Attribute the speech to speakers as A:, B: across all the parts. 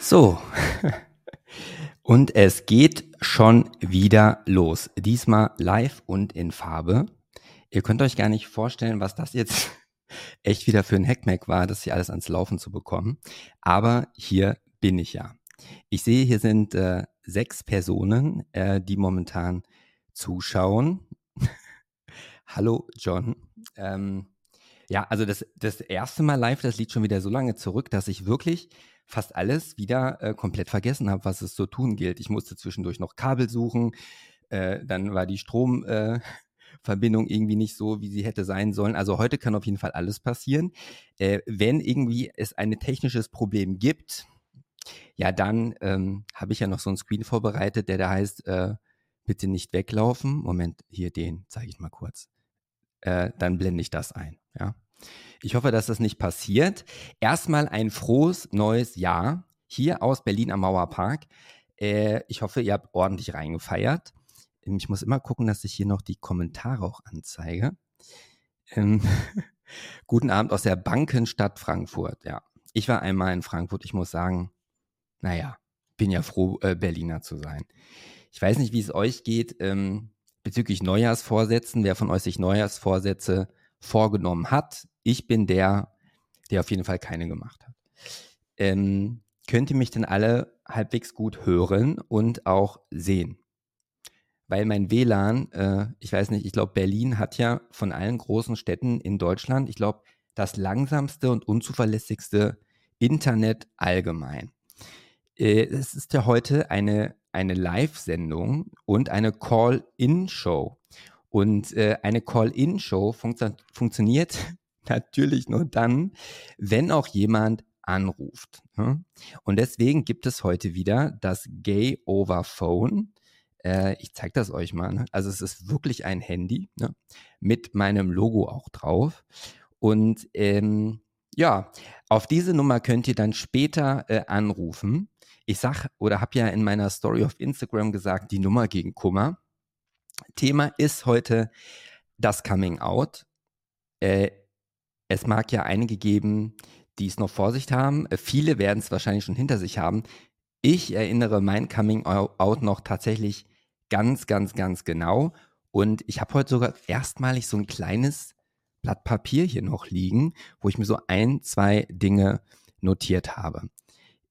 A: So. Und es geht schon wieder los. Diesmal live und in Farbe. Ihr könnt euch gar nicht vorstellen, was das jetzt echt wieder für ein Hackmack war, das hier alles ans Laufen zu bekommen. Aber hier bin ich ja. Ich sehe, hier sind äh, sechs Personen, äh, die momentan zuschauen. Hallo John. Ähm, ja, also das, das erste Mal live, das liegt schon wieder so lange zurück, dass ich wirklich fast alles wieder äh, komplett vergessen habe, was es zu tun gilt. Ich musste zwischendurch noch Kabel suchen, äh, dann war die Stromverbindung äh, irgendwie nicht so, wie sie hätte sein sollen. Also heute kann auf jeden Fall alles passieren. Äh, wenn irgendwie es ein technisches Problem gibt, ja, dann ähm, habe ich ja noch so einen Screen vorbereitet, der da heißt, äh, bitte nicht weglaufen. Moment, hier den zeige ich mal kurz äh, dann blende ich das ein. Ja. Ich hoffe, dass das nicht passiert. Erstmal ein frohes neues Jahr hier aus Berlin am Mauerpark. Äh, ich hoffe, ihr habt ordentlich reingefeiert. Ähm, ich muss immer gucken, dass ich hier noch die Kommentare auch anzeige. Ähm, guten Abend aus der Bankenstadt Frankfurt. Ja, ich war einmal in Frankfurt. Ich muss sagen, naja, bin ja froh, äh, Berliner zu sein. Ich weiß nicht, wie es euch geht. Ähm, bezüglich Neujahrsvorsätzen, wer von euch sich Neujahrsvorsätze vorgenommen hat. Ich bin der, der auf jeden Fall keine gemacht hat. Ähm, könnt ihr mich denn alle halbwegs gut hören und auch sehen? Weil mein WLAN, äh, ich weiß nicht, ich glaube, Berlin hat ja von allen großen Städten in Deutschland, ich glaube, das langsamste und unzuverlässigste Internet allgemein. Äh, es ist ja heute eine eine Live-Sendung und eine Call-In-Show. Und äh, eine Call-In-Show funktio funktioniert natürlich nur dann, wenn auch jemand anruft. Hm? Und deswegen gibt es heute wieder das Gay Over Phone. Äh, ich zeige das euch mal. Ne? Also es ist wirklich ein Handy ne? mit meinem Logo auch drauf. Und ähm, ja, auf diese Nummer könnt ihr dann später äh, anrufen ich sag oder habe ja in meiner Story auf Instagram gesagt, die Nummer gegen Kummer. Thema ist heute das Coming Out. Äh, es mag ja einige geben, die es noch vor sich haben. Viele werden es wahrscheinlich schon hinter sich haben. Ich erinnere mein Coming Out noch tatsächlich ganz, ganz, ganz genau. Und ich habe heute sogar erstmalig so ein kleines Blatt Papier hier noch liegen, wo ich mir so ein, zwei Dinge notiert habe.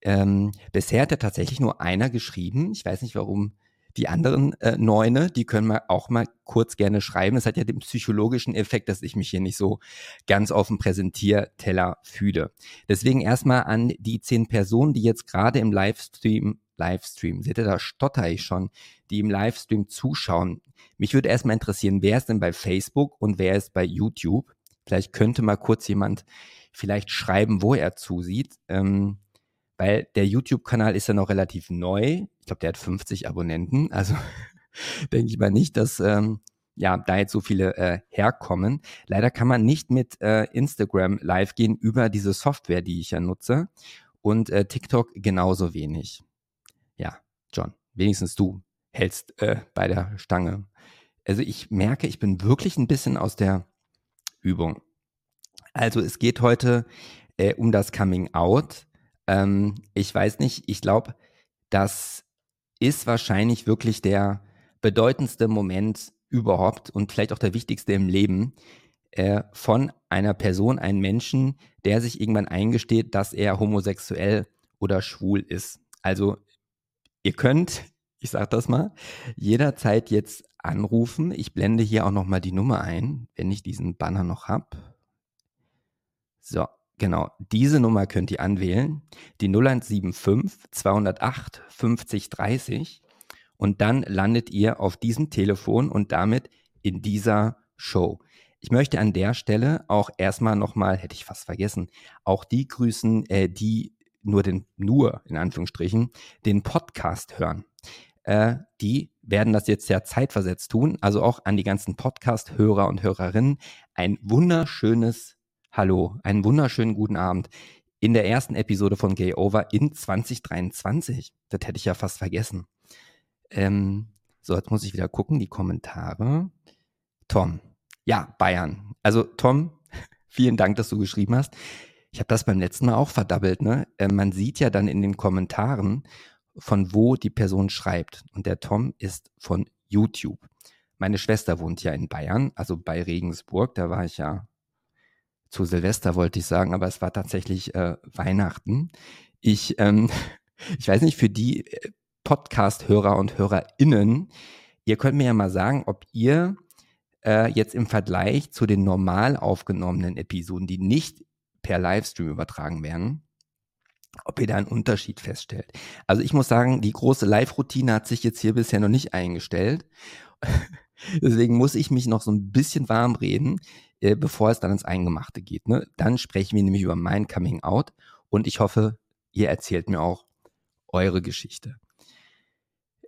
A: Ähm, bisher hat ja tatsächlich nur einer geschrieben. Ich weiß nicht, warum die anderen äh, Neune, die können wir auch mal kurz gerne schreiben. Es hat ja den psychologischen Effekt, dass ich mich hier nicht so ganz auf dem Präsentierteller fühle. Deswegen erstmal an die zehn Personen, die jetzt gerade im Livestream, Livestream, seht ihr, da stotter ich schon, die im Livestream zuschauen. Mich würde erstmal interessieren, wer ist denn bei Facebook und wer ist bei YouTube? Vielleicht könnte mal kurz jemand vielleicht schreiben, wo er zusieht. Ähm, weil der YouTube-Kanal ist ja noch relativ neu. Ich glaube, der hat 50 Abonnenten. Also denke ich mal nicht, dass ähm, ja da jetzt so viele äh, herkommen. Leider kann man nicht mit äh, Instagram live gehen über diese Software, die ich ja nutze. Und äh, TikTok genauso wenig. Ja, John, wenigstens du hältst äh, bei der Stange. Also ich merke, ich bin wirklich ein bisschen aus der Übung. Also es geht heute äh, um das Coming Out ähm, ich weiß nicht, ich glaube, das ist wahrscheinlich wirklich der bedeutendste Moment überhaupt und vielleicht auch der wichtigste im Leben äh, von einer Person, einem Menschen, der sich irgendwann eingesteht, dass er homosexuell oder schwul ist. Also ihr könnt, ich sage das mal, jederzeit jetzt anrufen. Ich blende hier auch nochmal die Nummer ein, wenn ich diesen Banner noch habe. So, Genau, diese Nummer könnt ihr anwählen, die 0175 208 50 30 und dann landet ihr auf diesem Telefon und damit in dieser Show. Ich möchte an der Stelle auch erstmal nochmal, hätte ich fast vergessen, auch die grüßen, äh, die nur den, nur in Anführungsstrichen, den Podcast hören. Äh, die werden das jetzt ja zeitversetzt tun. Also auch an die ganzen Podcast-Hörer und Hörerinnen ein wunderschönes Hallo, einen wunderschönen guten Abend in der ersten Episode von Gay Over in 2023. Das hätte ich ja fast vergessen. Ähm, so, jetzt muss ich wieder gucken, die Kommentare. Tom. Ja, Bayern. Also Tom, vielen Dank, dass du geschrieben hast. Ich habe das beim letzten Mal auch verdabbelt. Ne? Äh, man sieht ja dann in den Kommentaren, von wo die Person schreibt. Und der Tom ist von YouTube. Meine Schwester wohnt ja in Bayern, also bei Regensburg. Da war ich ja zu Silvester, wollte ich sagen, aber es war tatsächlich äh, Weihnachten. Ich, ähm, ich weiß nicht, für die äh, Podcast-Hörer und HörerInnen, ihr könnt mir ja mal sagen, ob ihr äh, jetzt im Vergleich zu den normal aufgenommenen Episoden, die nicht per Livestream übertragen werden, ob ihr da einen Unterschied feststellt. Also ich muss sagen, die große Live-Routine hat sich jetzt hier bisher noch nicht eingestellt. Deswegen muss ich mich noch so ein bisschen warm reden, äh, bevor es dann ins Eingemachte geht. Ne? Dann sprechen wir nämlich über mein Coming Out und ich hoffe, ihr erzählt mir auch eure Geschichte.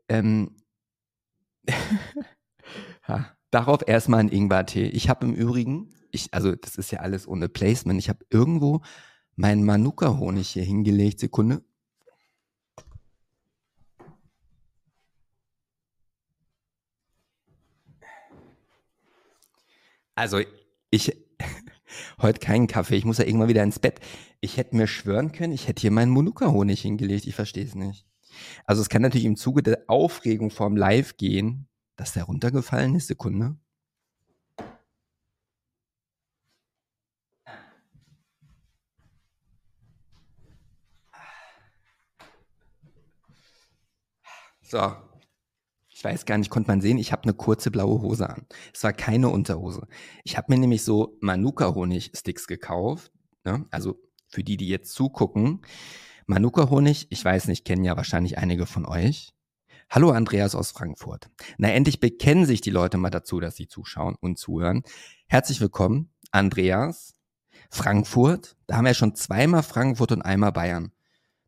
A: Ähm, ha, darauf erstmal ein Ingwer-Tee. Ich habe im Übrigen, ich, also das ist ja alles ohne Placement, ich habe irgendwo meinen Manuka-Honig hier hingelegt. Sekunde. Also, ich heute keinen Kaffee. Ich muss ja irgendwann wieder ins Bett. Ich hätte mir schwören können, ich hätte hier meinen Manuka-Honig hingelegt. Ich verstehe es nicht. Also, es kann natürlich im Zuge der Aufregung vorm Live gehen, dass der runtergefallen ist. Sekunde. So. Ich weiß gar nicht, konnte man sehen, ich habe eine kurze blaue Hose an. Es war keine Unterhose. Ich habe mir nämlich so Manuka-Honig-Sticks gekauft. Ne? Also für die, die jetzt zugucken. Manuka-Honig, ich weiß nicht, kennen ja wahrscheinlich einige von euch. Hallo Andreas aus Frankfurt. Na, endlich bekennen sich die Leute mal dazu, dass sie zuschauen und zuhören. Herzlich willkommen, Andreas. Frankfurt, da haben wir schon zweimal Frankfurt und einmal Bayern.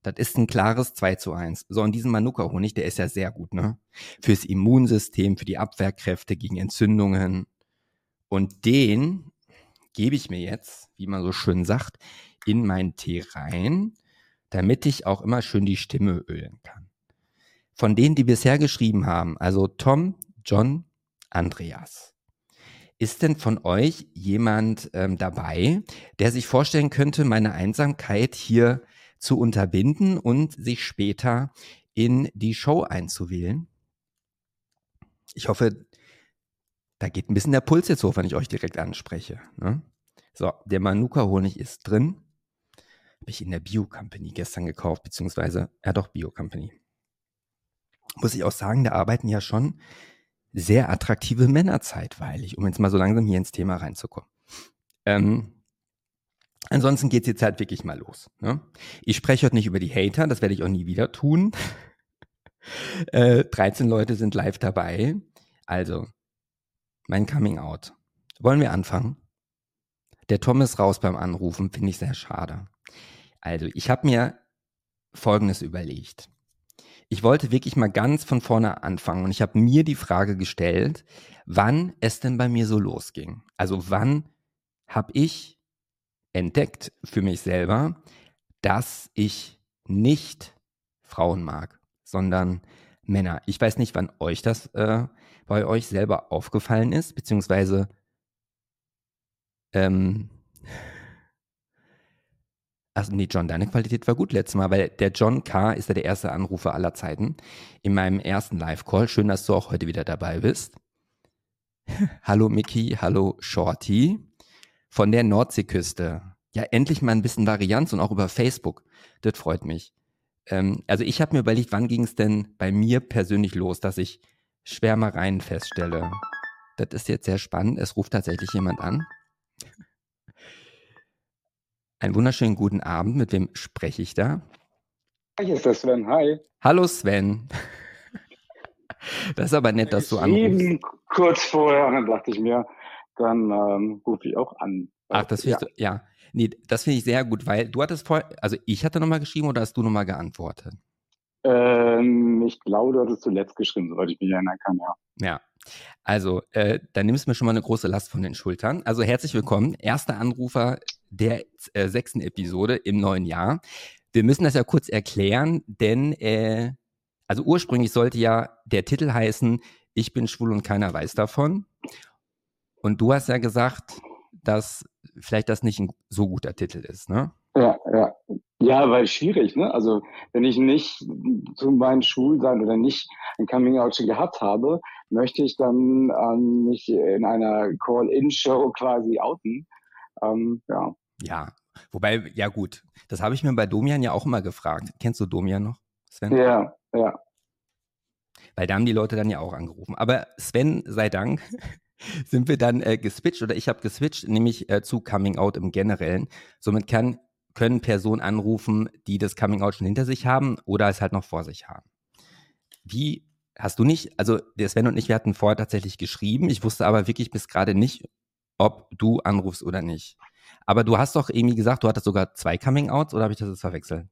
A: Das ist ein klares 2 zu 1. So, und diesen Manuka-Honig, der ist ja sehr gut, ne? Fürs Immunsystem, für die Abwehrkräfte gegen Entzündungen. Und den gebe ich mir jetzt, wie man so schön sagt, in meinen Tee rein, damit ich auch immer schön die Stimme ölen kann. Von denen, die bisher geschrieben haben, also Tom, John, Andreas. Ist denn von euch jemand ähm, dabei, der sich vorstellen könnte, meine Einsamkeit hier zu unterbinden und sich später in die Show einzuwählen. Ich hoffe, da geht ein bisschen der Puls jetzt hoch, wenn ich euch direkt anspreche. Ne? So, der Manuka-Honig ist drin. Habe ich in der Bio-Company gestern gekauft, beziehungsweise, ja doch, Bio-Company. Muss ich auch sagen, da arbeiten ja schon sehr attraktive Männer zeitweilig, um jetzt mal so langsam hier ins Thema reinzukommen. Ähm, Ansonsten geht's jetzt halt wirklich mal los. Ne? Ich spreche heute nicht über die Hater, das werde ich auch nie wieder tun. äh, 13 Leute sind live dabei. Also, mein Coming Out. Wollen wir anfangen? Der Tom ist raus beim Anrufen, finde ich sehr schade. Also, ich habe mir Folgendes überlegt. Ich wollte wirklich mal ganz von vorne anfangen und ich habe mir die Frage gestellt, wann es denn bei mir so losging. Also wann habe ich entdeckt für mich selber, dass ich nicht Frauen mag, sondern Männer. Ich weiß nicht, wann euch das äh, bei euch selber aufgefallen ist, beziehungsweise ähm, also nee, John, deine Qualität war gut letztes Mal, weil der John K. ist ja der erste Anrufer aller Zeiten in meinem ersten Live-Call. Schön, dass du auch heute wieder dabei bist. hallo Mickey, hallo Shorty von der Nordseeküste. Ja, endlich mal ein bisschen Varianz und auch über Facebook. Das freut mich. Ähm, also ich habe mir überlegt, wann ging es denn bei mir persönlich los, dass ich Schwärmereien feststelle. Das ist jetzt sehr spannend. Es ruft tatsächlich jemand an. Einen wunderschönen guten Abend. Mit wem spreche ich da?
B: Hier ist der Sven. Hi.
A: Hallo Sven. Das ist aber nett, dass du anrufst.
B: Kurz vorher, dann dachte ich mir, dann ähm, rufe ich auch an.
A: Ach, das
B: ja.
A: du, ja. Nee, das finde ich sehr gut, weil du hattest vor, also ich hatte nochmal geschrieben oder hast du nochmal geantwortet?
B: Ähm, ich glaube, du hattest zuletzt geschrieben, soweit ich mich erinnern kann, ja.
A: Ja. Also, äh, da nimmst du mir schon mal eine große Last von den Schultern. Also herzlich willkommen, erster Anrufer der äh, sechsten Episode im neuen Jahr. Wir müssen das ja kurz erklären, denn äh, also ursprünglich sollte ja der Titel heißen, ich bin schwul und keiner weiß davon. Und du hast ja gesagt, dass vielleicht das nicht ein so guter Titel ist, ne?
B: Ja, ja. Ja, weil schwierig, ne? Also wenn ich nicht zu meinem Schulsein oder nicht ein Coming Out schon gehabt habe, möchte ich dann ähm, mich in einer Call-In-Show quasi outen. Ähm, ja.
A: Ja, wobei, ja gut, das habe ich mir bei Domian ja auch immer gefragt. Kennst du Domian noch,
B: Sven? Ja, ja.
A: Weil da haben die Leute dann ja auch angerufen. Aber Sven, sei Dank, sind wir dann äh, geswitcht oder ich habe geswitcht, nämlich äh, zu Coming Out im Generellen. Somit kann, können Personen anrufen, die das Coming Out schon hinter sich haben oder es halt noch vor sich haben. Wie hast du nicht, also der Sven und ich, wir hatten vorher tatsächlich geschrieben, ich wusste aber wirklich bis gerade nicht, ob du anrufst oder nicht. Aber du hast doch irgendwie gesagt, du hattest sogar zwei Coming Outs oder habe ich das jetzt verwechselt?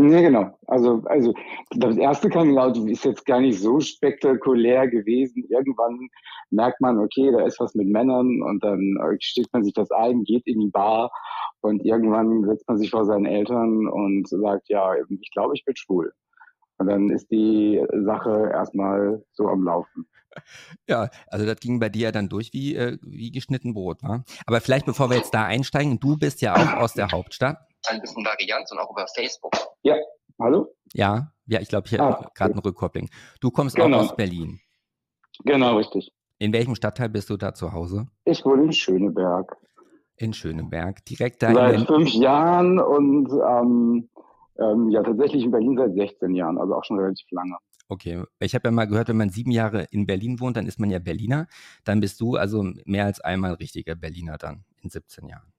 B: Nee, genau. Also, also das erste Out ist jetzt gar nicht so spektakulär gewesen. Irgendwann merkt man, okay, da ist was mit Männern und dann äh, steht man sich das ein, geht in die Bar und irgendwann setzt man sich vor seinen Eltern und sagt, ja, ich glaube, ich bin schwul. Und dann ist die Sache erstmal so am Laufen.
A: Ja, also das ging bei dir ja dann durch wie, äh, wie geschnitten Brot, wa? Aber vielleicht bevor wir jetzt da einsteigen, du bist ja auch aus der Hauptstadt
C: ein bisschen Varianz und auch über Facebook.
B: Ja, hallo?
A: Ja, ja, ich glaube, ich habe ah, gerade ein Rückkoppling. Du kommst genau. auch aus Berlin.
B: Genau, richtig.
A: In welchem Stadtteil bist du da zu Hause?
B: Ich wohne in Schöneberg.
A: In Schöneberg, direkt da.
B: Seit fünf Jahren und ähm, ähm, ja, tatsächlich in Berlin seit 16 Jahren, also auch schon relativ lange.
A: Okay, ich habe ja mal gehört, wenn man sieben Jahre in Berlin wohnt, dann ist man ja Berliner. Dann bist du also mehr als einmal richtiger Berliner dann in 17 Jahren.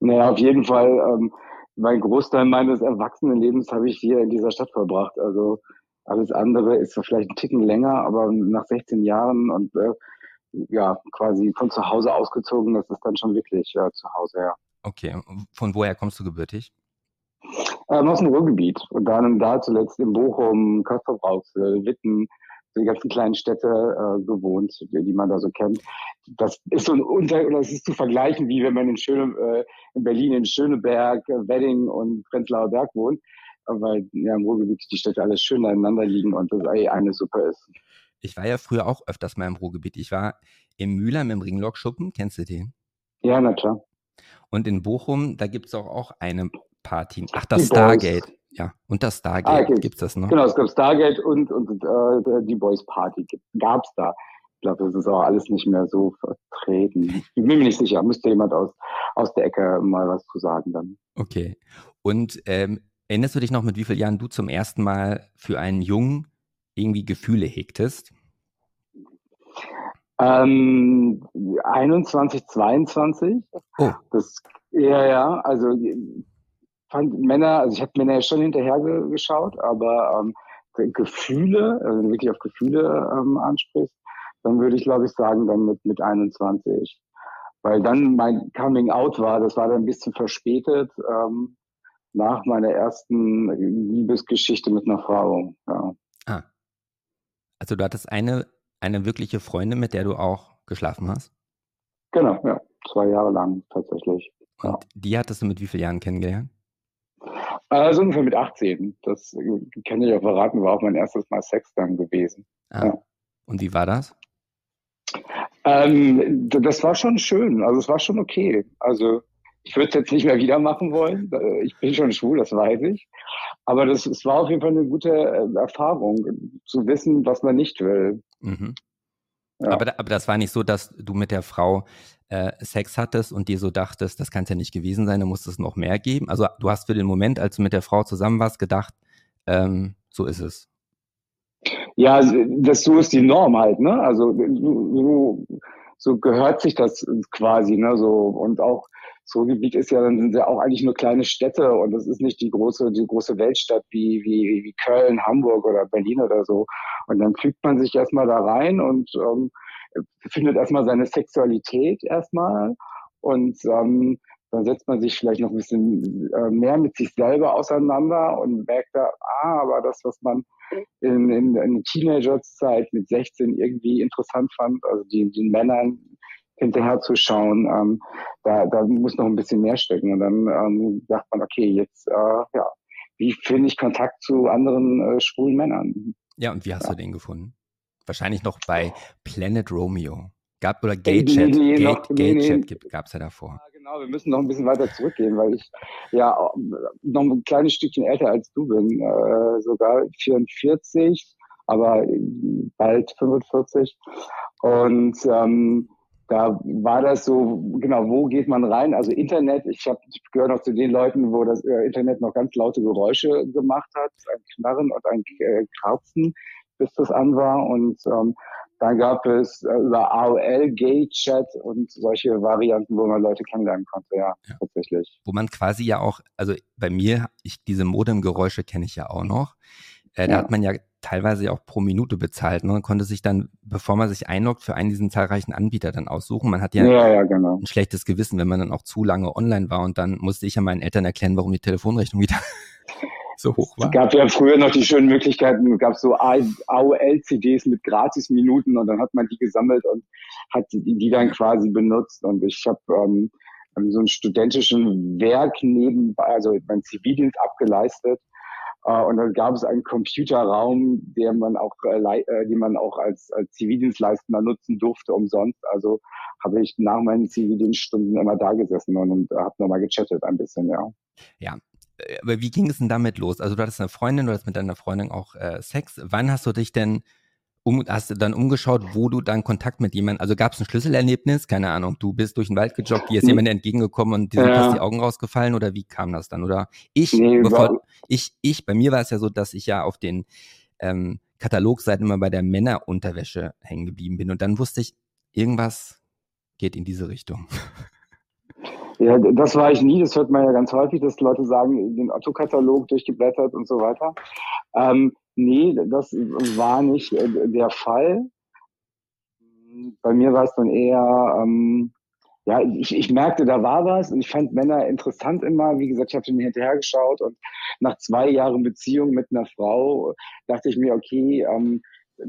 B: Naja, auf jeden Fall. Ähm, mein Großteil meines Erwachsenenlebens habe ich hier in dieser Stadt verbracht. Also alles andere ist vielleicht ein Ticken länger, aber nach 16 Jahren und äh, ja, quasi von zu Hause ausgezogen, das ist dann schon wirklich ja, zu Hause, ja.
A: Okay, von woher kommst du gebürtig?
B: Ähm, aus dem Ruhrgebiet und dann da zuletzt in Bochum, Kastrop-Rauxel, Witten, die ganzen kleinen Städte äh, gewohnt, die, die, man da so kennt. Das ist so ein Unter oder es ist zu vergleichen, wie wenn man in, Schöne, äh, in Berlin in Schöneberg, äh, Wedding und Prenzlauer Berg wohnt, weil ja im Ruhrgebiet die Städte alles schön aneinander liegen und das eh eine super ist.
A: Ich war ja früher auch öfters mal im Ruhrgebiet. Ich war im Mühlheim im Ringlock-Schuppen, kennst du den?
B: Ja, na klar.
A: Und in Bochum, da gibt es auch, auch eine Party. Ach, das Stargate. Ja, und das Stargate, ah, okay. gibt es das noch?
B: Genau, es gab Stargate und, und äh, die Boys Party gab es da. Ich glaube, das ist auch alles nicht mehr so vertreten. Ich bin mir nicht sicher, müsste jemand aus, aus der Ecke mal was zu sagen dann.
A: Okay. Und ähm, erinnerst du dich noch, mit wie vielen Jahren du zum ersten Mal für einen Jungen irgendwie Gefühle hegtest?
B: Ähm, 21, 22. Oh. Das, ja, ja, also fand Männer, also ich habe Männer ja schon hinterher geschaut, aber ähm, Gefühle, also wenn du wirklich auf Gefühle ähm, ansprichst, dann würde ich glaube ich sagen, dann mit, mit 21. Weil dann mein Coming Out war, das war dann ein bisschen verspätet ähm, nach meiner ersten Liebesgeschichte mit einer Frau. Ja. Ah.
A: Also du hattest eine, eine wirkliche Freundin, mit der du auch geschlafen hast?
B: Genau, ja. Zwei Jahre lang tatsächlich.
A: Und ja. die hattest du mit wie vielen Jahren kennengelernt?
B: Also ungefähr mit 18. Das kann ich auch verraten, war auch mein erstes Mal Sex dann gewesen.
A: Ah. Ja. Und wie war das?
B: Ähm, das war schon schön. Also es war schon okay. Also ich würde es jetzt nicht mehr wieder machen wollen. Ich bin schon schwul, das weiß ich. Aber das, es war auf jeden Fall eine gute äh, Erfahrung, zu wissen, was man nicht will. Mhm.
A: Ja. Aber, aber das war nicht so, dass du mit der Frau äh, Sex hattest und dir so dachtest, das kann es ja nicht gewesen sein, da muss es noch mehr geben. Also du hast für den Moment, als du mit der Frau zusammen warst, gedacht, ähm, so ist es.
B: Ja, das so ist die Norm halt, ne? Also so, so gehört sich das quasi, ne? So und auch so Gebiet ist ja, dann sind ja auch eigentlich nur kleine Städte und das ist nicht die große, die große Weltstadt wie, wie, wie Köln, Hamburg oder Berlin oder so. Und dann fügt man sich erstmal da rein und ähm, findet erstmal seine Sexualität erstmal und ähm, dann setzt man sich vielleicht noch ein bisschen äh, mehr mit sich selber auseinander und merkt da, ah, aber das, was man in, in, in Teenagerzeit mit 16 irgendwie interessant fand, also die, den Männern hinterher zu schauen, ähm, da, da muss noch ein bisschen mehr stecken. Und dann ähm, sagt man, okay, jetzt, äh, ja, wie finde ich Kontakt zu anderen äh, schwulen Männern?
A: Ja, und wie hast ja. du den gefunden? Wahrscheinlich noch bei Planet Romeo. Gab oder Gay Chat, nee, nee, Gay nee, Chat gab es ja davor. Ja,
B: genau, wir müssen noch ein bisschen weiter zurückgehen, weil ich ja noch ein kleines Stückchen älter als du bin, äh, sogar 44, aber bald 45. Und ähm, da war das so, genau, wo geht man rein? Also Internet, ich, hab, ich gehöre noch zu den Leuten, wo das äh, Internet noch ganz laute Geräusche gemacht hat, ein Knarren und ein äh, Krauzen, bis das an war. Und ähm, dann gab es äh, über AOL, Gay Chat und solche Varianten, wo man Leute kennenlernen konnte, ja, ja. tatsächlich.
A: Wo man quasi ja auch, also bei mir, ich, diese Modemgeräusche kenne ich ja auch noch. Äh, da ja. hat man ja teilweise auch pro Minute bezahlt. Ne? Man konnte sich dann, bevor man sich einloggt, für einen diesen zahlreichen Anbieter dann aussuchen. Man hat ja,
B: ja, ja genau.
A: ein schlechtes Gewissen, wenn man dann auch zu lange online war und dann musste ich ja meinen Eltern erklären, warum die Telefonrechnung wieder so hoch war.
B: Es gab ja früher noch die schönen Möglichkeiten, es gab so AOL-CDs mit Gratis-Minuten und dann hat man die gesammelt und hat die, die dann quasi benutzt. Und ich habe ähm, so einen studentischen Werk nebenbei, also mein Zivildienst abgeleistet Uh, und dann gab es einen Computerraum, der man auch, äh, äh, den man auch als, als Zivildienstleistender nutzen durfte umsonst. Also habe ich nach meinen Zivildienststunden immer da gesessen und, und habe nochmal gechattet ein bisschen, ja.
A: Ja, äh, aber wie ging es denn damit los? Also du hattest eine Freundin, du hattest mit deiner Freundin auch äh, Sex. Wann hast du dich denn um, hast du dann umgeschaut, wo du dann Kontakt mit jemandem, also gab es ein Schlüsselerlebnis, keine Ahnung, du bist durch den Wald gejoggt, dir ist hm. jemand entgegengekommen und dir sind ja. fast die Augen rausgefallen oder wie kam das dann? Oder ich, nee, bevor, ich, ich, bei mir war es ja so, dass ich ja auf den ähm, Katalogseiten immer bei der Männerunterwäsche hängen geblieben bin und dann wusste ich, irgendwas geht in diese Richtung.
B: Ja, das war ich nie. Das hört man ja ganz häufig, dass Leute sagen, den Otto-Katalog durchgeblättert und so weiter. Ähm, Nee, das war nicht äh, der Fall. Bei mir war es dann eher, ähm, ja, ich, ich merkte, da war was und ich fand Männer interessant immer. Wie gesagt, ich habe mir hinterher geschaut und nach zwei Jahren Beziehung mit einer Frau dachte ich mir, okay, ähm,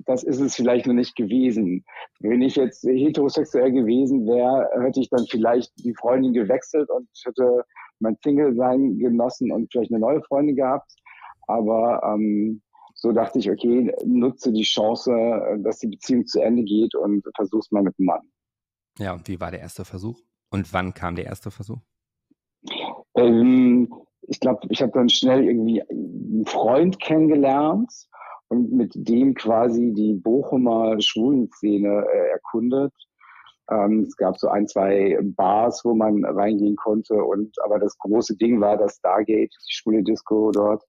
B: das ist es vielleicht noch nicht gewesen. Wenn ich jetzt heterosexuell gewesen wäre, hätte ich dann vielleicht die Freundin gewechselt und hätte mein Single-Sein genossen und vielleicht eine neue Freundin gehabt. Aber ähm, so dachte ich, okay, nutze die Chance, dass die Beziehung zu Ende geht und versuch's mal mit dem Mann.
A: Ja, und wie war der erste Versuch? Und wann kam der erste Versuch?
B: Ähm, ich glaube, ich habe dann schnell irgendwie einen Freund kennengelernt und mit dem quasi die Bochumer Schwulenszene äh, erkundet. Ähm, es gab so ein, zwei Bars, wo man reingehen konnte und aber das große Ding war das Stargate, die schwule Disco dort.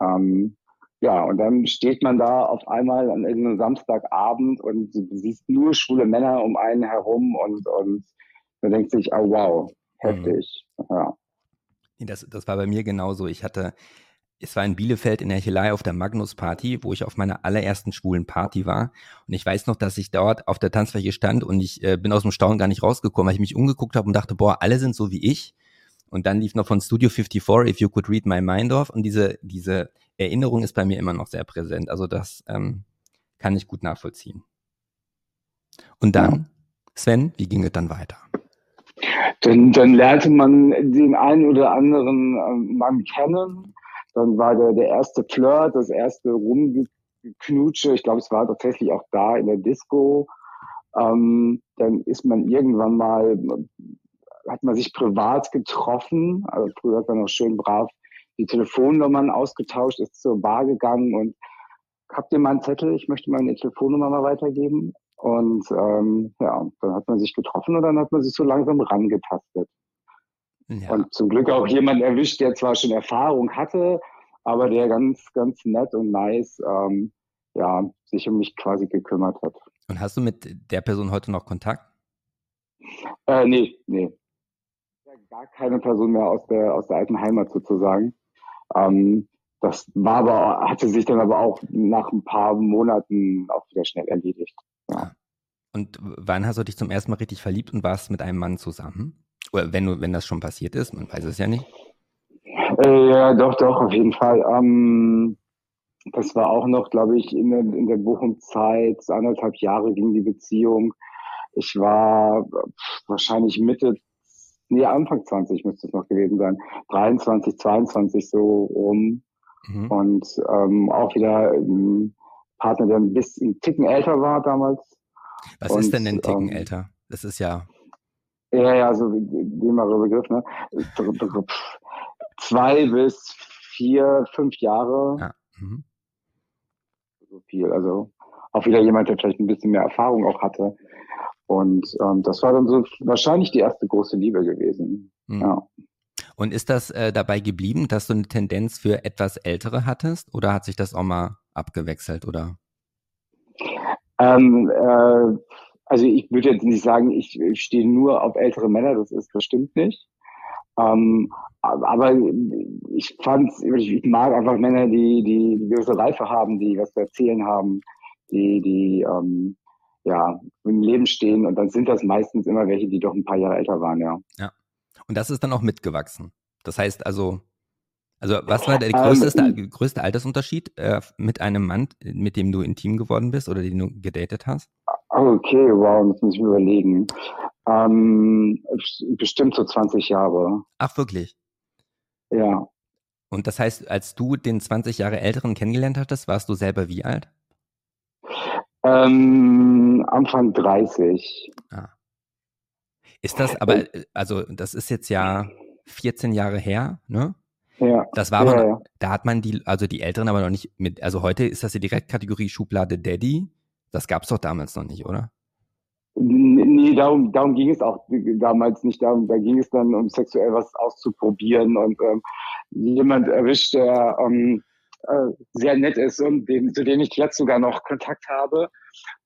B: Ähm, ja, und dann steht man da auf einmal an einem Samstagabend und siehst nur schwule Männer um einen herum und, und man denkt sich, oh wow, heftig. Mhm. Ja.
A: Das, das war bei mir genauso. Ich hatte, es war in Bielefeld in der Hechelei auf der Magnus Party, wo ich auf meiner allerersten schwulen Party war. Und ich weiß noch, dass ich dort auf der Tanzfläche stand und ich äh, bin aus dem Staunen gar nicht rausgekommen, weil ich mich umgeguckt habe und dachte, boah, alle sind so wie ich. Und dann lief noch von Studio 54 If You Could Read My Mind Off und diese, diese Erinnerung ist bei mir immer noch sehr präsent. Also das ähm, kann ich gut nachvollziehen. Und dann, Sven, wie ging es dann weiter?
B: Dann, dann lernte man den einen oder anderen äh, Mann kennen. Dann war der, der erste Flirt, das erste Rumgeknutsche. Ich glaube, es war tatsächlich auch da in der Disco. Ähm, dann ist man irgendwann mal, hat man sich privat getroffen. Also früher hat man noch schön brav die Telefonnummern ausgetauscht, ist zur Bar gegangen und habt ihr mal einen Zettel, ich möchte meine Telefonnummer mal weitergeben. Und ähm, ja, dann hat man sich getroffen und dann hat man sich so langsam rangetastet. Ja. Und zum Glück auch jemand erwischt, der zwar schon Erfahrung hatte, aber der ganz, ganz nett und nice ähm, ja, sich um mich quasi gekümmert hat.
A: Und hast du mit der Person heute noch Kontakt?
B: Äh, nee, nee. Gar keine Person mehr aus der, aus der alten Heimat sozusagen. Ähm, das war aber, hatte sich dann aber auch nach ein paar Monaten auch wieder schnell erledigt. Ja.
A: Und wann hast du dich zum ersten Mal richtig verliebt und warst mit einem Mann zusammen? Oder wenn, wenn das schon passiert ist, man weiß es ja nicht.
B: Äh, ja, doch, doch, auf jeden Fall. Ähm, das war auch noch, glaube ich, in der, in der Bochum-Zeit, anderthalb Jahre ging die Beziehung. Ich war wahrscheinlich Mitte, nee, Anfang 20 müsste es noch gewesen sein, 23, 22 so rum. Mhm. Und ähm, auch wieder ein Partner, der ein bisschen ein Ticken älter war damals.
A: Was und, ist denn ein Ticken ähm, älter? Das ist ja.
B: Ja, ja, so dämmerer Begriff, ne? Zwei bis vier, fünf Jahre. Ja. Mhm. So viel. Also auch wieder jemand, der vielleicht ein bisschen mehr Erfahrung auch hatte. Und ähm, das war dann so wahrscheinlich die erste große Liebe gewesen. Mhm. Ja.
A: Und ist das äh, dabei geblieben, dass du eine Tendenz für etwas Ältere hattest oder hat sich das auch mal abgewechselt oder?
B: Ähm, äh, also ich würde jetzt nicht sagen, ich, stehe nur auf ältere Männer, das ist bestimmt nicht. Ähm, aber ich fand, ich mag einfach Männer, die, die, die gewisse Reife haben, die was zu erzählen haben, die, die ähm, ja, im Leben stehen und dann sind das meistens immer welche, die doch ein paar Jahre älter waren, ja.
A: Ja. Und das ist dann auch mitgewachsen. Das heißt also, also was war der größte, ähm, größte Altersunterschied äh, mit einem Mann, mit dem du intim geworden bist oder den du gedatet hast?
B: Okay, wow, das muss ich mir überlegen. Ähm, bestimmt so 20 Jahre.
A: Ach, wirklich?
B: Ja.
A: Und das heißt, als du den 20 Jahre älteren kennengelernt hattest, warst du selber wie alt?
B: Ähm, Anfang 30. Ah.
A: Ist das aber, also das ist jetzt ja 14 Jahre her, ne?
B: Ja.
A: Das war aber, ja, da hat man die, also die Älteren aber noch nicht mit, also heute ist das die Direktkategorie Schublade Daddy. Das gab es doch damals noch nicht, oder?
B: Nee, darum, darum ging es auch damals nicht darum. Da ging es dann um sexuell was auszuprobieren und ähm, jemand erwischt, der ähm, äh, sehr nett ist und den, zu dem ich jetzt sogar noch Kontakt habe,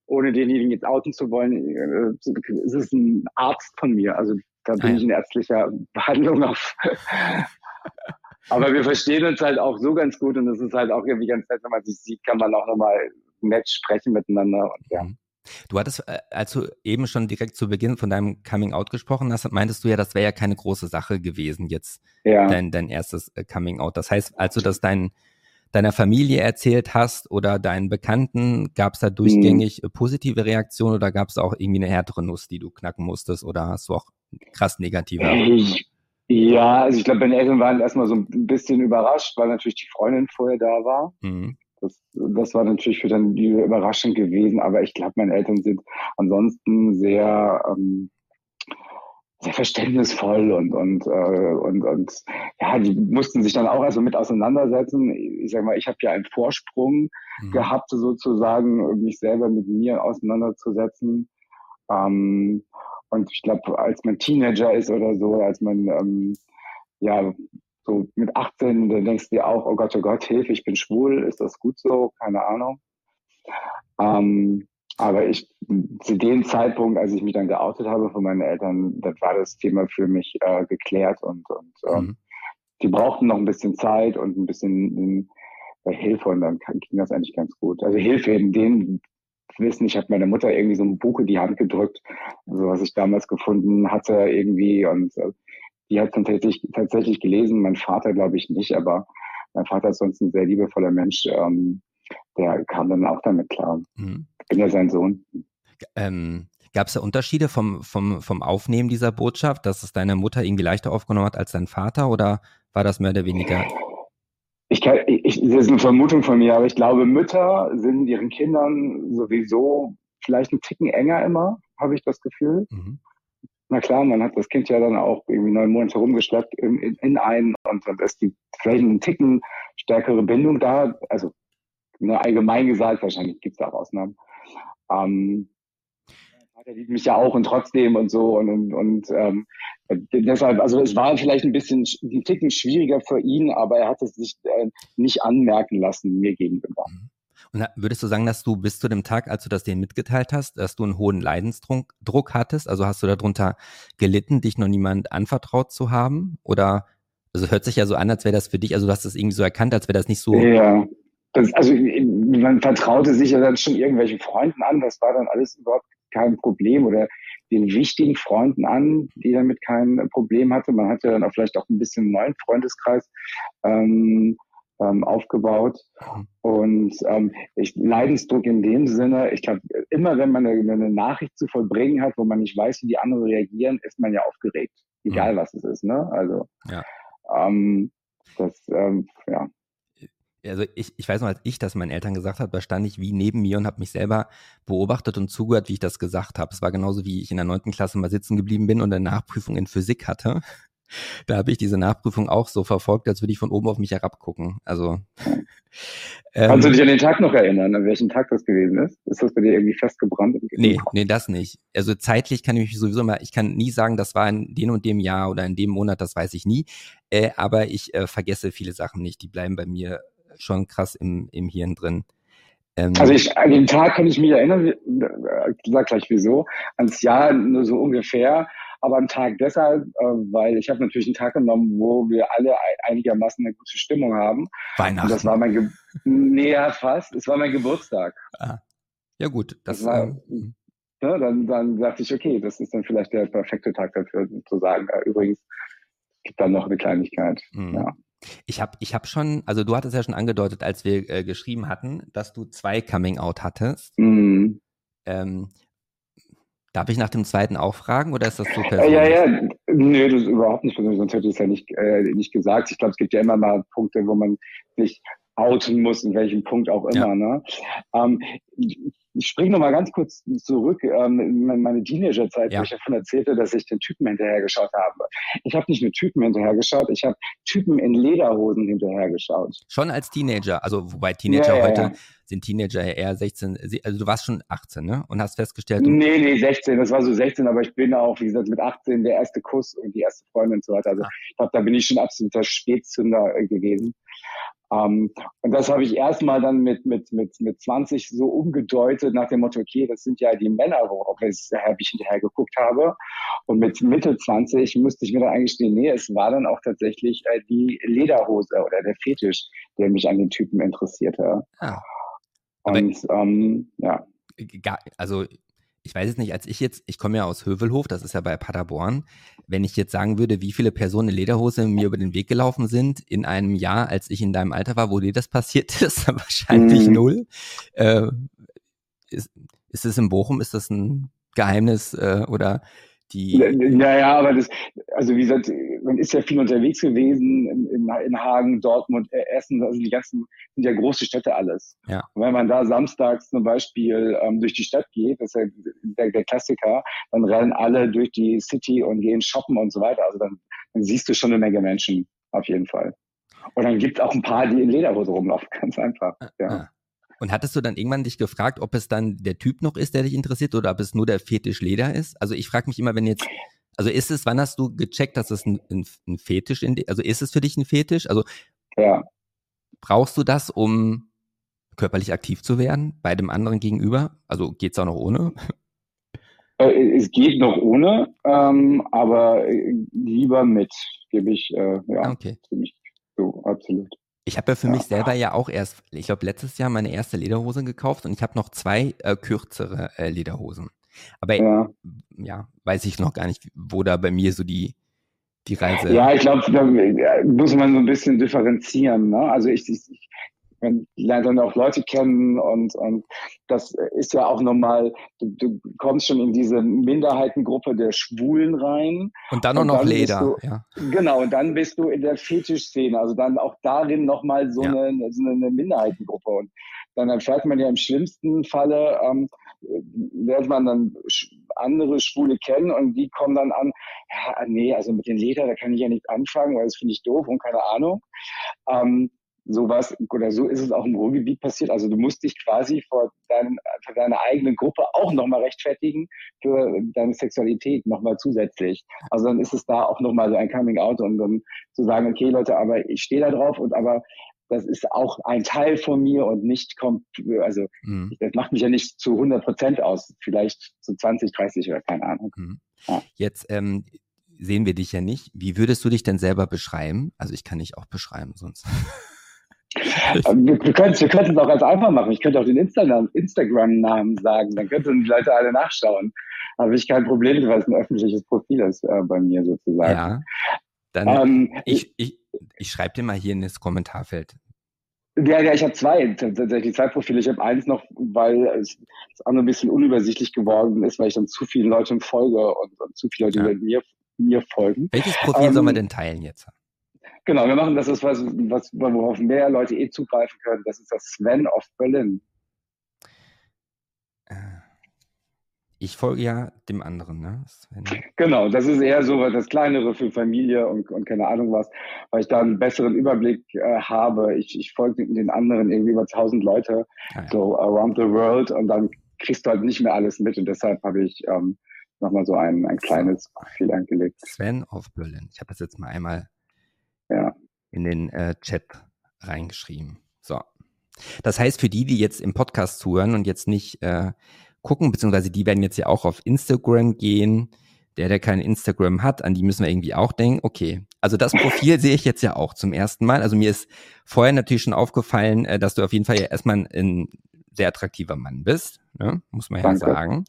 B: ohne denjenigen jetzt outen zu wollen. Äh, es ist ein Arzt von mir. Also da bin ah, ich in ärztlicher Behandlung auf. Aber wir verstehen uns halt auch so ganz gut und es ist halt auch irgendwie ganz nett, wenn man sich sieht, kann man auch nochmal nett sprechen miteinander und ja. Mhm.
A: Du hattest, äh, als du eben schon direkt zu Beginn von deinem Coming Out gesprochen hast, meintest du ja, das wäre ja keine große Sache gewesen, jetzt ja. dein, dein erstes äh, Coming Out. Das heißt, als du das dein, deiner Familie erzählt hast oder deinen Bekannten, gab es da durchgängig mhm. positive Reaktionen oder gab es auch irgendwie eine härtere Nuss, die du knacken musstest oder hast du auch krass negative?
B: Ja, also ich glaube, meine Eltern waren erstmal so ein bisschen überrascht, weil natürlich die Freundin vorher da war. Mhm. Das, das war natürlich für dann die Überraschung gewesen, aber ich glaube, meine Eltern sind ansonsten sehr, ähm, sehr verständnisvoll und und äh, und und ja, die mussten sich dann auch also mit auseinandersetzen. Ich sag mal, ich habe ja einen Vorsprung mhm. gehabt, sozusagen, mich selber mit mir auseinanderzusetzen. Ähm, und ich glaube, als man Teenager ist oder so, als man ähm, ja so mit 18, dann denkst du dir auch, oh Gott, oh Gott, Hilfe, ich bin schwul, ist das gut so? Keine Ahnung. Ähm, aber ich, zu dem Zeitpunkt, als ich mich dann geoutet habe von meinen Eltern, das war das Thema für mich äh, geklärt und, und ähm, mhm. die brauchten noch ein bisschen Zeit und ein bisschen äh, Hilfe und dann ging das eigentlich ganz gut. Also Hilfe in dem Wissen, ich habe meiner Mutter irgendwie so ein Buch in die Hand gedrückt, also was ich damals gefunden hatte irgendwie und äh, die hat es dann tatsächlich, tatsächlich gelesen. Mein Vater glaube ich nicht, aber mein Vater ist sonst ein sehr liebevoller Mensch. Ähm, der kam dann auch damit klar. Mhm. Ich bin ja sein Sohn.
A: Ähm, Gab es da Unterschiede vom, vom, vom Aufnehmen dieser Botschaft, dass es deine Mutter irgendwie leichter aufgenommen hat als dein Vater oder war das mehr oder weniger?
B: Ich kann, ich, das ist eine Vermutung von mir, aber ich glaube, Mütter sind ihren Kindern sowieso vielleicht ein Ticken enger immer, habe ich das Gefühl. Mhm na klar, man hat das Kind ja dann auch irgendwie neun Monate rumgeschleppt in, in, in einen und dann ist die vielleicht einen Ticken stärkere Bindung da. Also ne, allgemein gesagt, wahrscheinlich gibt es da auch Ausnahmen. Ähm, Vater liebt mich ja auch und trotzdem und so und, und, und ähm, deshalb, also es war vielleicht ein bisschen ein Ticken schwieriger für ihn, aber er hat es sich äh, nicht anmerken lassen mir gegenüber. Mhm.
A: Und würdest du sagen, dass du bis zu dem Tag, als du das denen mitgeteilt hast, dass du einen hohen Leidensdruck Druck hattest? Also hast du darunter gelitten, dich noch niemand anvertraut zu haben? Oder, also hört sich ja so an, als wäre das für dich, also du hast das irgendwie so erkannt, als wäre das nicht so.
B: Ja, das, also man vertraute sich ja dann schon irgendwelchen Freunden an, das war dann alles überhaupt kein Problem oder den wichtigen Freunden an, die damit kein Problem hatte. Man hatte dann auch vielleicht auch ein bisschen einen neuen Freundeskreis. Ähm, ähm, aufgebaut. Und ähm, ich, Leidensdruck in dem Sinne, ich glaube, immer wenn man eine, eine, Nachricht zu vollbringen hat, wo man nicht weiß, wie die anderen reagieren, ist man ja aufgeregt. Egal mhm. was es ist, ne? Also ja. ähm, das, ähm, ja.
A: Also ich, ich weiß noch, als ich das meinen Eltern gesagt habe, da stand ich wie neben mir und habe mich selber beobachtet und zugehört, wie ich das gesagt habe. Es war genauso, wie ich in der neunten Klasse mal sitzen geblieben bin und eine Nachprüfung in Physik hatte da habe ich diese Nachprüfung auch so verfolgt, als würde ich von oben auf mich herabgucken. Also.
B: Ähm, Kannst du dich an den Tag noch erinnern, an welchem Tag das gewesen ist? Ist das bei dir irgendwie festgebrannt?
A: Nee, nee, das nicht. Also zeitlich kann ich mich sowieso mal, ich kann nie sagen, das war in dem und dem Jahr oder in dem Monat, das weiß ich nie. Äh, aber ich äh, vergesse viele Sachen nicht. Die bleiben bei mir schon krass im, im Hirn drin.
B: Ähm, also ich, an den Tag kann ich mich erinnern, ich sag gleich wieso, ans Jahr nur so ungefähr aber am Tag deshalb, äh, weil ich habe natürlich einen Tag genommen, wo wir alle einigermaßen eine gute Stimmung haben.
A: Weihnachten. Und
B: das war mein Ge näher fast. Es war mein Geburtstag.
A: Ah. Ja gut, das, das war, ähm,
B: ne, dann, dann dachte ich, okay, das ist dann vielleicht der perfekte Tag dafür, zu sagen, äh, übrigens gibt dann noch eine Kleinigkeit. Mhm. Ja.
A: Ich habe ich hab schon, also du hattest ja schon angedeutet, als wir äh, geschrieben hatten, dass du zwei Coming Out hattest. Mhm. Ähm, Darf ich nach dem zweiten auch fragen oder ist das so persönlich?
B: Ja, ja, nee, das ist überhaupt nicht persönlich, sonst hätte ich es ja nicht, äh, nicht gesagt. Ich glaube, es gibt ja immer mal Punkte, wo man sich outen muss, in welchem Punkt auch immer. Ja. Ne? Ähm, ich springe noch mal ganz kurz zurück ähm, in meine Teenagerzeit, ja. wo ich davon erzählte, dass ich den Typen hinterhergeschaut habe. Ich habe nicht nur Typen hinterhergeschaut, ich habe Typen in Lederhosen hinterhergeschaut.
A: Schon als Teenager, also wobei Teenager ja, heute sind Teenager eher 16, also du warst schon 18, ne? Und hast festgestellt.
B: Nee, nee, 16, das war so 16, aber ich bin auch, wie gesagt, mit 18 der erste Kuss und die erste Freundin und so weiter. Also ah. ich glaube, da bin ich schon absoluter Spätzünder äh, gewesen. Ähm, und das habe ich erstmal dann mit, mit, mit, mit 20 so umgedeutet nach dem Motto, okay, das sind ja die Männer, worauf ich hinterher geguckt habe. Und mit Mitte 20 musste ich mir dann eingestehen, nee, es war dann auch tatsächlich äh, die Lederhose oder der Fetisch, der mich an den Typen interessierte. Ah. Und ähm, ja.
A: Also ich weiß es nicht, als ich jetzt, ich komme ja aus Hövelhof, das ist ja bei Paderborn, wenn ich jetzt sagen würde, wie viele Personen in Lederhose mir über den Weg gelaufen sind in einem Jahr, als ich in deinem Alter war, wo dir das passiert ist, wahrscheinlich mhm. null. Äh, ist, ist es in Bochum, ist das ein Geheimnis äh, oder die.
B: Naja, aber das, also wie gesagt, man ist ja viel unterwegs gewesen in, in, in Hagen, Dortmund, äh, Essen, also die ganzen sind ja große Städte alles. Ja. Und wenn man da samstags zum Beispiel ähm, durch die Stadt geht, das ist ja der, der Klassiker, dann rennen alle durch die City und gehen shoppen und so weiter. Also dann, dann siehst du schon eine Menge Menschen, auf jeden Fall. Und dann gibt es auch ein paar, die in Lederhose rumlaufen, ganz einfach. Ah, ja. Ah.
A: Und hattest du dann irgendwann dich gefragt, ob es dann der Typ noch ist, der dich interessiert oder ob es nur der Fetisch Leder ist? Also ich frage mich immer, wenn jetzt, also ist es, wann hast du gecheckt, dass es ein, ein, ein Fetisch, in, also ist es für dich ein Fetisch? Also ja. brauchst du das, um körperlich aktiv zu werden bei dem anderen gegenüber? Also geht es auch noch ohne?
B: Äh, es geht noch ohne, ähm, aber äh, lieber mit, gebe ich, äh, ja, okay. ziemlich so, absolut.
A: Ich habe ja für mich selber ja auch erst, ich glaube, letztes Jahr meine erste Lederhose gekauft und ich habe noch zwei äh, kürzere äh, Lederhosen. Aber ja. ja. weiß ich noch gar nicht, wo da bei mir so die, die Reise.
B: Ja, ich glaube, da muss man so ein bisschen differenzieren. Ne? Also ich, ich, man lernt dann auch Leute kennen und, und das ist ja auch nochmal, du, du kommst schon in diese Minderheitengruppe der Schwulen rein.
A: Und dann auch noch Leder,
B: du,
A: ja.
B: Genau, und dann bist du in der Fetischszene, also dann auch darin nochmal so, ja. eine, so eine Minderheitengruppe. Und dann erfährt man ja im schlimmsten Falle, ähm, lernt man dann andere Schwule kennen und die kommen dann an, ja, nee, also mit den Leder, da kann ich ja nichts anfangen, weil das finde ich doof und keine Ahnung. Ähm, sowas oder so ist es auch im Ruhrgebiet passiert. Also du musst dich quasi vor, dein, vor deiner eigenen Gruppe auch nochmal rechtfertigen für deine Sexualität nochmal zusätzlich. Also dann ist es da auch nochmal so ein Coming Out und dann zu sagen, okay Leute, aber ich stehe da drauf und aber das ist auch ein Teil von mir und nicht kommt, also mhm. das macht mich ja nicht zu 100 Prozent aus, vielleicht zu 20, 30 oder keine Ahnung. Mhm.
A: Ja. Jetzt ähm, sehen wir dich ja nicht. Wie würdest du dich denn selber beschreiben? Also ich kann dich auch beschreiben, sonst.
B: Wir, wir können es auch ganz einfach machen. Ich könnte auch den Instagram-Namen sagen, dann könnten die Leute alle nachschauen. habe ich kein Problem, weil es ein öffentliches Profil ist äh, bei mir sozusagen. Ja.
A: Dann ähm, ich, ich, ich schreibe dir mal hier in das Kommentarfeld.
B: Ja, ja, ich habe zwei, tatsächlich zwei Profile. Ich habe eins noch, weil es das andere ein bisschen unübersichtlich geworden ist, weil ich dann zu viele Leute folge und, und zu viele Leute ja. mir, mir folgen.
A: Welches Profil ähm, soll man denn teilen jetzt?
B: Genau, wir machen das, ist was, was, worauf mehr Leute eh zugreifen können. Das ist das Sven of Berlin.
A: Äh, ich folge ja dem anderen, ne? Sven.
B: Genau, das ist eher so das Kleinere für Familie und, und keine Ahnung was, weil ich da einen besseren Überblick äh, habe. Ich, ich folge den anderen irgendwie über 1000 Leute, ah, ja. so around the world und dann kriegst du halt nicht mehr alles mit und deshalb habe ich ähm, nochmal so ein, ein kleines Profil angelegt.
A: Sven of Berlin. Ich habe das jetzt mal einmal ja. in den äh, Chat reingeschrieben. So. Das heißt, für die, die jetzt im Podcast zuhören und jetzt nicht äh, gucken, beziehungsweise die werden jetzt ja auch auf Instagram gehen. Der, der kein Instagram hat, an die müssen wir irgendwie auch denken. Okay, also das Profil sehe ich jetzt ja auch zum ersten Mal. Also mir ist vorher natürlich schon aufgefallen, äh, dass du auf jeden Fall ja erstmal ein sehr attraktiver Mann bist, ne? muss man ja Danke. sagen.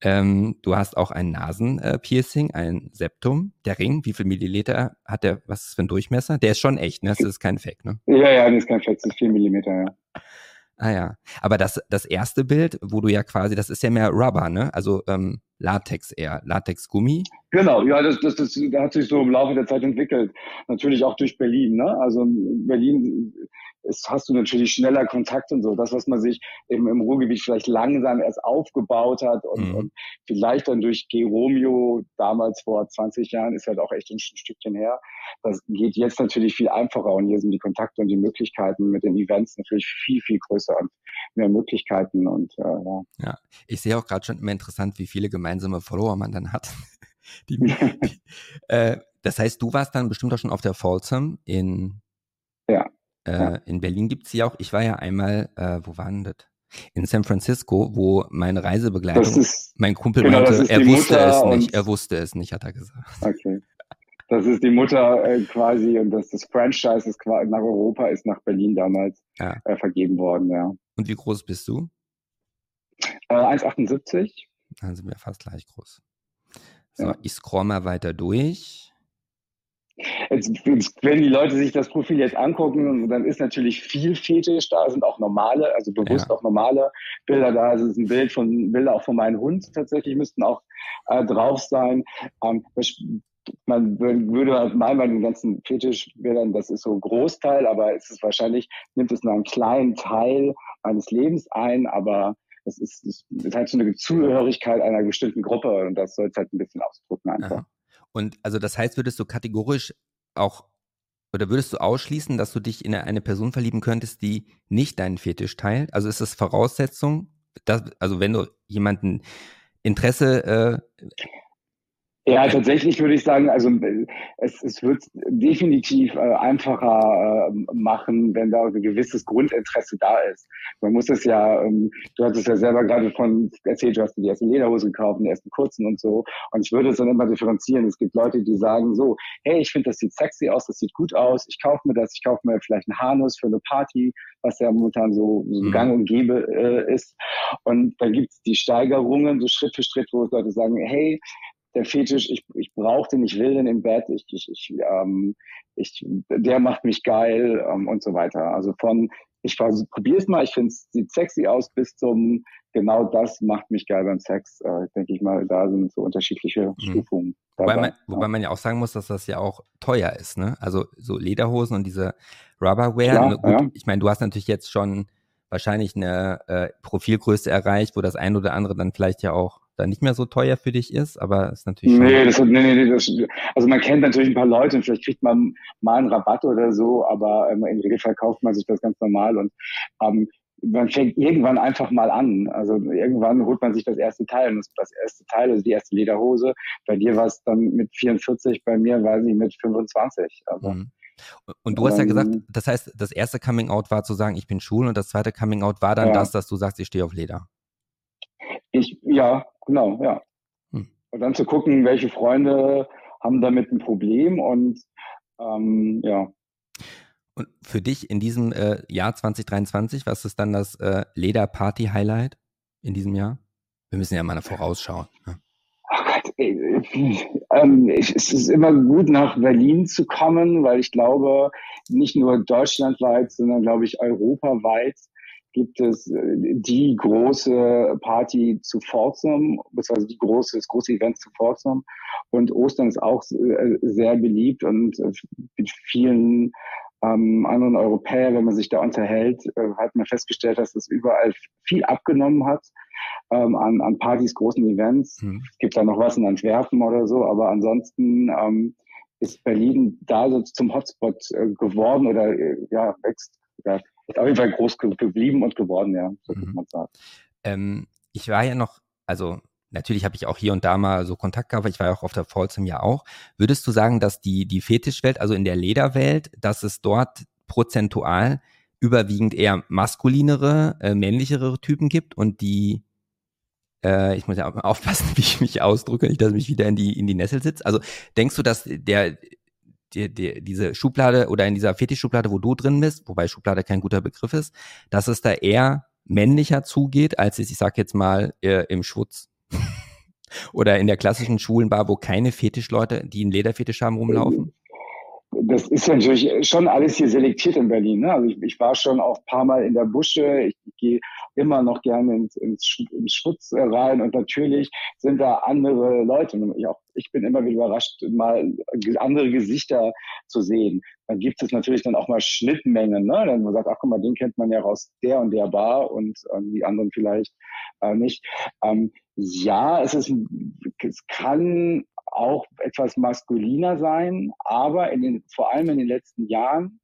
A: Ähm, du hast auch ein Nasenpiercing, ein Septum. Der Ring, wie viel Milliliter hat der, was ist für ein Durchmesser? Der ist schon echt, ne? Das ist kein Fake, ne?
B: Ja, ja, das ist kein Fake, das ist 4 Millimeter, ja.
A: Ah ja, aber das, das erste Bild, wo du ja quasi, das ist ja mehr Rubber, ne? Also ähm, Latex eher, Latexgummi.
B: Genau, ja, das, das, das, das hat sich so im Laufe der Zeit entwickelt. Natürlich auch durch Berlin, ne? Also Berlin ist, hast du natürlich schneller Kontakt und so. Das, was man sich im, im Ruhrgebiet vielleicht langsam erst aufgebaut hat und, mhm. und vielleicht dann durch G. Romeo damals vor 20 Jahren, ist halt auch echt ein Stückchen her. Das geht jetzt natürlich viel einfacher und hier sind die Kontakte und die Möglichkeiten mit den Events natürlich viel, viel größer und mehr Möglichkeiten und äh, ja.
A: ja. Ich sehe auch gerade schon immer interessant, wie viele gemeinsame Follower man dann hat. die, die, äh, das heißt, du warst dann bestimmt auch schon auf der Folsom in
B: ja.
A: Äh, in Berlin gibt es sie auch. Ich war ja einmal, äh, wo war denn das? In San Francisco, wo meine Reisebegleitung, ist, mein Kumpel genau, meinte, er wusste Mutter es nicht, er wusste es nicht, hat er gesagt.
B: Okay. Das ist die Mutter äh, quasi und das, das Franchise ist quasi nach Europa ist nach Berlin damals ja. äh, vergeben worden, ja.
A: Und wie groß bist du?
B: Äh, 1,78.
A: Dann sind wir fast gleich groß. So, ja. ich scroll mal weiter durch.
B: Jetzt, wenn die Leute sich das Profil jetzt angucken, dann ist natürlich viel Fetisch da, sind auch normale, also bewusst ja. auch normale Bilder da. Es ist ein Bild von Bilder auch von meinem Hund tatsächlich müssten auch äh, drauf sein. Ähm, man würde halt meinen, bei den ganzen Fetischbildern, das ist so ein Großteil, aber es ist wahrscheinlich, nimmt es nur einen kleinen Teil meines Lebens ein, aber es ist, es ist halt so eine Zugehörigkeit einer bestimmten Gruppe und das soll es halt ein bisschen ausdrücken einfach. Ja.
A: Und also das heißt, würdest du kategorisch auch oder würdest du ausschließen, dass du dich in eine Person verlieben könntest, die nicht deinen Fetisch teilt? Also ist das Voraussetzung, dass, also wenn du jemanden Interesse äh,
B: ja, tatsächlich würde ich sagen, also es, es wird definitiv äh, einfacher äh, machen, wenn da ein gewisses Grundinteresse da ist. Man muss es ja, ähm, du hattest ja selber gerade von erzählt, du hast die ersten Lederhosen gekauft, die ersten kurzen und so. Und ich würde es dann immer differenzieren. Es gibt Leute, die sagen so, hey, ich finde, das sieht sexy aus, das sieht gut aus, ich kaufe mir das, ich kaufe mir vielleicht einen Harnus für eine Party, was ja momentan so, so mhm. gang und gäbe äh, ist. Und dann gibt es die Steigerungen, so Schritt für Schritt, wo Leute sagen, hey, der Fetisch, ich, ich brauche den, ich will den im Bett, ich, ich, ich, ähm, ich, der macht mich geil ähm, und so weiter. Also von, ich probiere es mal, ich finde es sieht sexy aus, bis zum, genau das macht mich geil beim Sex, äh, denke ich mal, da sind so unterschiedliche mhm. Stufungen.
A: Wobei man, wobei man ja auch sagen muss, dass das ja auch teuer ist, ne? Also so Lederhosen und diese Rubberware. Ja, Gut, ja. Ich meine, du hast natürlich jetzt schon wahrscheinlich eine äh, Profilgröße erreicht, wo das ein oder andere dann vielleicht ja auch dann nicht mehr so teuer für dich ist, aber ist natürlich.
B: Nee, das, nee, nee, das, also man kennt natürlich ein paar Leute und vielleicht kriegt man mal einen Rabatt oder so, aber ähm, im Regelfall kauft man sich das ganz normal und ähm, man fängt irgendwann einfach mal an. Also irgendwann holt man sich das erste Teil und das erste Teil, also die erste Lederhose. Bei dir war es dann mit 44, bei mir war sie mit 25. Also, mhm.
A: Und du hast ja gesagt, ähm, das heißt, das erste Coming Out war zu sagen, ich bin schwul und das zweite Coming Out war dann ja. das, dass du sagst, ich stehe auf Leder.
B: Ich, ja, genau, ja. Hm. Und dann zu gucken, welche Freunde haben damit ein Problem und ähm, ja.
A: Und für dich in diesem äh, Jahr 2023, was ist dann das äh, Leder-Party-Highlight in diesem Jahr? Wir müssen ja mal eine Vorausschau. Ne?
B: ähm, es ist immer gut, nach Berlin zu kommen, weil ich glaube, nicht nur deutschlandweit, sondern glaube ich europaweit gibt es äh, die große Party zu Pforzheim, beziehungsweise die große, das große Event zu Pforzheim. Und Ostern ist auch äh, sehr beliebt und äh, mit vielen ähm, anderen Europäern, wenn man sich da unterhält, äh, hat man festgestellt, dass es überall viel abgenommen hat ähm, an, an Partys, großen Events. Mhm. Es gibt da noch was in Antwerpen oder so, aber ansonsten ähm, ist Berlin da so zum Hotspot äh, geworden oder äh, ja, wächst, ja, ist auf jeden Fall groß geblieben und geworden, ja, so mhm. man sagen.
A: Ähm, ich war ja noch, also natürlich habe ich auch hier und da mal so Kontakt gehabt, ich war ja auch auf der Folsom ja auch. Würdest du sagen, dass die, die Fetischwelt, also in der Lederwelt, dass es dort prozentual überwiegend eher maskulinere, äh, männlichere Typen gibt und die äh, ich muss ja aufpassen, wie ich mich ausdrücke, nicht, dass ich mich wieder in die, in die Nessel sitze. Also denkst du, dass der, der, der, diese Schublade oder in dieser Fetischschublade, wo du drin bist, wobei Schublade kein guter Begriff ist, dass es da eher männlicher zugeht, als es, ich sag jetzt mal, äh, im Schwutz oder in der klassischen Schulenbar, wo keine Fetischleute, die einen Lederfetisch haben, rumlaufen?
B: Das ist ja natürlich schon alles hier selektiert in Berlin. Ne? Also ich, ich war schon auch ein paar Mal in der Busche. Ich, ich gehe immer noch gerne ins, ins, ins Schutz rein und natürlich sind da andere Leute. Ich, auch, ich bin immer wieder überrascht, mal andere Gesichter zu sehen. Dann gibt es natürlich dann auch mal Schnittmengen. Ne? Dann man sagt, ach guck mal, den kennt man ja aus der und der Bar und ähm, die anderen vielleicht äh, nicht. Ähm, ja, es ist, es kann auch etwas maskuliner sein, aber in den, vor allem in den letzten Jahren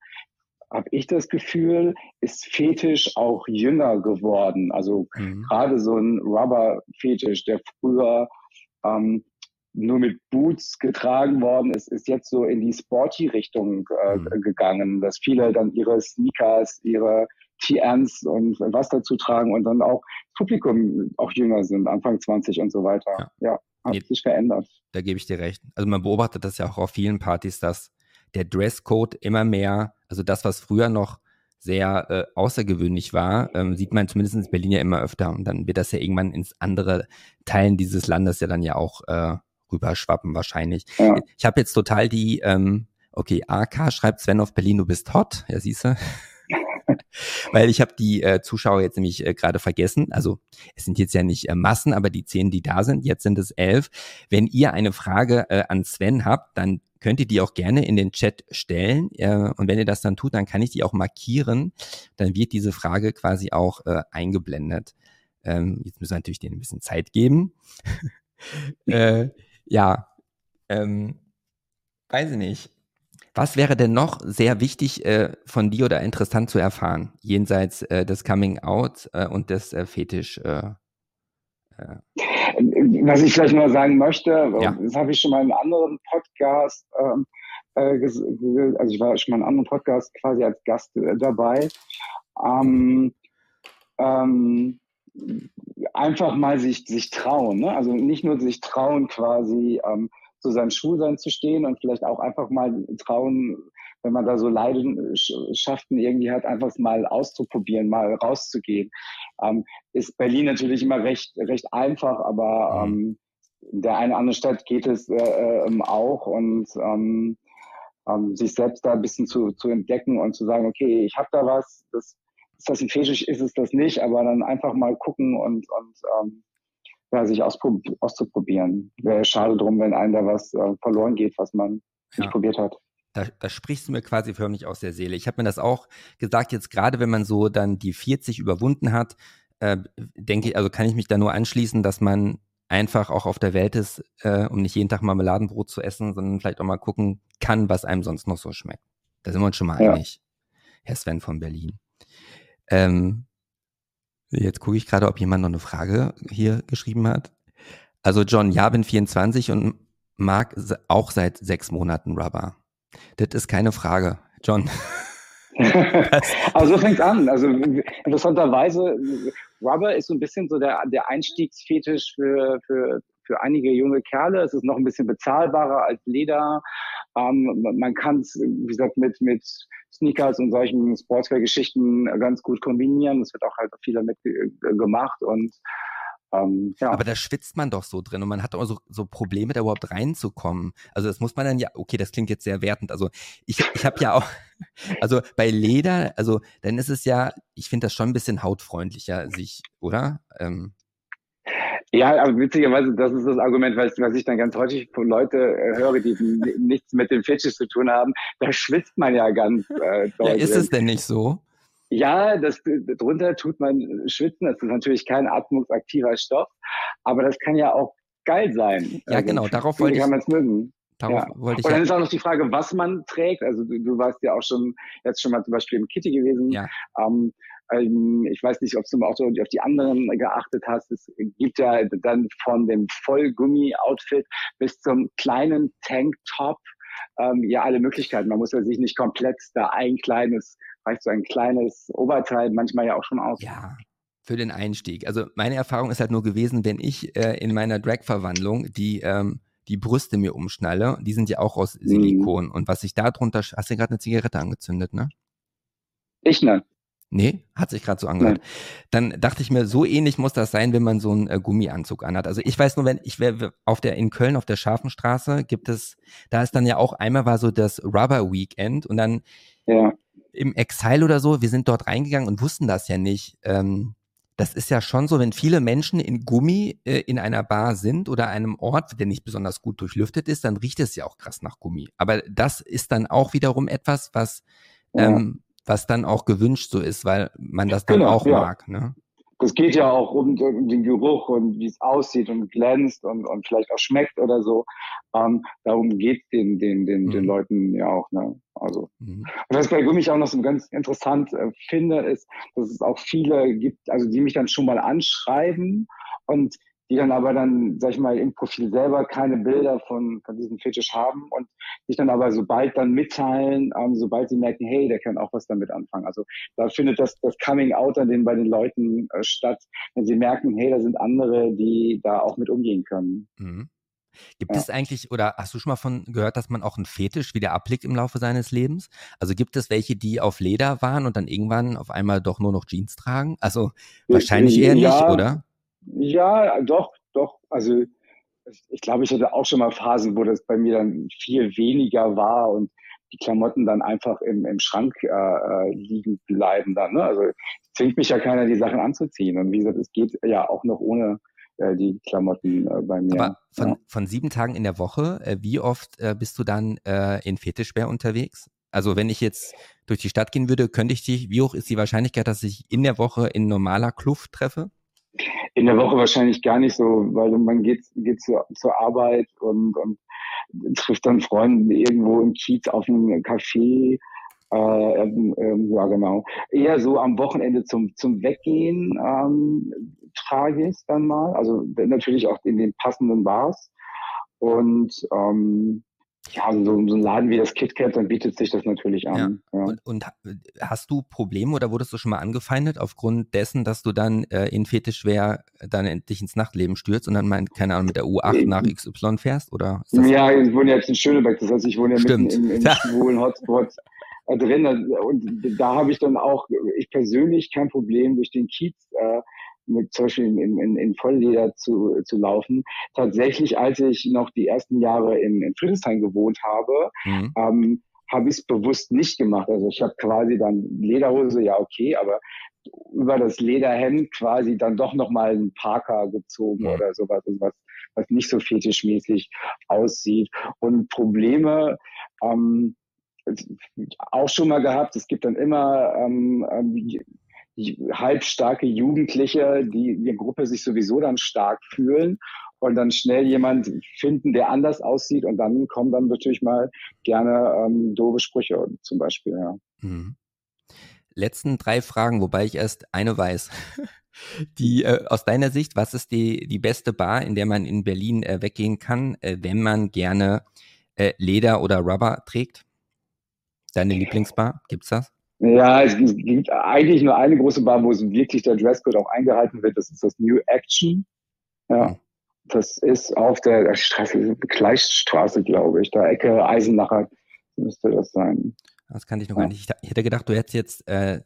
B: habe ich das Gefühl, ist Fetisch auch jünger geworden. Also mhm. gerade so ein Rubber-Fetisch, der früher ähm, nur mit Boots getragen worden ist, ist jetzt so in die Sporty-Richtung äh, mhm. gegangen, dass viele dann ihre Sneakers, ihre TNs und was dazu tragen und dann auch Publikum auch jünger sind, Anfang 20 und so weiter. Ja, ja hat nee, sich verändert.
A: Da gebe ich dir recht. Also man beobachtet das ja auch auf vielen Partys, dass der Dresscode immer mehr, also das, was früher noch sehr äh, außergewöhnlich war, ähm, sieht man zumindest in Berlin ja immer öfter. Und dann wird das ja irgendwann ins andere Teilen dieses Landes ja dann ja auch äh, rüberschwappen wahrscheinlich. Ja. Ich habe jetzt total die, ähm, okay, AK schreibt Sven auf Berlin, du bist hot. Ja, siehst du. Weil ich habe die äh, Zuschauer jetzt nämlich äh, gerade vergessen. Also es sind jetzt ja nicht äh, Massen, aber die zehn, die da sind, jetzt sind es elf. Wenn ihr eine Frage äh, an Sven habt, dann könnt ihr die auch gerne in den Chat stellen. Äh, und wenn ihr das dann tut, dann kann ich die auch markieren. Dann wird diese Frage quasi auch äh, eingeblendet. Ähm, jetzt müssen wir natürlich denen ein bisschen Zeit geben. äh, ja, ähm, weiß ich nicht. Was wäre denn noch sehr wichtig äh, von dir oder interessant zu erfahren, jenseits äh, des Coming Out äh, und des äh, Fetisch? Äh,
B: äh? Was ich vielleicht mal sagen möchte, ja. das habe ich schon mal in einem anderen Podcast, ähm, also ich war schon mal in einem anderen Podcast quasi als Gast dabei. Ähm, ähm, einfach mal sich, sich trauen, ne? also nicht nur sich trauen quasi, ähm, zu seinem Schulsein zu stehen und vielleicht auch einfach mal trauen, wenn man da so Leidenschaften irgendwie hat, einfach mal auszuprobieren, mal rauszugehen. Ähm, ist Berlin natürlich immer recht, recht einfach, aber mhm. ähm, in der einen oder anderen Stadt geht es äh, ähm, auch und ähm, ähm, sich selbst da ein bisschen zu, zu entdecken und zu sagen, okay, ich habe da was, das, ist das ein Fetisch, ist es das nicht, aber dann einfach mal gucken und, und ähm, ja, sich auszuprobieren. Wäre schade drum, wenn einem da was äh, verloren geht, was man ja. nicht probiert hat.
A: Da, da sprichst du mir quasi förmlich aus der Seele. Ich habe mir das auch gesagt, jetzt gerade wenn man so dann die 40 überwunden hat, äh, denke ich, also kann ich mich da nur anschließen, dass man einfach auch auf der Welt ist, äh, um nicht jeden Tag Marmeladenbrot zu essen, sondern vielleicht auch mal gucken kann, was einem sonst noch so schmeckt. Da sind wir uns schon mal ja. einig, Herr Sven von Berlin. Ähm, Jetzt gucke ich gerade, ob jemand noch eine Frage hier geschrieben hat. Also John, ja, bin 24 und mag auch seit sechs Monaten Rubber. Das ist keine Frage, John.
B: Aber so fängt an. Also interessanterweise, Rubber ist so ein bisschen so der, der Einstiegsfetisch für, für, für einige junge Kerle. Es ist noch ein bisschen bezahlbarer als Leder. Ähm, man kann es, wie gesagt, mit, mit Sneakers und solchen Sportswear-Geschichten ganz gut kombinieren. Es wird auch halt viel damit gemacht und
A: Ähm, ja. Aber da schwitzt man doch so drin und man hat auch so, so Probleme, da überhaupt reinzukommen. Also das muss man dann ja, okay, das klingt jetzt sehr wertend. Also ich, ich habe ja auch, also bei Leder, also dann ist es ja, ich finde das schon ein bisschen hautfreundlicher, sich, oder? Ähm,
B: ja, aber witzigerweise, das ist das Argument, was, was ich dann ganz häufig von Leute äh, höre, die nichts mit dem Fetisch zu tun haben. Da schwitzt man ja ganz äh,
A: Ja, ist es denn nicht so?
B: Ja, das, drunter tut man schwitzen. Das ist natürlich kein atmungsaktiver Stoff, aber das kann ja auch geil sein.
A: Ja, also, genau, darauf wollte ich.
B: Kann es mögen. Darauf ja. wollte ich Und dann ja. ist auch noch die Frage, was man trägt. Also du, du warst ja auch schon jetzt schon mal zum Beispiel im Kitty gewesen. Ja. Ähm, ähm, ich weiß nicht, ob du auch so auf die anderen geachtet hast. Es gibt ja dann von dem Vollgummi-Outfit bis zum kleinen Tanktop ähm, ja alle Möglichkeiten. Man muss ja sich nicht komplett da ein kleines, reicht so ein kleines Oberteil manchmal ja auch schon aus.
A: Ja, für den Einstieg. Also meine Erfahrung ist halt nur gewesen, wenn ich äh, in meiner Drag-Verwandlung die ähm, die Brüste mir umschnalle, die sind ja auch aus mhm. Silikon. Mhm. Und was ich da drunter, hast du gerade eine Zigarette angezündet, ne?
B: Ich ne.
A: Nee, hat sich gerade so angehört. Nein. Dann dachte ich mir, so ähnlich muss das sein, wenn man so einen äh, Gummianzug anhat. Also ich weiß nur, wenn ich wäre auf der in Köln auf der Scharfenstraße gibt es, da ist dann ja auch einmal war so das Rubber Weekend und dann ja. im Exile oder so, wir sind dort reingegangen und wussten das ja nicht. Ähm, das ist ja schon so, wenn viele Menschen in Gummi äh, in einer Bar sind oder einem Ort, der nicht besonders gut durchlüftet ist, dann riecht es ja auch krass nach Gummi. Aber das ist dann auch wiederum etwas, was ähm, was dann auch gewünscht so ist, weil man das dann genau, auch ja. mag. Ne?
B: Das geht ja auch um, um den Geruch und wie es aussieht und glänzt und, und vielleicht auch schmeckt oder so. Ähm, darum geht den, den, den, mhm. den Leuten ja auch. Ne? Also, mhm. und was bei Gummi auch noch so ganz interessant äh, finde, ist, dass es auch viele gibt, also die mich dann schon mal anschreiben und die dann aber dann, sag ich mal, im Profil selber keine Bilder von, von diesem Fetisch haben und sich dann aber sobald dann mitteilen, ähm, sobald sie merken, hey, der kann auch was damit anfangen. Also da findet das, das Coming Out an den bei den Leuten äh, statt, wenn sie merken, hey, da sind andere, die da auch mit umgehen können. Mhm.
A: Gibt ja. es eigentlich, oder hast du schon mal von gehört, dass man auch einen Fetisch wieder ablegt im Laufe seines Lebens? Also gibt es welche, die auf Leder waren und dann irgendwann auf einmal doch nur noch Jeans tragen? Also wahrscheinlich eher ja, nicht, oder?
B: Ja, doch, doch. Also ich glaube, ich hatte auch schon mal Phasen, wo das bei mir dann viel weniger war und die Klamotten dann einfach im, im Schrank äh, äh liegen bleiben dann. Ne? Also zwingt mich ja keiner, die Sachen anzuziehen. Und wie gesagt, es geht ja auch noch ohne äh, die Klamotten äh, bei mir.
A: Aber von, ja. von sieben Tagen in der Woche, äh, wie oft äh, bist du dann in Fetischwear unterwegs? Also wenn ich jetzt durch die Stadt gehen würde, könnte ich dich, wie hoch ist die Wahrscheinlichkeit, dass ich in der Woche in normaler Kluft treffe?
B: In der Woche wahrscheinlich gar nicht so, weil man geht, geht zur, zur Arbeit und, und trifft dann Freunde irgendwo im Kiez auf einem Café. Äh, ähm, ja, genau. Eher so am Wochenende zum, zum Weggehen ähm, trage ich es dann mal. Also natürlich auch in den passenden Bars. Und ähm, ja, so, so ein Laden wie das KitKat, dann bietet sich das natürlich an. Ja. Ja.
A: Und, und, hast du Probleme oder wurdest du schon mal angefeindet aufgrund dessen, dass du dann äh, in Fetischwehr dann endlich ins Nachtleben stürzt und dann mal, keine Ahnung, mit der U8 nach XY fährst? Oder
B: ja, ich wohne jetzt in Schöneberg, das heißt, ich wohne ja Stimmt. mitten im, im ja. schwulen Hotspot äh, drin. Und da habe ich dann auch, ich persönlich kein Problem durch den Kiez. Äh, mit zum Beispiel in, in, in Vollleder zu, zu laufen. Tatsächlich, als ich noch die ersten Jahre in, in Friedrichshain gewohnt habe, mhm. ähm, habe ich es bewusst nicht gemacht. Also ich habe quasi dann Lederhose, ja okay, aber über das Lederhemd quasi dann doch nochmal einen Parker gezogen ja. oder sowas, was, was nicht so fetischmäßig aussieht. Und Probleme, ähm, auch schon mal gehabt. Es gibt dann immer ähm, ähm halbstarke Jugendliche, die in der Gruppe sich sowieso dann stark fühlen und dann schnell jemand finden, der anders aussieht und dann kommen dann natürlich mal gerne ähm, doofe Sprüche zum Beispiel. Ja. Mhm.
A: Letzten drei Fragen, wobei ich erst eine weiß. Die äh, aus deiner Sicht, was ist die die beste Bar, in der man in Berlin äh, weggehen kann, äh, wenn man gerne äh, Leder oder Rubber trägt? Deine Lieblingsbar, gibt's das?
B: Ja, es gibt eigentlich nur eine große Bar, wo es wirklich der Dresscode auch eingehalten wird. Das ist das New Action. Ja. Das ist auf der Straße, Gleichstraße, glaube ich. Da Ecke Eisenacher müsste das sein.
A: Das kann ich noch ja. gar nicht. Ich hätte gedacht, du hättest jetzt äh,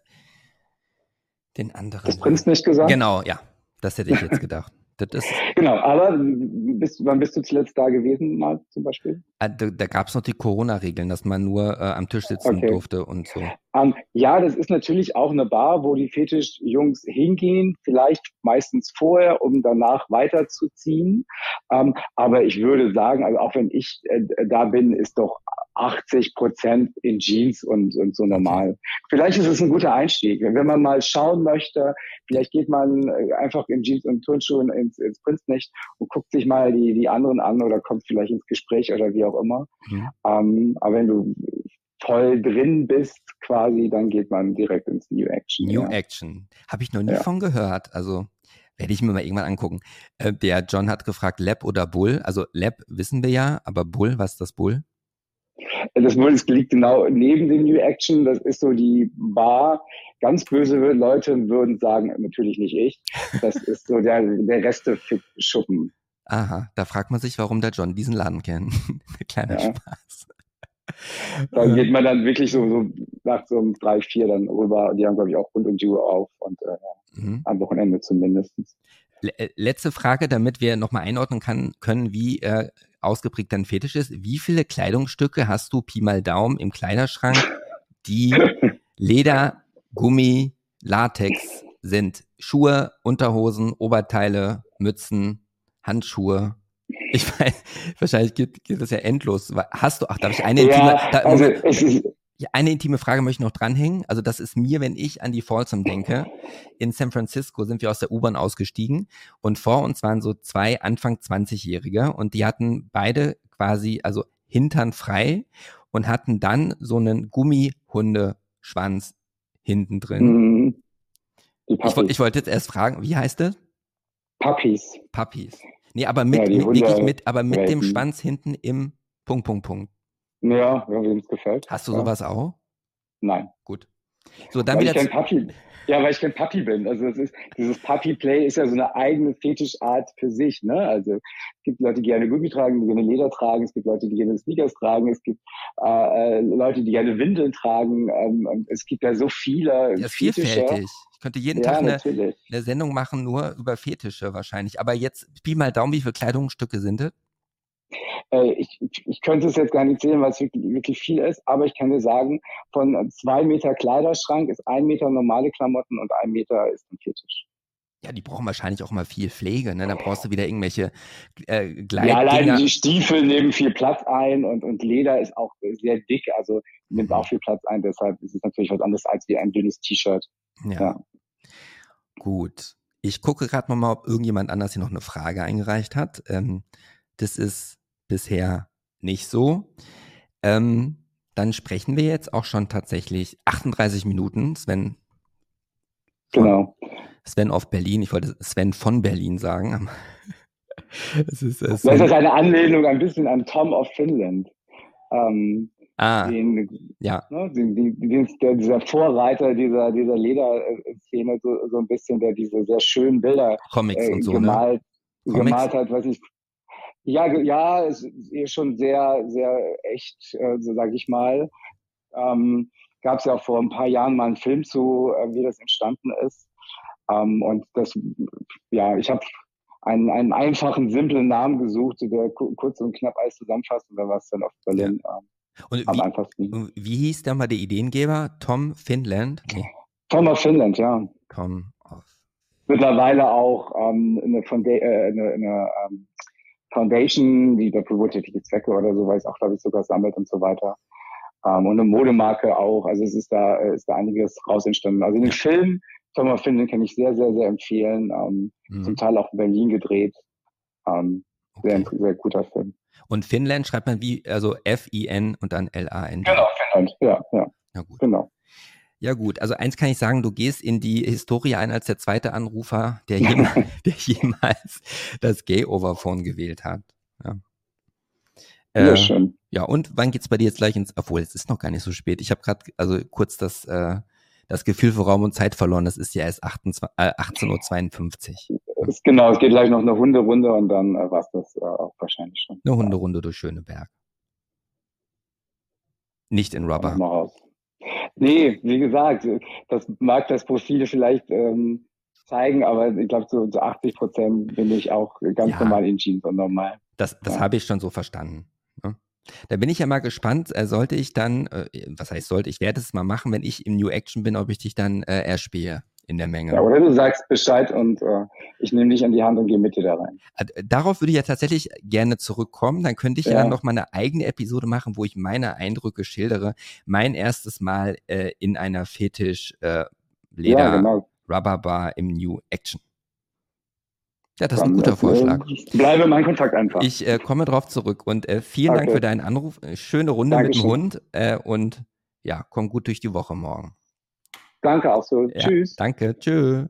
A: den anderen.
B: Das Prinz nicht gesagt?
A: Genau, ja. Das hätte ich jetzt gedacht.
B: Das ist genau, aber bist, wann bist du zuletzt da gewesen, mal zum Beispiel?
A: Ah, da, da gab es noch die Corona-Regeln, dass man nur äh, am Tisch sitzen okay. durfte und so.
B: Ähm, ja, das ist natürlich auch eine Bar, wo die Fetisch-Jungs hingehen, vielleicht meistens vorher, um danach weiterzuziehen. Ähm, aber ich würde sagen, also auch wenn ich äh, da bin, ist doch 80 Prozent in Jeans und, und so normal. Vielleicht ist es ein guter Einstieg. Wenn man mal schauen möchte, vielleicht geht man äh, einfach in Jeans und Turnschuhen ins, ins Prinznecht und guckt sich mal die, die anderen an oder kommt vielleicht ins Gespräch oder wie auch immer. Mhm. Ähm, aber wenn du voll drin bist, quasi, dann geht man direkt ins New Action.
A: New ja. Action. Habe ich noch nie ja. von gehört. Also werde ich mir mal irgendwann angucken. Äh, der John hat gefragt, Lab oder Bull. Also Lab wissen wir ja, aber Bull, was ist das Bull?
B: Das Bull liegt genau neben dem New Action. Das ist so die Bar. Ganz böse Leute würden sagen, natürlich nicht ich. Das ist so der, der Reste-Schuppen.
A: Aha, da fragt man sich, warum der John diesen Laden kennt. Kleiner ja. Spaß.
B: Da geht man dann wirklich so, so nach so um drei, vier dann rüber. Die haben, glaube ich, auch rund um die Uhr auf und äh, mhm. am Wochenende zumindest.
A: Äh, letzte Frage, damit wir nochmal einordnen kann, können, wie äh, ausgeprägt dein Fetisch ist. Wie viele Kleidungsstücke hast du Pi mal Daumen im Kleiderschrank, die Leder, Gummi, Latex sind? Schuhe, Unterhosen, Oberteile, Mützen, Handschuhe, ich weiß, wahrscheinlich geht, geht das ja endlos. Hast du, ach, darf ich eine intime, ja, da, also eine intime Frage möchte ich noch dranhängen. Also das ist mir, wenn ich an die Folsom denke. In San Francisco sind wir aus der U-Bahn ausgestiegen und vor uns waren so zwei Anfang 20-Jährige und die hatten beide quasi, also Hintern frei und hatten dann so einen Gummihundeschwanz hinten drin. Mhm. Ich, ich wollte jetzt erst fragen, wie heißt das?
B: Puppies.
A: Puppies. Nee, aber mit, ja, mit wirklich mit, aber mit dem Schwanz hinten im Punkt, Punkt, Punkt.
B: Ja, wem es gefällt.
A: Hast du ja. sowas auch?
B: Nein.
A: Gut. So, dann
B: weil
A: wieder.
B: Ich kein Papi, ja, weil ich kein Papi bin. Also es ist, dieses Puppy-Play ist ja so eine eigene Fetischart für sich. Ne? Also es gibt Leute, die gerne Gummi tragen, die gerne Leder tragen. Es gibt Leute, die gerne Sneakers tragen. Es gibt äh, äh Leute, die gerne Windeln tragen. Ähm, es gibt ja so viele.
A: Das ist vielfältig. Ich könnte jeden ja, Tag eine, eine, Sendung machen, nur über Fetische wahrscheinlich. Aber jetzt, Pi mal Daumen, wie viele Kleidungsstücke sind es?
B: Äh, ich, ich könnte es jetzt gar nicht sehen, weil es wirklich, wirklich viel ist, aber ich kann dir sagen, von zwei Meter Kleiderschrank ist ein Meter normale Klamotten und ein Meter ist ein Fetisch.
A: Ja, die brauchen wahrscheinlich auch mal viel Pflege, ne? Da brauchst du wieder irgendwelche äh, Gleitdinger.
B: Ja, allein die Stiefel nehmen viel Platz ein und, und Leder ist auch sehr dick, also nimmt auch viel Platz ein. Deshalb ist es natürlich was anderes als wie ein dünnes T-Shirt.
A: Ja. ja. Gut. Ich gucke gerade mal, ob irgendjemand anders hier noch eine Frage eingereicht hat. Ähm, das ist bisher nicht so. Ähm, dann sprechen wir jetzt auch schon tatsächlich 38 Minuten. Sven.
B: Genau.
A: Sven auf Berlin. Ich wollte Sven von Berlin sagen.
B: Es ist, das ist eine Anlehnung ein bisschen an Tom of Finland. Ähm,
A: Ah, den, ja.
B: Ne, den, den, der, dieser Vorreiter dieser, dieser Lederszene, so, so ein bisschen, der diese sehr schönen Bilder
A: Comics äh, und so,
B: gemalt, ne? gemalt hat, was ich. Ja, ja, ist schon sehr, sehr echt, äh, so sage ich mal. Ähm, Gab es ja auch vor ein paar Jahren mal einen Film zu, äh, wie das entstanden ist. Ähm, und das, ja, ich habe einen, einen einfachen, simplen Namen gesucht, der kurz und knapp alles zusammenfasst und da war es dann auf Berlin. Ja. Ähm,
A: und wie, wie hieß der mal der Ideengeber? Tom Finland? Nee.
B: Tom of Finland, ja.
A: Tom of.
B: Mittlerweile auch ähm, eine, Fonda äh, eine, eine ähm, Foundation, die dafür wohltätige Zwecke oder so, weiß auch, glaube ich, sogar sammelt und so weiter. Ähm, und eine Modemarke auch. Also es ist da, äh, ist da einiges raus entstanden. Also den Film Of Finland kann ich sehr, sehr, sehr empfehlen. Ähm, mhm. Zum Teil auch in Berlin gedreht. Ähm, okay. sehr, sehr guter Film.
A: Und Finnland schreibt man wie, also F-I-N und dann L-A-N.
B: Genau, Finnland, ja, ja. Ja,
A: gut.
B: Genau.
A: Ja gut, also eins kann ich sagen, du gehst in die Historie ein als der zweite Anrufer, der, jemals, der jemals das Gay-Overphone gewählt hat. Ja.
B: Äh, schön.
A: Ja, und wann geht's bei dir jetzt gleich ins, obwohl es ist noch gar nicht so spät. Ich habe gerade also kurz das, äh, das Gefühl für Raum und Zeit verloren. Das ist ja erst 18.52 äh, 18 Uhr
B: genau, es geht gleich noch eine Hunderunde und dann äh, war es das äh, auch wahrscheinlich schon.
A: Eine Hunderunde durch Schöneberg. Nicht in Rubber.
B: Mal raus. Nee, wie gesagt, das mag das Profil vielleicht ähm, zeigen, aber ich glaube, so, so 80 Prozent bin ich auch ganz ja, normal in Jeans und normal.
A: Das, das ja. habe ich schon so verstanden. Da bin ich ja mal gespannt, äh, sollte ich dann, äh, was heißt sollte, ich werde es mal machen, wenn ich im New Action bin, ob ich dich dann äh, erspähe in der Menge.
B: Ja, oder du sagst Bescheid und äh, ich nehme dich an die Hand und gehe mit dir da rein.
A: Äh, darauf würde ich ja tatsächlich gerne zurückkommen. Dann könnte ich ja, ja noch mal eine eigene Episode machen, wo ich meine Eindrücke schildere. Mein erstes Mal äh, in einer Fetisch äh, Leder ja, genau. Rubber Bar im New Action. Ja, das ist ein guter Vorschlag.
B: Bleibe mein Kontakt einfach.
A: Ich äh, komme drauf zurück und äh, vielen okay. Dank für deinen Anruf. Äh, schöne Runde Dankeschön. mit dem Hund äh, und ja, komm gut durch die Woche morgen.
B: Danke auch so. Ja, Tschüss.
A: Danke. Tschö.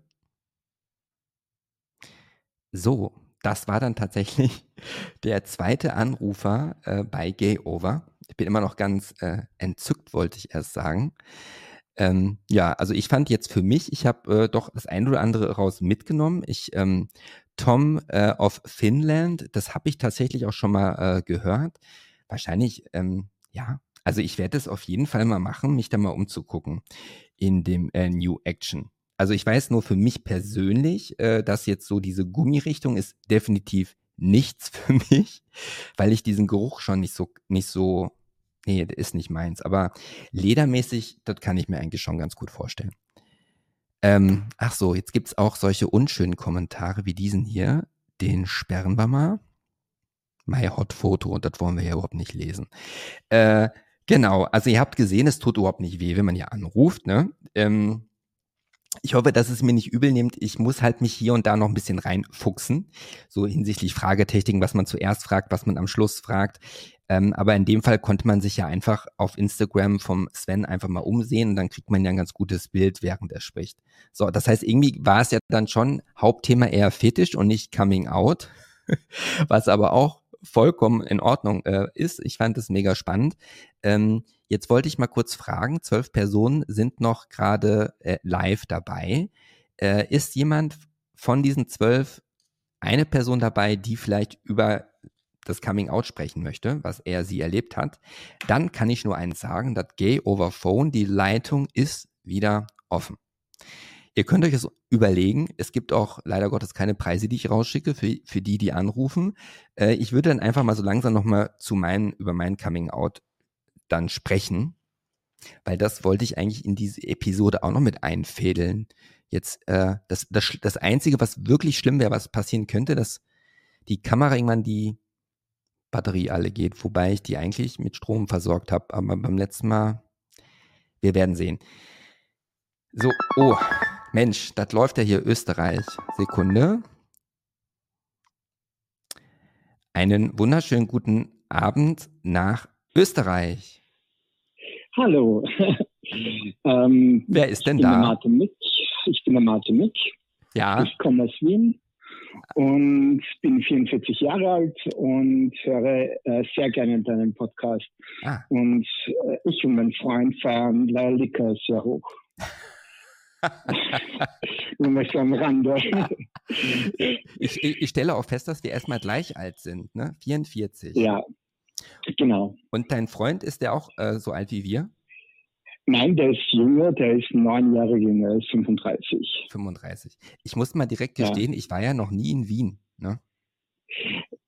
A: So, das war dann tatsächlich der zweite Anrufer äh, bei Gay Over. Ich bin immer noch ganz äh, entzückt, wollte ich erst sagen. Ähm, ja, also ich fand jetzt für mich, ich habe äh, doch das ein oder andere raus mitgenommen. Ich ähm, Tom äh, of Finland, das habe ich tatsächlich auch schon mal äh, gehört. Wahrscheinlich, ähm, ja, also ich werde es auf jeden Fall mal machen, mich da mal umzugucken in dem äh, New Action. Also ich weiß nur für mich persönlich, äh, dass jetzt so diese Gummirichtung ist definitiv nichts für mich, weil ich diesen Geruch schon nicht so, nicht so, nee, ist nicht meins. Aber ledermäßig, das kann ich mir eigentlich schon ganz gut vorstellen. Ähm, ach so, jetzt gibt's auch solche unschönen Kommentare wie diesen hier. Den sperren wir mal. My Hot Foto, und das wollen wir ja überhaupt nicht lesen. Äh, Genau, also ihr habt gesehen, es tut überhaupt nicht weh, wenn man hier anruft. Ne? Ähm, ich hoffe, dass es mir nicht übel nimmt. Ich muss halt mich hier und da noch ein bisschen reinfuchsen, so hinsichtlich Fragetechniken, was man zuerst fragt, was man am Schluss fragt. Ähm, aber in dem Fall konnte man sich ja einfach auf Instagram vom Sven einfach mal umsehen und dann kriegt man ja ein ganz gutes Bild, während er spricht. So, das heißt, irgendwie war es ja dann schon Hauptthema eher Fetisch und nicht Coming Out, was aber auch vollkommen in Ordnung äh, ist. Ich fand es mega spannend. Ähm, jetzt wollte ich mal kurz fragen, zwölf Personen sind noch gerade äh, live dabei. Äh, ist jemand von diesen zwölf eine Person dabei, die vielleicht über das Coming Out sprechen möchte, was er sie erlebt hat, dann kann ich nur eins sagen, das Gay Over Phone, die Leitung ist wieder offen. Ihr könnt euch das überlegen. Es gibt auch leider Gottes keine Preise, die ich rausschicke für, für die, die anrufen. Äh, ich würde dann einfach mal so langsam nochmal zu meinen, über mein Coming Out dann sprechen, weil das wollte ich eigentlich in diese Episode auch noch mit einfädeln. Jetzt, äh, das, das, das Einzige, was wirklich schlimm wäre, was passieren könnte, dass die Kamera irgendwann die Batterie alle geht, wobei ich die eigentlich mit Strom versorgt habe, aber beim letzten Mal, wir werden sehen. So, oh, Mensch, das läuft ja hier Österreich. Sekunde. Einen wunderschönen guten Abend nach Österreich.
D: Hallo. ähm,
A: Wer ist denn da?
D: Martin Mick. Ich bin der Martin Mick.
A: Ja.
D: Ich komme aus Wien und bin 44 Jahre alt und höre äh, sehr gerne deinen Podcast. Ah. Und äh, ich und mein Freund feiern La Liquor sehr hoch. Nur mal so am Rande.
A: Ich, ich, stelle auch fest, dass wir erstmal gleich alt sind, ne? 44.
D: Ja, genau.
A: Und dein Freund, ist der auch äh, so alt wie wir?
D: Nein, der ist jünger, der ist neun Jahre jünger, ist 35.
A: 35. Ich muss mal direkt gestehen, ja. ich war ja noch nie in Wien. Ne?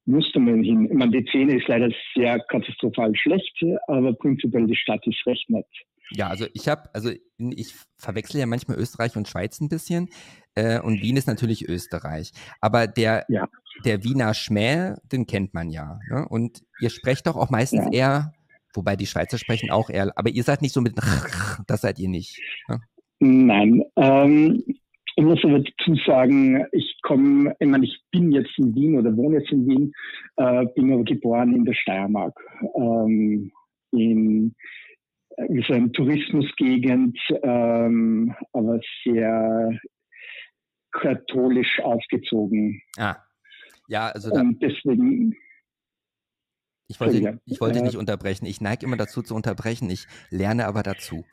D: Musste man hin. Ich meine, die Szene ist leider sehr katastrophal schlecht, aber prinzipiell die Stadt ist recht nett.
A: Ja, also ich habe, also ich verwechsel ja manchmal Österreich und Schweiz ein bisschen äh, und Wien ist natürlich Österreich. Aber der, ja. der Wiener Schmäh, den kennt man ja. Ne? Und ihr sprecht doch auch meistens ja. eher, wobei die Schweizer sprechen auch eher, aber ihr seid nicht so mit, das seid ihr nicht. Ne?
D: Nein, ähm, ich muss aber dazu sagen, ich komme, ich meine, ich bin jetzt in Wien oder wohne jetzt in Wien, äh, bin aber geboren in der Steiermark. Ähm, in ist eine Tourismusgegend, ähm, aber sehr katholisch aufgezogen.
A: Ah, ja, also
D: da, Und deswegen.
A: Ich wollte, ich wollte äh, nicht unterbrechen. Ich neige immer dazu zu unterbrechen. Ich lerne aber dazu.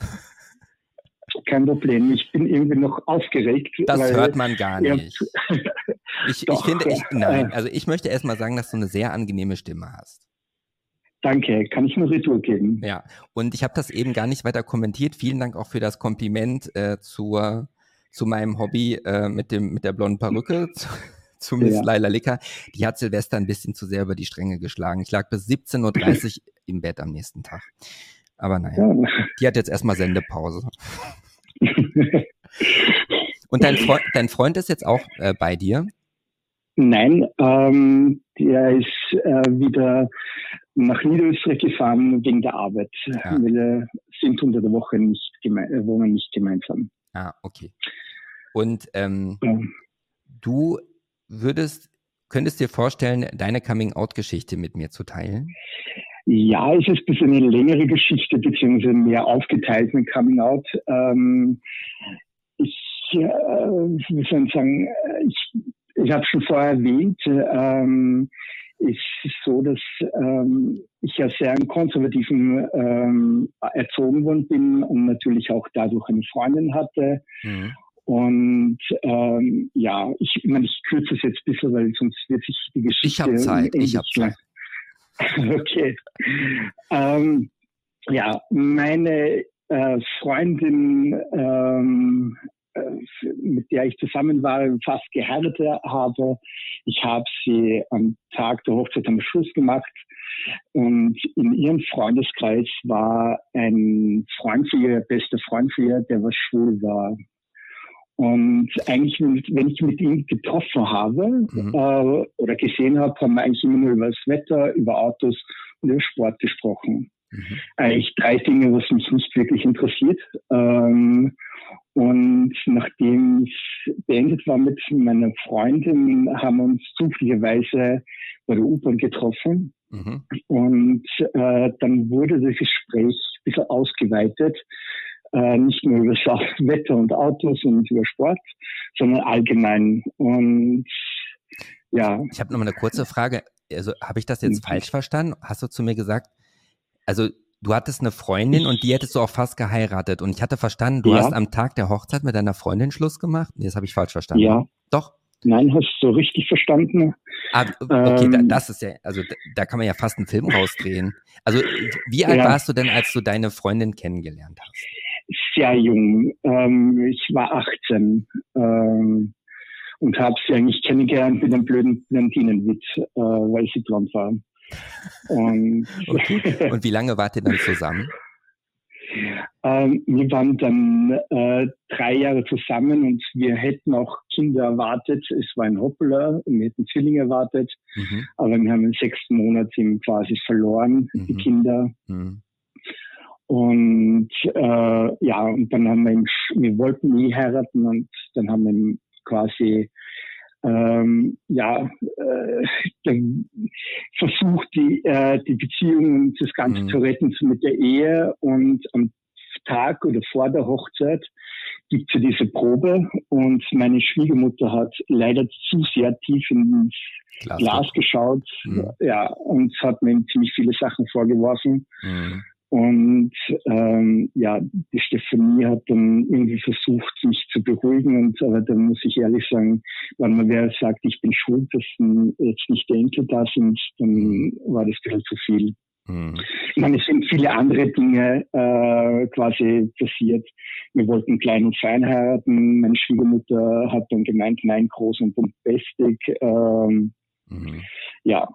D: Kein Problem. Ich bin irgendwie noch aufgeregt.
A: Das hört man gar nicht. ich, Doch, ich finde, ich, nein, also ich möchte erst mal sagen, dass du eine sehr angenehme Stimme hast.
D: Danke, kann ich nur Retour geben.
A: Ja, und ich habe das eben gar nicht weiter kommentiert. Vielen Dank auch für das Kompliment äh, zur, zu meinem Hobby äh, mit, dem, mit der blonden Perücke, zu, Miss ja. Laila Licker. Die hat Silvester ein bisschen zu sehr über die Stränge geschlagen. Ich lag bis 17.30 Uhr im Bett am nächsten Tag. Aber naja, ja. die hat jetzt erstmal Sendepause. Und dein Freund, dein Freund ist jetzt auch äh, bei dir?
D: Nein, ähm, der ist äh, wieder nach Niederösterreich gefahren wegen der Arbeit. Ja. Wir sind unter der Woche nicht äh, wohnen nicht gemeinsam.
A: Ah, okay. Und ähm, ja. du würdest, könntest dir vorstellen, deine Coming-out-Geschichte mit mir zu teilen?
D: Ja, es ist ein bisschen eine längere Geschichte, beziehungsweise mehr aufgeteilt mit Coming-out. Ähm, ich, äh, wie soll ich sagen, ich ich habe schon vorher erwähnt, ähm, ist so, dass ähm, ich ja sehr im Konservativen ähm, erzogen worden bin und natürlich auch dadurch eine Freundin hatte. Mhm. Und ähm, ja, ich, ich meine, ich kürze es jetzt ein bisschen, weil sonst wird sich die Geschichte.
A: Ich habe Zeit, ich habe Zeit.
D: okay. Ähm, ja, meine äh, Freundin ähm, äh, mit der ich zusammen war, fast geheiratet habe. Ich habe sie am Tag der Hochzeit am Schluss gemacht. Und in ihrem Freundeskreis war ein Freund für ihr, bester Freund für ihr, der was schwul war. Und eigentlich, wenn ich mit ihm getroffen habe mhm. äh, oder gesehen habe, haben wir eigentlich immer nur über das Wetter, über Autos und über Sport gesprochen. Mhm. Eigentlich drei Dinge, was mich nicht wirklich interessiert. Ähm, und nachdem es beendet war mit meiner Freundin, haben wir uns zufälligerweise bei der U-Bahn getroffen. Mhm. Und äh, dann wurde das Gespräch ein bisschen ausgeweitet. Äh, nicht nur über Wetter und Autos und über Sport, sondern allgemein. Und ja.
A: Ich habe noch mal eine kurze Frage. Also habe ich das jetzt mhm. falsch verstanden? Hast du zu mir gesagt, also du hattest eine Freundin und die hättest du auch fast geheiratet. Und ich hatte verstanden, du ja. hast am Tag der Hochzeit mit deiner Freundin Schluss gemacht? Nee, das habe ich falsch verstanden.
D: Ja.
A: Doch?
D: Nein, hast du richtig verstanden.
A: Ah, okay, ähm, da, das ist ja, also da, da, kann man ja fast einen Film rausdrehen. Also wie alt ja. warst du denn, als du deine Freundin kennengelernt hast?
D: Sehr jung. Ähm, ich war 18 ähm, und habe sie eigentlich kennengelernt mit einem blöden Blondinenwitz, äh, weil sie blond war.
A: Und, okay. Und wie lange wart ihr dann zusammen?
D: Ähm, wir waren dann äh, drei Jahre zusammen und wir hätten auch Kinder erwartet. Es war ein Hoppler, wir hätten Zwillinge erwartet, mhm. aber wir haben im sechsten Monat ihm quasi verloren, mhm. die Kinder. Mhm. Und äh, ja, und dann haben wir ihn, wir wollten nie heiraten und dann haben wir ihn quasi ähm, ja, äh, versucht, die, äh, die Beziehung das Ganze mhm. zu retten mit der Ehe. Und am Tag oder vor der Hochzeit gibt es ja diese Probe und meine Schwiegermutter hat leider zu sehr tief ins Glas, Glas geschaut mhm. ja, und hat mir ziemlich viele Sachen vorgeworfen. Mhm. Und ähm, ja, die Stefanie hat dann irgendwie versucht, mich zu beruhigen. Und aber da muss ich ehrlich sagen, wenn man wer sagt, ich bin schuld, dass jetzt nicht die Enkel da sind, dann war das ein bisschen zu viel. Mhm. Ich meine, es sind viele andere Dinge äh, quasi passiert. Wir wollten klein und fein heiraten. Meine Schwiegermutter hat dann gemeint, nein, groß und bombastic. Ähm, mhm. Ja,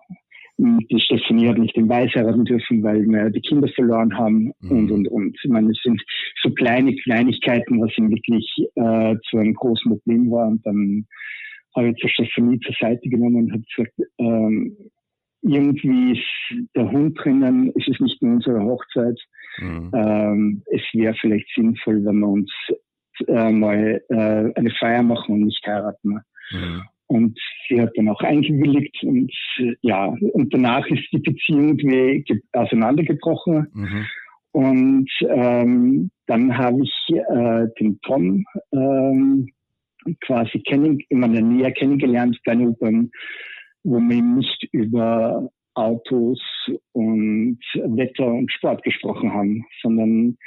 D: die Stefanie hat nicht den Weiß heiraten dürfen, weil wir die Kinder verloren haben mhm. und, und, und. Ich meine, es sind so kleine Kleinigkeiten, was ihm wirklich äh, zu einem großen Problem war. Und dann habe ich die Stefanie zur Seite genommen und habe gesagt, ähm, irgendwie ist der Hund drinnen, es ist nicht nur unsere Hochzeit. Mhm. Ähm, es wäre vielleicht sinnvoll, wenn wir uns äh, mal äh, eine Feier machen und nicht heiraten. Mhm. Und sie hat dann auch eingewilligt und ja, und danach ist die Beziehung auseinandergebrochen. Mhm. Und ähm, dann habe ich äh, den Tom ähm, quasi kennen, in meiner Nähe kennengelernt bei einer U-Bahn, wo wir nicht über Autos und Wetter und Sport gesprochen haben, sondern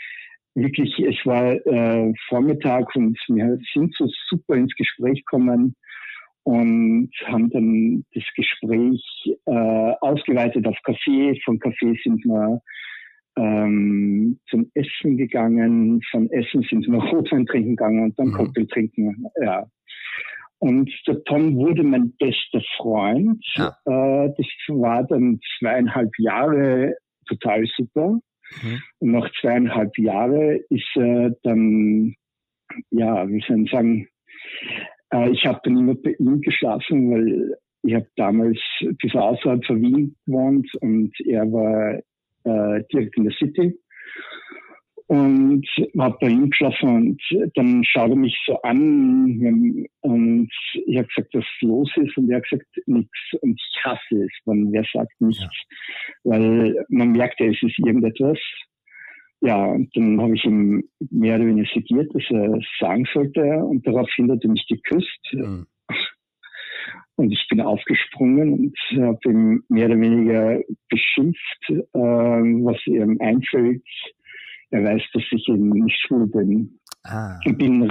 D: wirklich, es war äh, Vormittag und wir sind so super ins Gespräch gekommen und haben dann das Gespräch äh, ausgeweitet auf Kaffee. Von Kaffee sind wir ähm, zum Essen gegangen. Von Essen sind wir Rotwein trinken gegangen und dann mhm. Cocktail trinken. Ja. Und der Tom wurde mein bester Freund. Ja. Äh, das war dann zweieinhalb Jahre total super. Mhm. Und nach zweieinhalb Jahren ist er dann, ja, wie soll ich sagen, äh, ich habe dann immer bei ihm geschlafen, weil ich habe damals bis außerhalb von Wien gewohnt und er war äh, direkt in der City und habe bei ihm geschlafen und dann schaut er mich so an und ich habe gesagt, was los ist und er hat gesagt, nichts und ich hasse es, wenn wer sagt nichts, ja. weil man merkt ja, es ist irgendetwas. Ja, und dann habe ich ihm mehr oder weniger zitiert, dass er sagen sollte und daraufhin hat er mich geküsst. Mhm. Und ich bin aufgesprungen und habe ihm mehr oder weniger beschimpft, äh, was ihm einfällt, er weiß, dass ich eben nicht schwul bin. Ah. Ich bin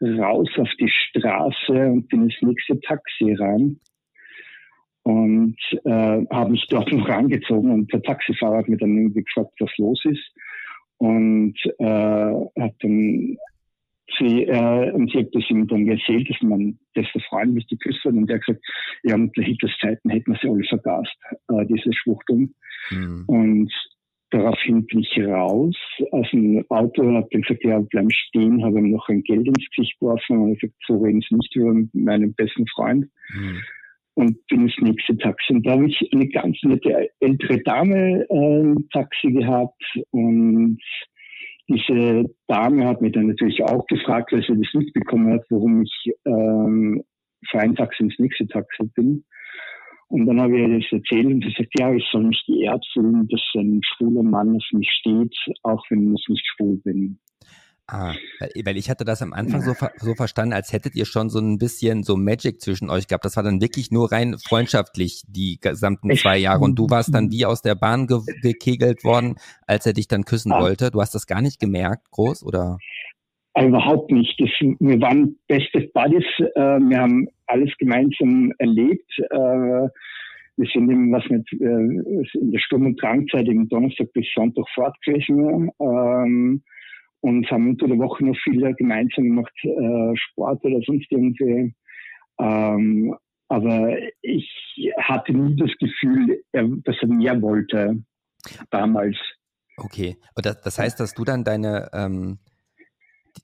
D: raus auf die Straße und bin ins nächste Taxi rein und äh, habe mich dort noch angezogen und der Taxifahrer hat mir dann irgendwie gefragt, was los ist und äh, hat dann sie, äh, und sie hat das ihm dann erzählt, dass mein bester Freund mich geküsst hat und der hat gesagt, ja, unter Hitlers Zeiten hätten wir sie alle vergast, äh, diese Schwuchteln. Mhm. Und Daraufhin bin ich raus aus dem Auto und habe gesagt, ja, bleib stehen, habe ihm noch ein Geld ins Gesicht geworfen und gesagt, so reden Sie nicht über meinen besten Freund. Mhm. Und bin ins nächste Taxi. Und da habe ich eine ganz nette ältere Dame äh, Taxi gehabt und diese Dame hat mich dann natürlich auch gefragt, weil sie das mitbekommen hat, warum ich ähm, ein Taxi ins nächste Taxi bin. Und dann habe ich ihr das erzählt und sie sagt, ja, ich soll mich geehrt fühlen, dass ein schwuler Mann auf mich steht, auch wenn ich nicht schwul bin.
A: Ah, weil ich hatte das am Anfang so, so verstanden, als hättet ihr schon so ein bisschen so Magic zwischen euch gehabt. Das war dann wirklich nur rein freundschaftlich die gesamten zwei Jahre. Und du warst dann wie aus der Bahn ge gekegelt worden, als er dich dann küssen ah. wollte. Du hast das gar nicht gemerkt, groß, oder?
D: Überhaupt nicht. Das, wir waren beste Buddies. Äh, wir haben alles gemeinsam erlebt. Äh, wir sind eben was mit äh, in der Sturm- und Drangzeit im Donnerstag bis Sonntag fort gewesen ähm, und haben unter der Woche noch viel gemeinsam gemacht, äh, Sport oder sonst irgendwie. Ähm, aber ich hatte nie das Gefühl, dass er mehr wollte damals.
A: Okay, das, das heißt, dass du dann deine ähm,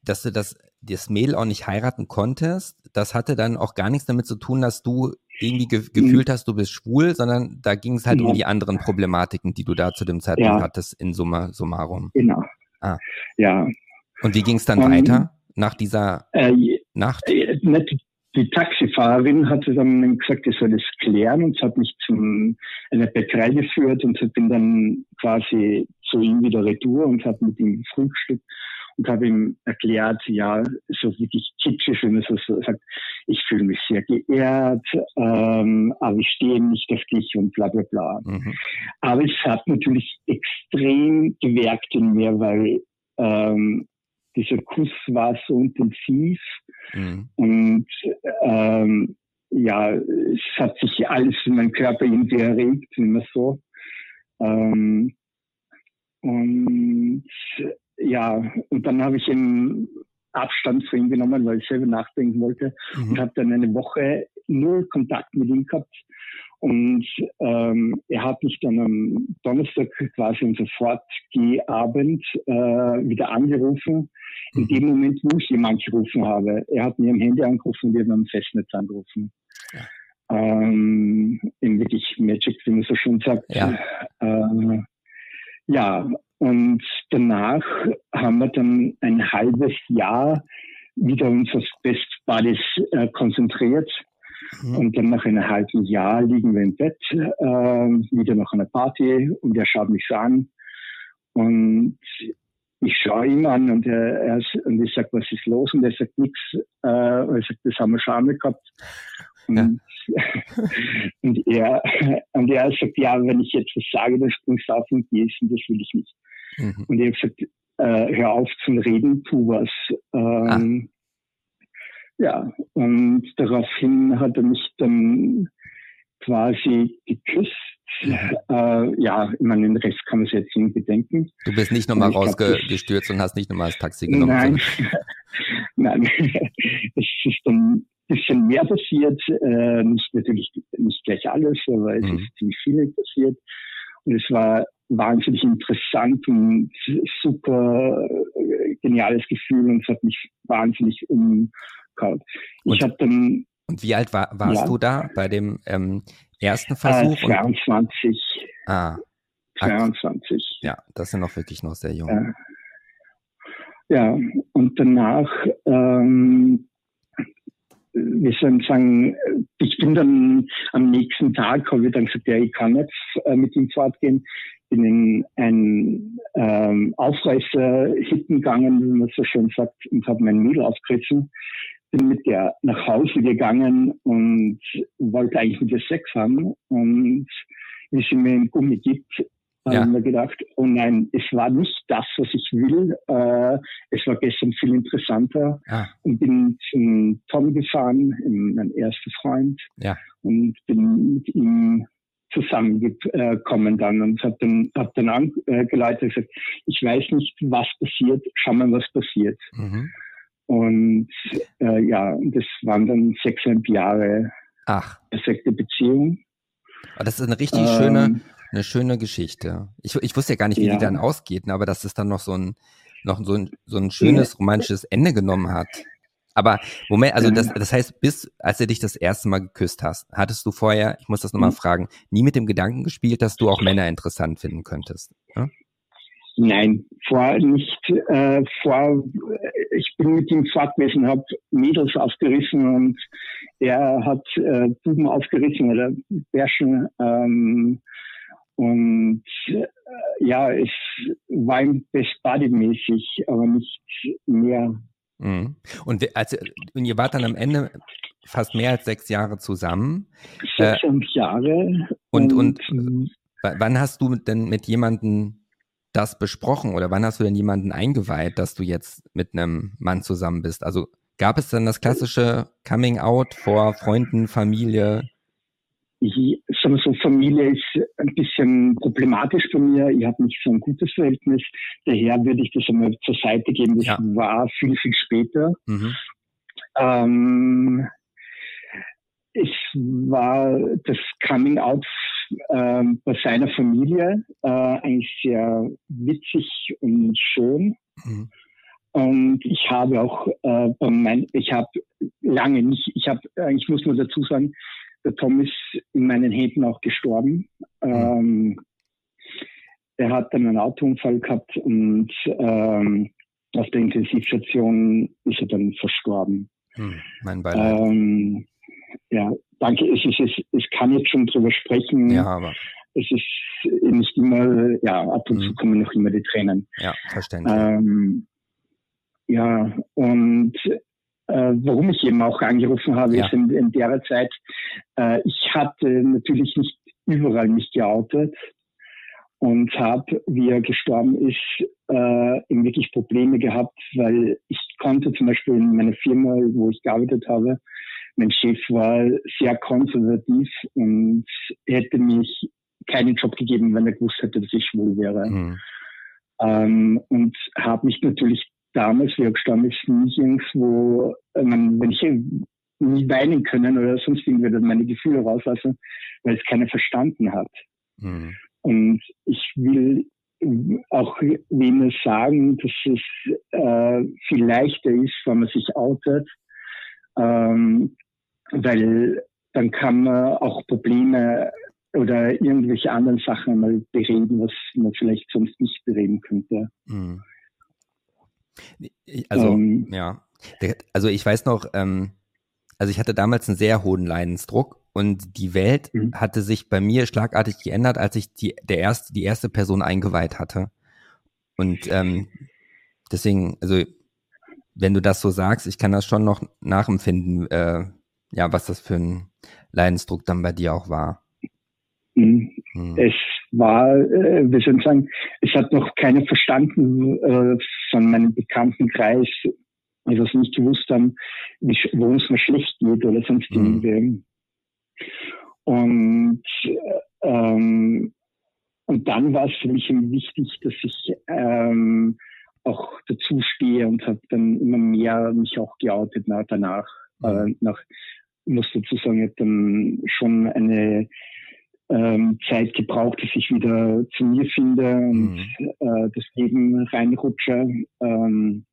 A: dass du das, das Mädel auch nicht heiraten konntest, das hatte dann auch gar nichts damit zu tun, dass du irgendwie ge gefühlt hast, du bist schwul, sondern da ging es halt genau. um die anderen Problematiken, die du da zu dem Zeitpunkt ja. hattest in Summa summarum.
D: Genau. Ah. Ja.
A: Und wie ging es dann um, weiter nach dieser äh, Nacht? Äh,
D: die Taxifahrerin hatte dann gesagt, ich soll das klären und sie hat mich zum einer Bäckerei geführt und ich bin dann quasi zu ihm wieder retour und hat mit ihm gefrühstückt und habe ihm erklärt, ja, so wirklich kitschig, wenn er so sagt, ich fühle mich sehr geehrt, ähm, aber ich stehe nicht auf dich und bla bla bla. Mhm. Aber es hat natürlich extrem gewerkt in mir, weil ähm, dieser Kuss war so intensiv mhm. und ähm, ja, es hat sich alles in meinem Körper irgendwie erregt, immer so. Ähm, und ja, und dann habe ich eben Abstand zu ihm genommen, weil ich selber nachdenken wollte mhm. und habe dann eine Woche null Kontakt mit ihm gehabt. Und ähm, er hat mich dann am Donnerstag quasi am Sofortgehabend äh, wieder angerufen, in mhm. dem Moment, wo ich ihn angerufen habe. Er hat mir am Handy angerufen und wir haben am Festnetz angerufen. Ja. Ähm, in wirklich Magic, wie man so schön sagt. Ja. Äh, ja, und danach haben wir dann ein halbes Jahr wieder uns auf Best Buddies äh, konzentriert. Mhm. Und dann nach einem halben Jahr liegen wir im Bett, äh, wieder nach einer Party und er schaut mich so an. Und ich schaue ihn an und, er, er, und ich sage, was ist los? Und er sagt nichts. Äh, er sagt, das haben wir schon einmal gehabt. Und, ja. und, er, und er sagt, ja, wenn ich jetzt was sage, dann springst du auf und gehst und das will ich nicht. Mhm. Und ich habe gesagt, äh, hör auf zum Reden, tu was. Ähm, ah. Ja, und daraufhin hat er mich dann quasi geküsst. Äh, ja, ich meine, den Rest kann man sich jetzt nicht bedenken.
A: Du bist nicht nochmal rausgestürzt und hast nicht nochmal das Taxi genommen.
D: Nein, nein, es ist dann ein bisschen mehr passiert, äh, nicht natürlich nicht gleich alles, aber es mhm. ist ziemlich viel passiert. Und es war wahnsinnig interessant und super äh, geniales Gefühl und es hat mich wahnsinnig umgehauen. Ich habe dann
A: und wie alt war, warst ja. du da bei dem ähm, ersten Versuch?
D: Äh, 22. ah. 22.
A: Ja, das sind noch wirklich noch sehr jung.
D: Äh, ja, und danach, ähm, wie soll ich sagen, ich bin dann am nächsten Tag, habe ich dann gesagt, ja, ich kann jetzt äh, mit ihm fortgehen. Bin in ein ähm, Aufreißer gegangen, wie man so schön sagt, und habe mein Mädel aufgerissen bin mit der nach Hause gegangen und wollte eigentlich mit ihr Sex haben. Und wie sie mir einen Gummi gibt, ja. haben wir gedacht, oh nein, es war nicht das, was ich will. Äh, es war gestern viel interessanter. Ah. Und bin zum Tom gefahren, mein erster Freund. Ja. Und bin mit ihm zusammengekommen dann und habe dann, hab dann angeleitet und gesagt, ich weiß nicht, was passiert, schau mal, was passiert. Mhm. Und äh, ja, das waren dann sechseinhalb Jahre
A: Ach.
D: perfekte Beziehung.
A: Aber das ist eine richtig ähm, schöne, eine schöne Geschichte. Ich, ich wusste ja gar nicht, wie ja. die dann ausgeht, ne, aber dass es dann noch so ein, noch so ein, so ein schönes romantisches Ende genommen hat. Aber Moment, also das, das heißt, bis als du dich das erste Mal geküsst hast, hattest du vorher, ich muss das nochmal mhm. fragen, nie mit dem Gedanken gespielt, dass du auch Männer interessant finden könntest?
D: Ja? Nein, vor nicht. Äh, vor, ich bin mit ihm fortgemessen, habe Mädels aufgerissen und er hat äh, Buben aufgerissen oder Bärschen. Ähm, und äh, ja, es war ihm Best mäßig, aber nicht mehr.
A: Mhm. Und, also, und ihr wart dann am Ende fast mehr als sechs Jahre zusammen.
D: Sechs äh, Jahre.
A: Und, und, und wann hast du denn mit jemandem das besprochen oder wann hast du denn jemanden eingeweiht, dass du jetzt mit einem Mann zusammen bist? Also gab es dann das klassische Coming Out vor Freunden, Familie?
D: Ich, sagen so, Familie ist ein bisschen problematisch bei mir. Ich habe nicht so ein gutes Verhältnis. Daher würde ich das einmal zur Seite geben. Das ja. war viel, viel später. Mhm. Ähm, es war das Coming Out ähm, bei seiner Familie äh, eigentlich sehr witzig und schön. Mhm. Und ich habe auch äh, bei mein, ich habe lange nicht, ich habe, äh, ich muss nur dazu sagen, der Tom ist in meinen Händen auch gestorben. Mhm. Ähm, er hat dann einen Autounfall gehabt und ähm, auf der Intensivstation ist er dann verstorben.
A: Mhm. Mein Beileid. Ähm,
D: ja, danke. Es, ist, es, es kann jetzt schon drüber sprechen.
A: Ja, aber.
D: Es ist nicht immer, ja, ab und mhm. zu kommen noch immer die Tränen.
A: Ja, verständlich.
D: Ähm, ja, und warum ich eben auch angerufen habe, ja. ist in, in der Zeit, äh, ich hatte natürlich nicht überall mich geoutet und habe, wie er gestorben ist, äh, eben wirklich Probleme gehabt, weil ich konnte zum Beispiel in meiner Firma, wo ich gearbeitet habe, mein Chef war sehr konservativ und hätte mich keinen Job gegeben, wenn er gewusst hätte, dass ich schwul wäre. Mhm. Ähm, und habe mich natürlich damals, wie er gestorben ist, nicht irgendwo, ähm, wenn ich nie weinen können oder sonst irgendwie meine Gefühle rauslassen, weil es keiner verstanden hat. Mhm. Und ich will auch wem sagen, dass es äh, viel leichter ist, wenn man sich outet, ähm, weil dann kann man auch Probleme oder irgendwelche anderen Sachen mal bereden, was man vielleicht sonst nicht bereden könnte. Mhm.
A: Also, ähm, ja. Also ich weiß noch, ähm, also ich hatte damals einen sehr hohen Leidensdruck und die Welt mhm. hatte sich bei mir schlagartig geändert, als ich die, der erste, die erste Person eingeweiht hatte. Und ähm, deswegen, also wenn du das so sagst, ich kann das schon noch nachempfinden, äh, ja, was das für ein Leidensdruck dann bei dir auch war.
D: Mhm. Hm. Es war, äh, soll ich sagen, es hat noch keiner verstanden äh, von meinem Bekanntenkreis, die das nicht gewusst haben, wie, wo es mir schlecht geht oder sonst hm. irgendwie. Und, ähm, und dann war es für mich wichtig, dass ich ähm, auch dazu stehe und habe dann immer mehr mich auch geoutet nach, danach. Mhm. Äh, nach, muss dazu sagen, ich habe dann schon eine ähm, Zeit gebraucht, dass ich wieder zu mir finde und mhm. äh, das Leben reinrutsche. Ähm,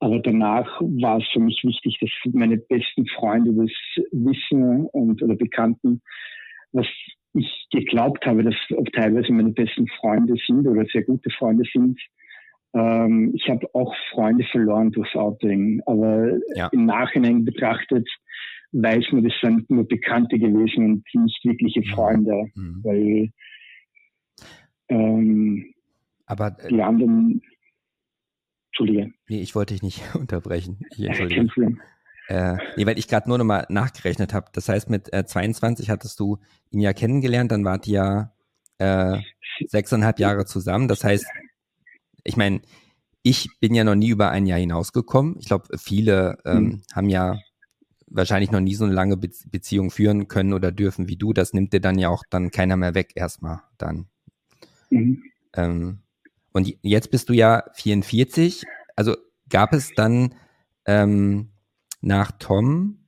D: aber danach war es für mich wichtig, dass meine besten Freunde das wissen und oder Bekannten, was ich geglaubt habe, dass auch teilweise meine besten Freunde sind oder sehr gute Freunde sind. Ähm, ich habe auch Freunde verloren durchs Outing, aber ja. im Nachhinein betrachtet weiß man, das sind nur Bekannte gewesen und nicht wirkliche mhm. Freunde, mhm. weil ähm,
A: aber
D: äh, die anderen Entschuldige.
A: Nee, ich wollte dich nicht unterbrechen. Ich entschuldige. Äh, nee, weil ich gerade nur nochmal nachgerechnet habe. Das heißt, mit äh, 22 hattest du ihn ja kennengelernt, dann wart ihr ja äh, sechseinhalb Jahre zusammen. Das heißt, ich meine, ich bin ja noch nie über ein Jahr hinausgekommen. Ich glaube, viele ähm, mhm. haben ja wahrscheinlich noch nie so eine lange Be Beziehung führen können oder dürfen wie du. Das nimmt dir dann ja auch dann keiner mehr weg erstmal dann. Mhm. Ähm, und jetzt bist du ja 44. Also gab es dann ähm, nach Tom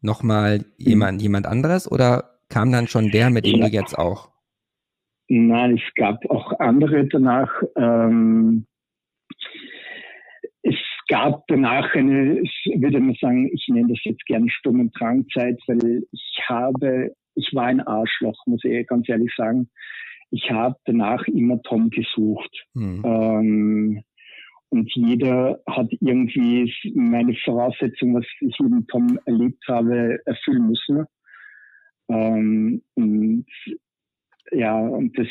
A: nochmal mhm. jemand, jemand anderes oder kam dann schon der, mit dem ja. du jetzt auch?
D: Nein, es gab auch andere danach. Ähm, gab danach eine, ich würde mal sagen, ich nenne das jetzt gerne Sturm- und Drangzeit, weil ich habe, ich war ein Arschloch, muss ich ganz ehrlich sagen ich habe danach immer Tom gesucht. Mhm. Ähm, und jeder hat irgendwie meine Voraussetzung, was ich mit Tom erlebt habe, erfüllen müssen. Ähm, und ja, und das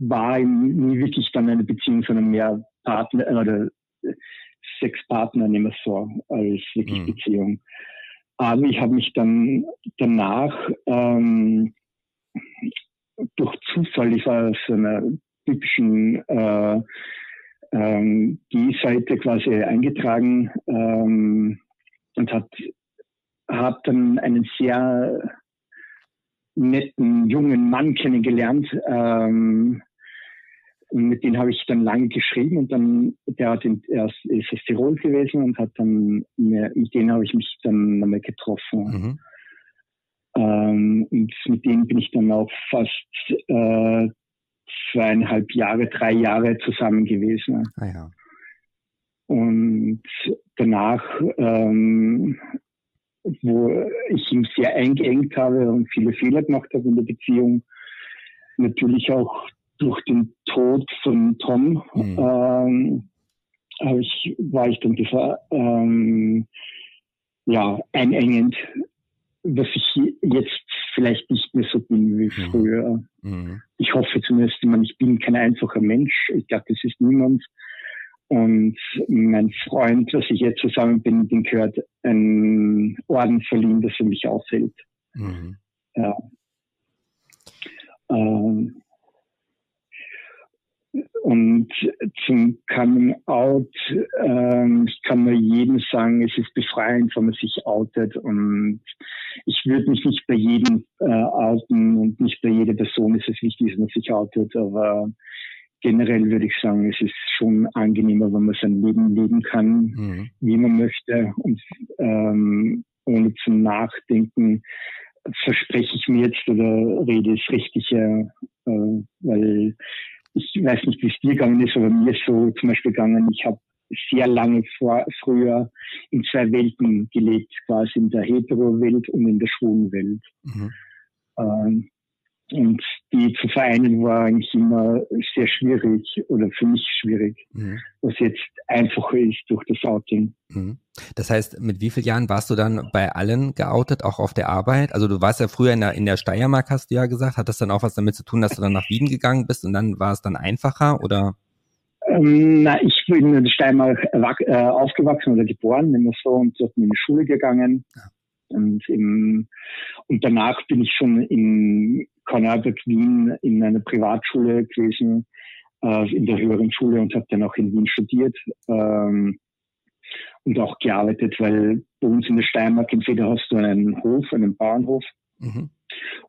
D: war nie wirklich dann eine Beziehung, sondern mehr Partner äh, oder sechs Partner nehmen wir so als wirklich mhm. Beziehung. Aber ich habe mich dann danach ähm, durch Zufall, ich war auf einer typischen äh, ähm, G-Seite quasi eingetragen ähm, und hat habe dann einen sehr netten jungen Mann kennengelernt. Ähm, mit dem habe ich dann lange geschrieben und dann, der hat in, er ist aus Tirol gewesen und hat dann, mit dem habe ich mich dann nochmal getroffen. Mhm. Ähm, und mit dem bin ich dann auch fast äh, zweieinhalb Jahre, drei Jahre zusammen gewesen.
A: Ah, ja.
D: Und danach, ähm, wo ich ihn sehr eingeengt habe und viele Fehler gemacht habe in der Beziehung, natürlich auch durch den Tod von Tom, mhm. ähm, ich, war ich dann dieser, ähm, ja, einengend was ich jetzt vielleicht nicht mehr so bin wie mhm. früher. Mhm. Ich hoffe zumindest, ich bin kein einfacher Mensch. Ich glaube, das ist niemand. Und mein Freund, was ich jetzt zusammen bin, den gehört ein Orden verliehen, dass er mich aushält. Mhm. Ja. Ähm, und zum Coming Out, ähm, ich kann nur jedem sagen, es ist befreiend, wenn man sich outet. Und ich würde mich nicht bei jedem äh, outen und nicht bei jeder Person ist es wichtig, dass man sich outet. Aber generell würde ich sagen, es ist schon angenehmer, wenn man sein Leben leben kann, mhm. wie man möchte und ähm, ohne zu nachdenken, verspreche ich mir jetzt oder rede es Richtige, äh, weil ich weiß nicht, wie es dir gegangen ist, aber mir ist so zum Beispiel gegangen, ich habe sehr lange vor, früher in zwei Welten gelebt, quasi in der Hetero-Welt und in der schwulen Welt. Mhm. Ähm, und die zu vereinen war eigentlich immer sehr schwierig oder für mich schwierig, mhm. was jetzt einfacher ist durch das Outing.
A: Mhm. Das heißt, mit wie vielen Jahren warst du dann bei allen geoutet, auch auf der Arbeit? Also du warst ja früher in der, in der Steiermark, hast du ja gesagt. Hat das dann auch was damit zu tun, dass du dann nach Wien gegangen bist und dann war es dann einfacher oder?
D: Ähm, na, ich bin in der Steiermark äh, aufgewachsen oder geboren, immer so, und dort in die Schule gegangen. Ja. Und, im, und danach bin ich schon in Kornelberg Wien in einer Privatschule gewesen, äh, in der höheren Schule und habe dann auch in Wien studiert ähm, und auch gearbeitet, weil bei uns in der Steiermark entweder hast du einen Hof, einen Bauernhof, Mhm.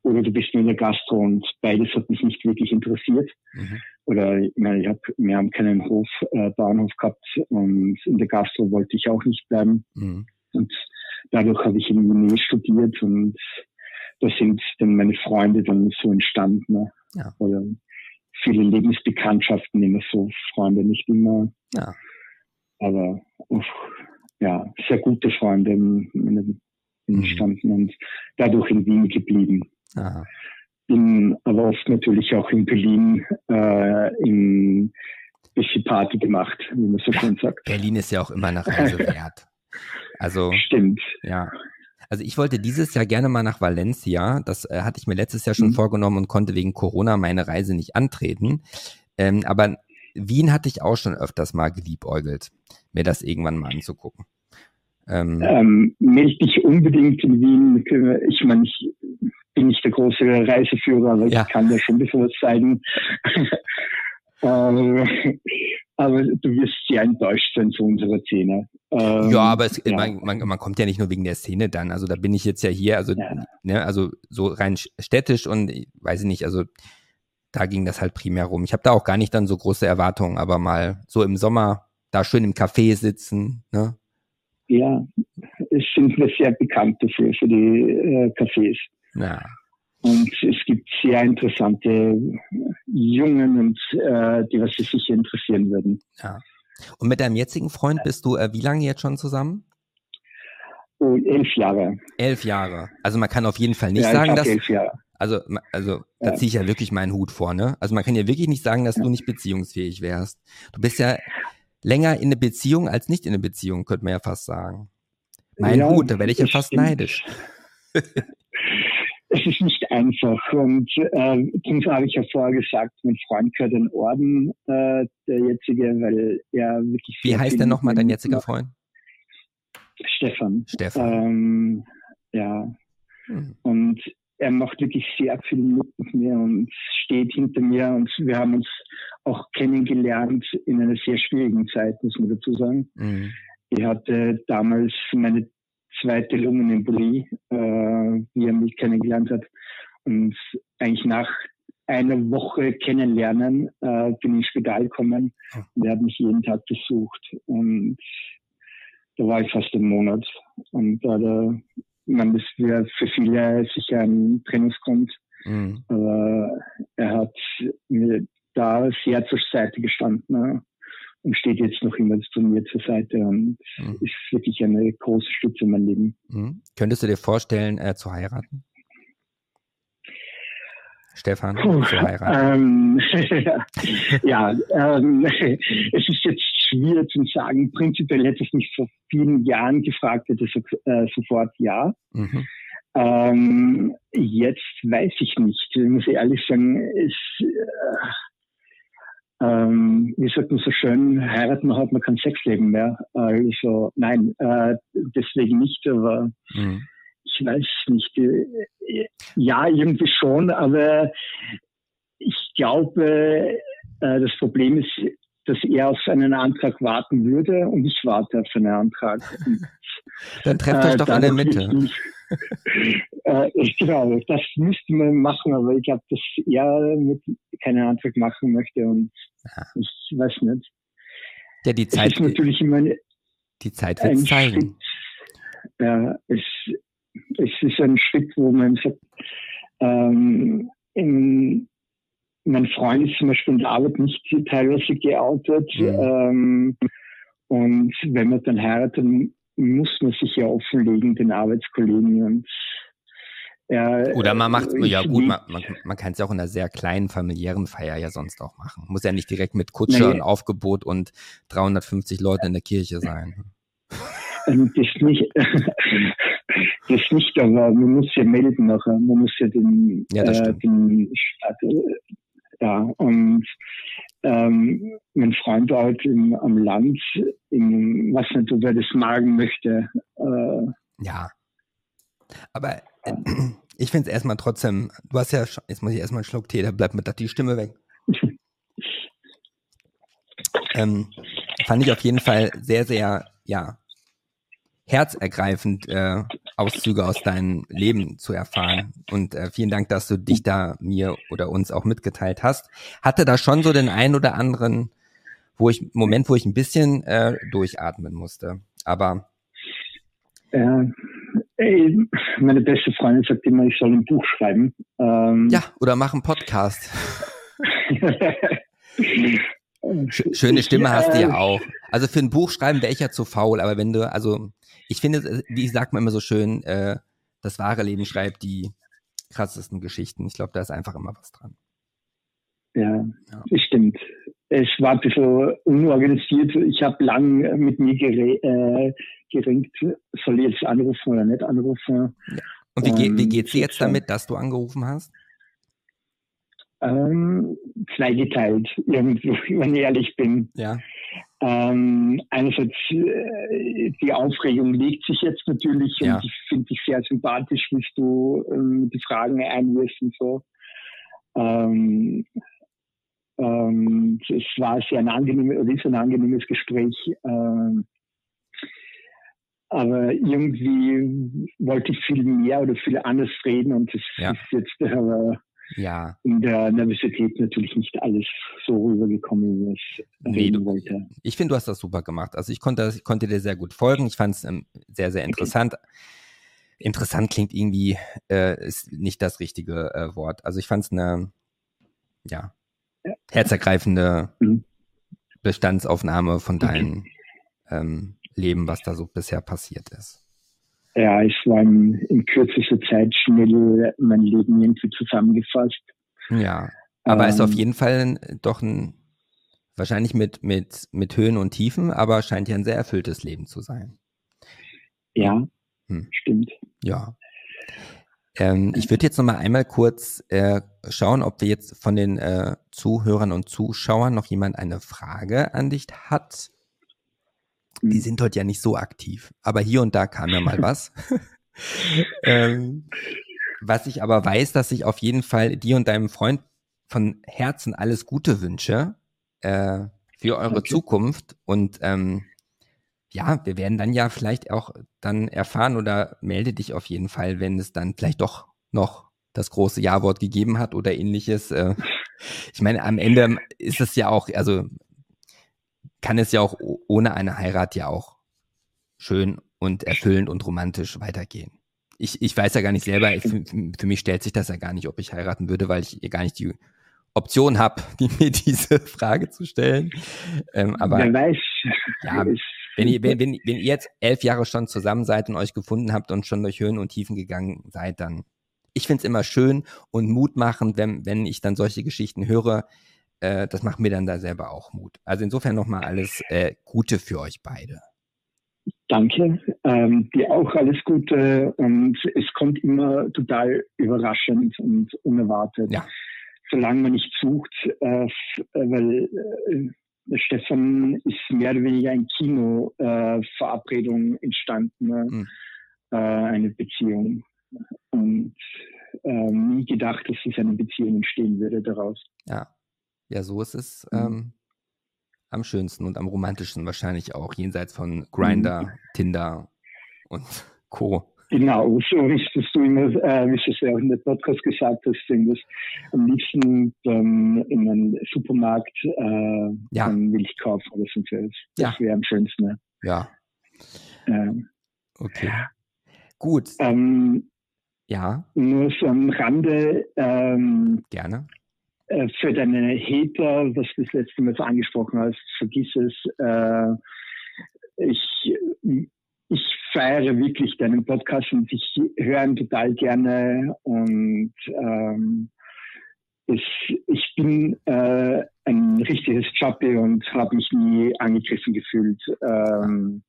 D: Oder du bist nur in der Gastro und beides hat mich nicht wirklich interessiert. Mhm. Oder ich meine, ich hab, wir haben keinen Hof, äh, Bauernhof gehabt und in der Gastro wollte ich auch nicht bleiben. Mhm. Und dadurch habe ich in Wien studiert und da sind dann meine Freunde dann so entstanden. Ne? Ja. Oder viele Lebensbekanntschaften immer so, Freunde nicht immer. Ja. Aber uff, ja, sehr gute Freunde entstanden mhm. und dadurch in Wien geblieben. Aha. Bin aber oft natürlich auch in Berlin äh, in bisschen Party gemacht, wie man so schön sagt.
A: Berlin ist ja auch immer eine Reise wert. Also
D: stimmt.
A: Ja. Also ich wollte dieses Jahr gerne mal nach Valencia. Das äh, hatte ich mir letztes Jahr schon mhm. vorgenommen und konnte wegen Corona meine Reise nicht antreten. Ähm, aber Wien hatte ich auch schon öfters mal geliebäugelt, mir das irgendwann mal anzugucken.
D: Ähm, ähm, melde dich unbedingt in Wien. Ich meine, ich bin nicht der große Reiseführer, aber ja. ich kann da schon ein bisschen was zeigen. Ähm, aber du wirst sehr enttäuscht sein zu unserer Szene.
A: Ähm, ja, aber es, ja. Man, man, man, kommt ja nicht nur wegen der Szene dann. Also da bin ich jetzt ja hier, also, ja. Ne, also so rein städtisch und weiß ich nicht, also da ging das halt primär rum. Ich habe da auch gar nicht dann so große Erwartungen, aber mal so im Sommer da schön im Café sitzen, ne?
D: Ja, es sind wir sehr bekannt dafür, für die äh, Cafés. Ja. Und es gibt sehr interessante Jungen und äh, die was sie sicher interessieren würden. Ja.
A: Und mit deinem jetzigen Freund bist du äh, wie lange jetzt schon zusammen?
D: Oh, elf Jahre.
A: Elf Jahre. Also man kann auf jeden Fall nicht ja, sagen, dass. Elf Jahre. Also, also da ja. ziehe ich ja wirklich meinen Hut vor, ne? Also man kann ja wirklich nicht sagen, dass ja. du nicht beziehungsfähig wärst. Du bist ja länger in eine Beziehung als nicht in eine Beziehung, könnte man ja fast sagen. Mein Hut, da werde ich ja fast stimmt. neidisch.
D: es ist nicht einfach. Und äh, darum habe ich ja vorher gesagt, mein Freund gehört den Orden, äh, der jetzige, weil er wirklich.
A: Wie heißt denn nochmal dein jetziger Freund?
D: Stefan.
A: Stefan.
D: Ähm, ja. Hm. Und er macht wirklich sehr viel mit mir und steht hinter mir und wir haben uns auch kennengelernt in einer sehr schwierigen Zeit, muss man dazu sagen. Mhm. Ich hatte damals meine zweite Lungenembolie, äh, wie er mich kennengelernt hat. Und eigentlich nach einer Woche kennenlernen äh, bin ich ins Spital gekommen und er hat mich jeden Tag besucht. Und da war ich fast einen Monat. Und da, da man, das wäre für viele sicher ein Trennungsgrund. Mhm. Aber er hat mir da sehr zur Seite gestanden. Ne? Und steht jetzt noch immer zu mir zur Seite und mhm. ist wirklich eine große Stütze in meinem Leben.
A: Mhm. Könntest du dir vorstellen, äh, zu heiraten? Stefan, Puh, zu
D: heiraten? Ähm, ja, ähm, es ist jetzt schwierig zu sagen. Prinzipiell hätte ich mich vor vielen Jahren gefragt, hätte ich äh, sofort ja. Mhm. Ähm, jetzt weiß ich nicht. Ich muss ehrlich sagen, es, äh, ähm, wie sagt man so schön, heiraten hat man kein Sexleben mehr. Also nein, äh, deswegen nicht, aber mhm. ich weiß nicht. Äh, ja, irgendwie schon, aber ich glaube, äh, das Problem ist, dass er auf seinen Antrag warten würde und ich warte auf seinen Antrag.
A: Dann trefft euch doch in der Mitte.
D: äh, ich glaube, das müsste man machen, aber ich glaube, dass er mit keinen Antrag machen möchte und ja. ich weiß nicht.
A: Ja, die Zeit,
D: ist natürlich immer eine,
A: die Zeit wird zeigen.
D: Schritt, ja, es, es ist ein Schritt, wo man sagt, ähm, in, mein Freund ist zum Beispiel in der Arbeit nicht teilweise geoutet. Mhm. Ähm, und wenn man dann heiratet, muss man sich ja offenlegen den Arbeitskollegen und
A: ja, Oder man macht, ja gut, man, man, man kann es ja auch in einer sehr kleinen familiären Feier ja sonst auch machen. Muss ja nicht direkt mit Kutsche nee. und Aufgebot und 350 Leute in der Kirche sein.
D: Ähm, das nicht, das nicht, aber man muss ja melden nachher. Man muss ja den, ja, äh, den Stadt, ja, und ähm, mein Freund war halt im, am Land, im, was nicht, ob er das magen möchte. Äh,
A: ja. Aber äh, ich finde es erstmal trotzdem, du hast ja, schon, jetzt muss ich erstmal einen Schluck Tee, da bleibt mir die Stimme weg. ähm, fand ich auf jeden Fall sehr, sehr, ja, herzergreifend, äh, Auszüge aus deinem Leben zu erfahren. Und äh, vielen Dank, dass du dich da mir oder uns auch mitgeteilt hast. Hatte da schon so den einen oder anderen, wo ich Moment, wo ich ein bisschen äh, durchatmen musste. Aber
D: äh, ey, meine beste Freundin sagt immer, ich soll ein Buch schreiben.
A: Ähm, ja, oder mach einen Podcast. Schöne Stimme hast du ja auch. Also für ein Buch schreiben wäre ich ja zu faul, aber wenn du, also ich finde, wie sagt man immer so schön, äh, das wahre Leben schreibt die krassesten Geschichten. Ich glaube, da ist einfach immer was dran.
D: Ja, ja. das stimmt. Es war ein bisschen unorganisiert. Ich habe lang mit mir gere äh, geringt, soll ich jetzt anrufen oder nicht anrufen.
A: Ja. Und wie, ge wie geht's dir jetzt damit, dass du angerufen hast?
D: Ähm, zweigeteilt, irgendwo, wenn ich ehrlich bin.
A: Ja.
D: Ähm, einerseits, äh, die Aufregung legt sich jetzt natürlich ja. und ich finde dich sehr sympathisch, wie du ähm, die Fragen einwirfst und so. Ähm, ähm, es war sehr ein angenehmes, oder ist ein angenehmes Gespräch. Ähm, aber irgendwie wollte ich viel mehr oder viel anders reden und das ja. ist jetzt aber
A: ja.
D: in der Nervosität natürlich nicht alles so rübergekommen, wie ich nee, reden wollte.
A: Ich finde, du hast das super gemacht. Also ich konnte, ich konnte dir sehr gut folgen. Ich fand es ähm, sehr, sehr interessant. Okay. Interessant klingt irgendwie, äh, ist nicht das richtige äh, Wort. Also ich fand es eine, ja, ja, herzergreifende mhm. Bestandsaufnahme von deinem okay. ähm, Leben, was da so bisher passiert ist.
D: Ja, es war in, in kürzester Zeit schnell mein Leben irgendwie zusammengefasst.
A: Ja, aber ähm, ist auf ähm. jeden Fall doch ein, wahrscheinlich mit, mit, mit Höhen und Tiefen, aber scheint ja ein sehr erfülltes Leben zu sein.
D: Ja, hm. stimmt.
A: Ja. Ähm, ich würde jetzt noch mal einmal kurz äh, schauen, ob wir jetzt von den äh, Zuhörern und Zuschauern noch jemand eine Frage an dich hat die sind heute ja nicht so aktiv. Aber hier und da kam ja mal was. ähm, was ich aber weiß, dass ich auf jeden Fall dir und deinem Freund von Herzen alles Gute wünsche äh, für eure okay. Zukunft. Und ähm, ja, wir werden dann ja vielleicht auch dann erfahren oder melde dich auf jeden Fall, wenn es dann vielleicht doch noch das große Ja-Wort gegeben hat oder ähnliches. Äh, ich meine, am Ende ist es ja auch, also kann es ja auch ohne eine Heirat ja auch schön und erfüllend und romantisch weitergehen. Ich, ich weiß ja gar nicht selber, für, für mich stellt sich das ja gar nicht, ob ich heiraten würde, weil ich gar nicht die Option habe, mir diese Frage zu stellen. Ähm, aber
D: Wer weiß.
A: Ja, wenn ihr, wenn, wenn, wenn ihr jetzt elf Jahre schon zusammen seid und euch gefunden habt und schon durch Höhen und Tiefen gegangen seid, dann ich finde es immer schön und mutmachend, wenn, wenn ich dann solche Geschichten höre, äh, das macht mir dann da selber auch Mut. Also insofern nochmal alles äh, Gute für euch beide.
D: Danke, ähm, dir auch alles Gute und es kommt immer total überraschend und unerwartet.
A: Ja.
D: Solange man nicht sucht, äh, weil äh, Stefan ist mehr oder weniger ein Kino-Verabredung äh, entstanden, mhm. eine Beziehung. Und ähm, nie gedacht, dass es eine Beziehung entstehen würde daraus.
A: Ja, ja, so ist es mhm. ähm, am schönsten und am romantischsten wahrscheinlich auch, jenseits von Grinder, mhm. Tinder und Co.
D: Genau, so richtest du immer, äh, wie du es ja auch in der Podcast gesagt hast, irgendwas am liebsten ähm, in einem Supermarkt äh,
A: ja.
D: Milch kaufen oder so. Das ja. wäre am schönsten. Ne?
A: Ja.
D: Ähm,
A: okay. Gut.
D: Ähm,
A: ja.
D: Nur so am Rande. Ähm,
A: Gerne.
D: Äh, für deine Hater, was du das letzte Mal so angesprochen hast, vergiss es. Äh, ich, ich feiere wirklich deinen Podcast und ich höre ihn total gerne und ähm, ich, ich bin äh, ein richtiges Chappy und habe mich nie angegriffen gefühlt ähm,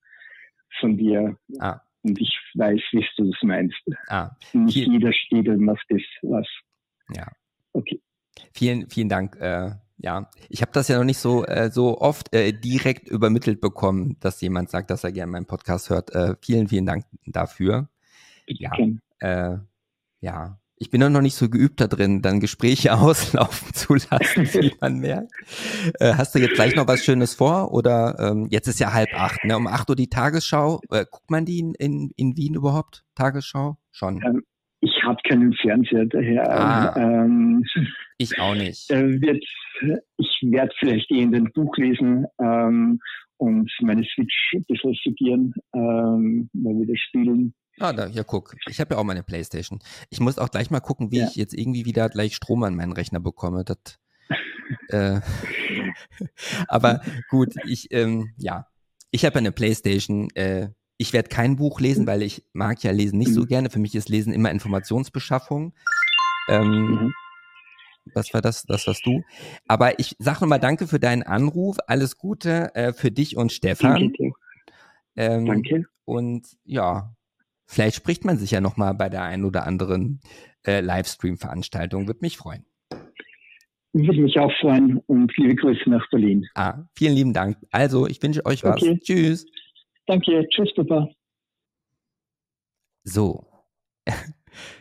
D: von dir.
A: Ah.
D: Und ich weiß, wie du das meinst.
A: Ah.
D: Nicht jeder steht und macht das was.
A: Ja.
D: Okay.
A: Vielen, vielen Dank. Äh, ja, ich habe das ja noch nicht so äh, so oft äh, direkt übermittelt bekommen, dass jemand sagt, dass er gerne meinen Podcast hört. Äh, vielen, vielen Dank dafür. Ja, äh, ja, Ich bin noch nicht so geübt da drin, dann Gespräche auslaufen zu lassen, wie man merkt. Äh, hast du jetzt gleich noch was Schönes vor? Oder ähm, jetzt ist ja halb acht, ne? Um acht Uhr die Tagesschau. Äh, guckt man die in, in, in Wien überhaupt? Tagesschau? Schon.
D: Ähm, ich habe keinen Fernseher daher.
A: Ah, ähm, ich auch nicht.
D: Äh, wird, ich werde vielleicht eh in den Buch lesen ähm, und meine Switch ein bisschen studieren, ähm, mal wieder spielen.
A: Ah, da, ja, guck. Ich habe ja auch meine Playstation. Ich muss auch gleich mal gucken, wie ja. ich jetzt irgendwie wieder gleich Strom an meinen Rechner bekomme. Das, äh, aber gut, ich, ähm, ja. Ich habe eine Playstation. Äh, ich werde kein Buch lesen, weil ich mag ja Lesen nicht so mhm. gerne. Für mich ist Lesen immer Informationsbeschaffung. Ähm, mhm. Was war das? Das warst du. Aber ich sag nochmal Danke für deinen Anruf. Alles Gute äh, für dich und Stefan.
D: Danke.
A: Ähm, Danke. Und ja, Vielleicht spricht man sich ja noch mal bei der einen oder anderen äh, Livestream-Veranstaltung. Würde mich freuen.
D: Würde mich auch freuen und liebe Grüße nach Berlin.
A: Ah, vielen lieben Dank. Also, ich wünsche euch was. Okay. Tschüss.
D: Danke. Tschüss, Papa.
A: So.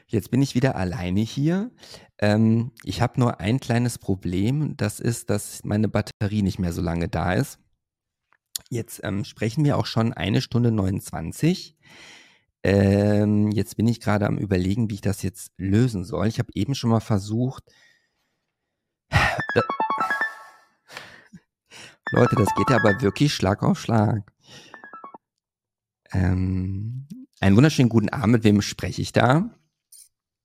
A: Jetzt bin ich wieder alleine hier. Ähm, ich habe nur ein kleines Problem. Das ist, dass meine Batterie nicht mehr so lange da ist. Jetzt ähm, sprechen wir auch schon eine Stunde 29. Ähm, jetzt bin ich gerade am überlegen, wie ich das jetzt lösen soll. Ich habe eben schon mal versucht. Leute, das geht ja aber wirklich Schlag auf Schlag. Ähm, einen wunderschönen guten Abend. Mit wem spreche ich da?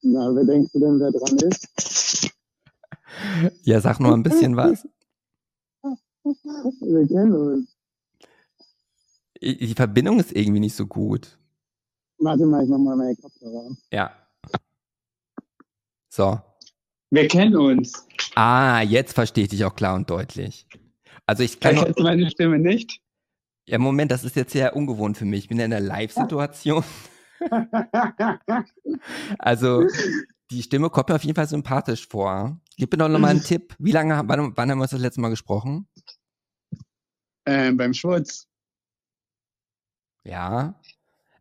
B: Na, wer denkst du denn, wer dran ist?
A: Ja, sag nur ein bisschen was.
B: Wir kennen uns.
A: Die Verbindung ist irgendwie nicht so gut.
B: Warte mal, ich mach mal meine Kopfhörer
A: Ja. So.
B: Wir kennen uns.
A: Ah, jetzt verstehe ich dich auch klar und deutlich. Also ich kann.
B: Kennst du meine Stimme nicht?
A: Ja, Moment, das ist jetzt sehr ungewohnt für mich. Ich bin in einer Live-Situation. also, die Stimme kommt mir auf jeden Fall sympathisch vor. Gib mir doch noch mal einen Tipp. Wie lange, wann, wann haben wir uns das letzte Mal gesprochen?
B: Ähm, beim Schwurz.
A: Ja.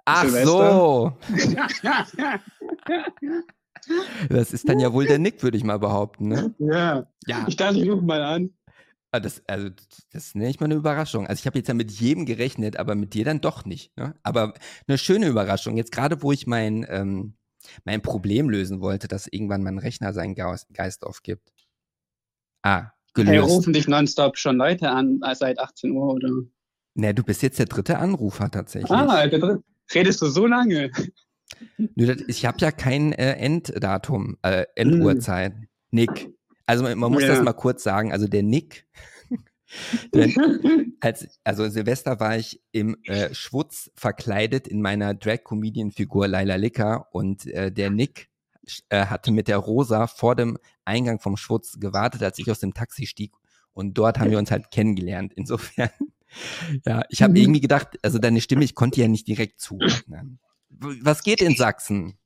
A: Ach so. das ist dann ja wohl der Nick, würde ich mal behaupten, ne?
B: Ja. ja. Ich dachte, ich rufe mal an.
A: Ah, das, also, das nenne ich mal eine Überraschung. Also ich habe jetzt ja mit jedem gerechnet, aber mit dir dann doch nicht. Ne? Aber eine schöne Überraschung. Jetzt gerade, wo ich mein, ähm, mein Problem lösen wollte, dass irgendwann mein Rechner seinen Geist aufgibt. Ah, gelöst.
B: Wir rufen dich nonstop schon Leute an, äh, seit 18 Uhr, oder?
A: Ne, du bist jetzt der dritte Anrufer tatsächlich.
B: Ah, der dritte. Redest du so lange?
A: Nö, ich habe ja kein äh, Enddatum, äh, Enduhrzeit. Hm. Nick. Also man, man muss ja. das mal kurz sagen. Also der Nick, als, also Silvester war ich im äh, Schwutz verkleidet in meiner Drag-Comedian-Figur Laila Licker und äh, der Nick äh, hatte mit der Rosa vor dem Eingang vom Schwutz gewartet, als ich aus dem Taxi stieg und dort haben wir uns halt kennengelernt. Insofern ja, ich habe mhm. irgendwie gedacht, also deine Stimme, ich konnte ja nicht direkt zuordnen. Was geht in Sachsen?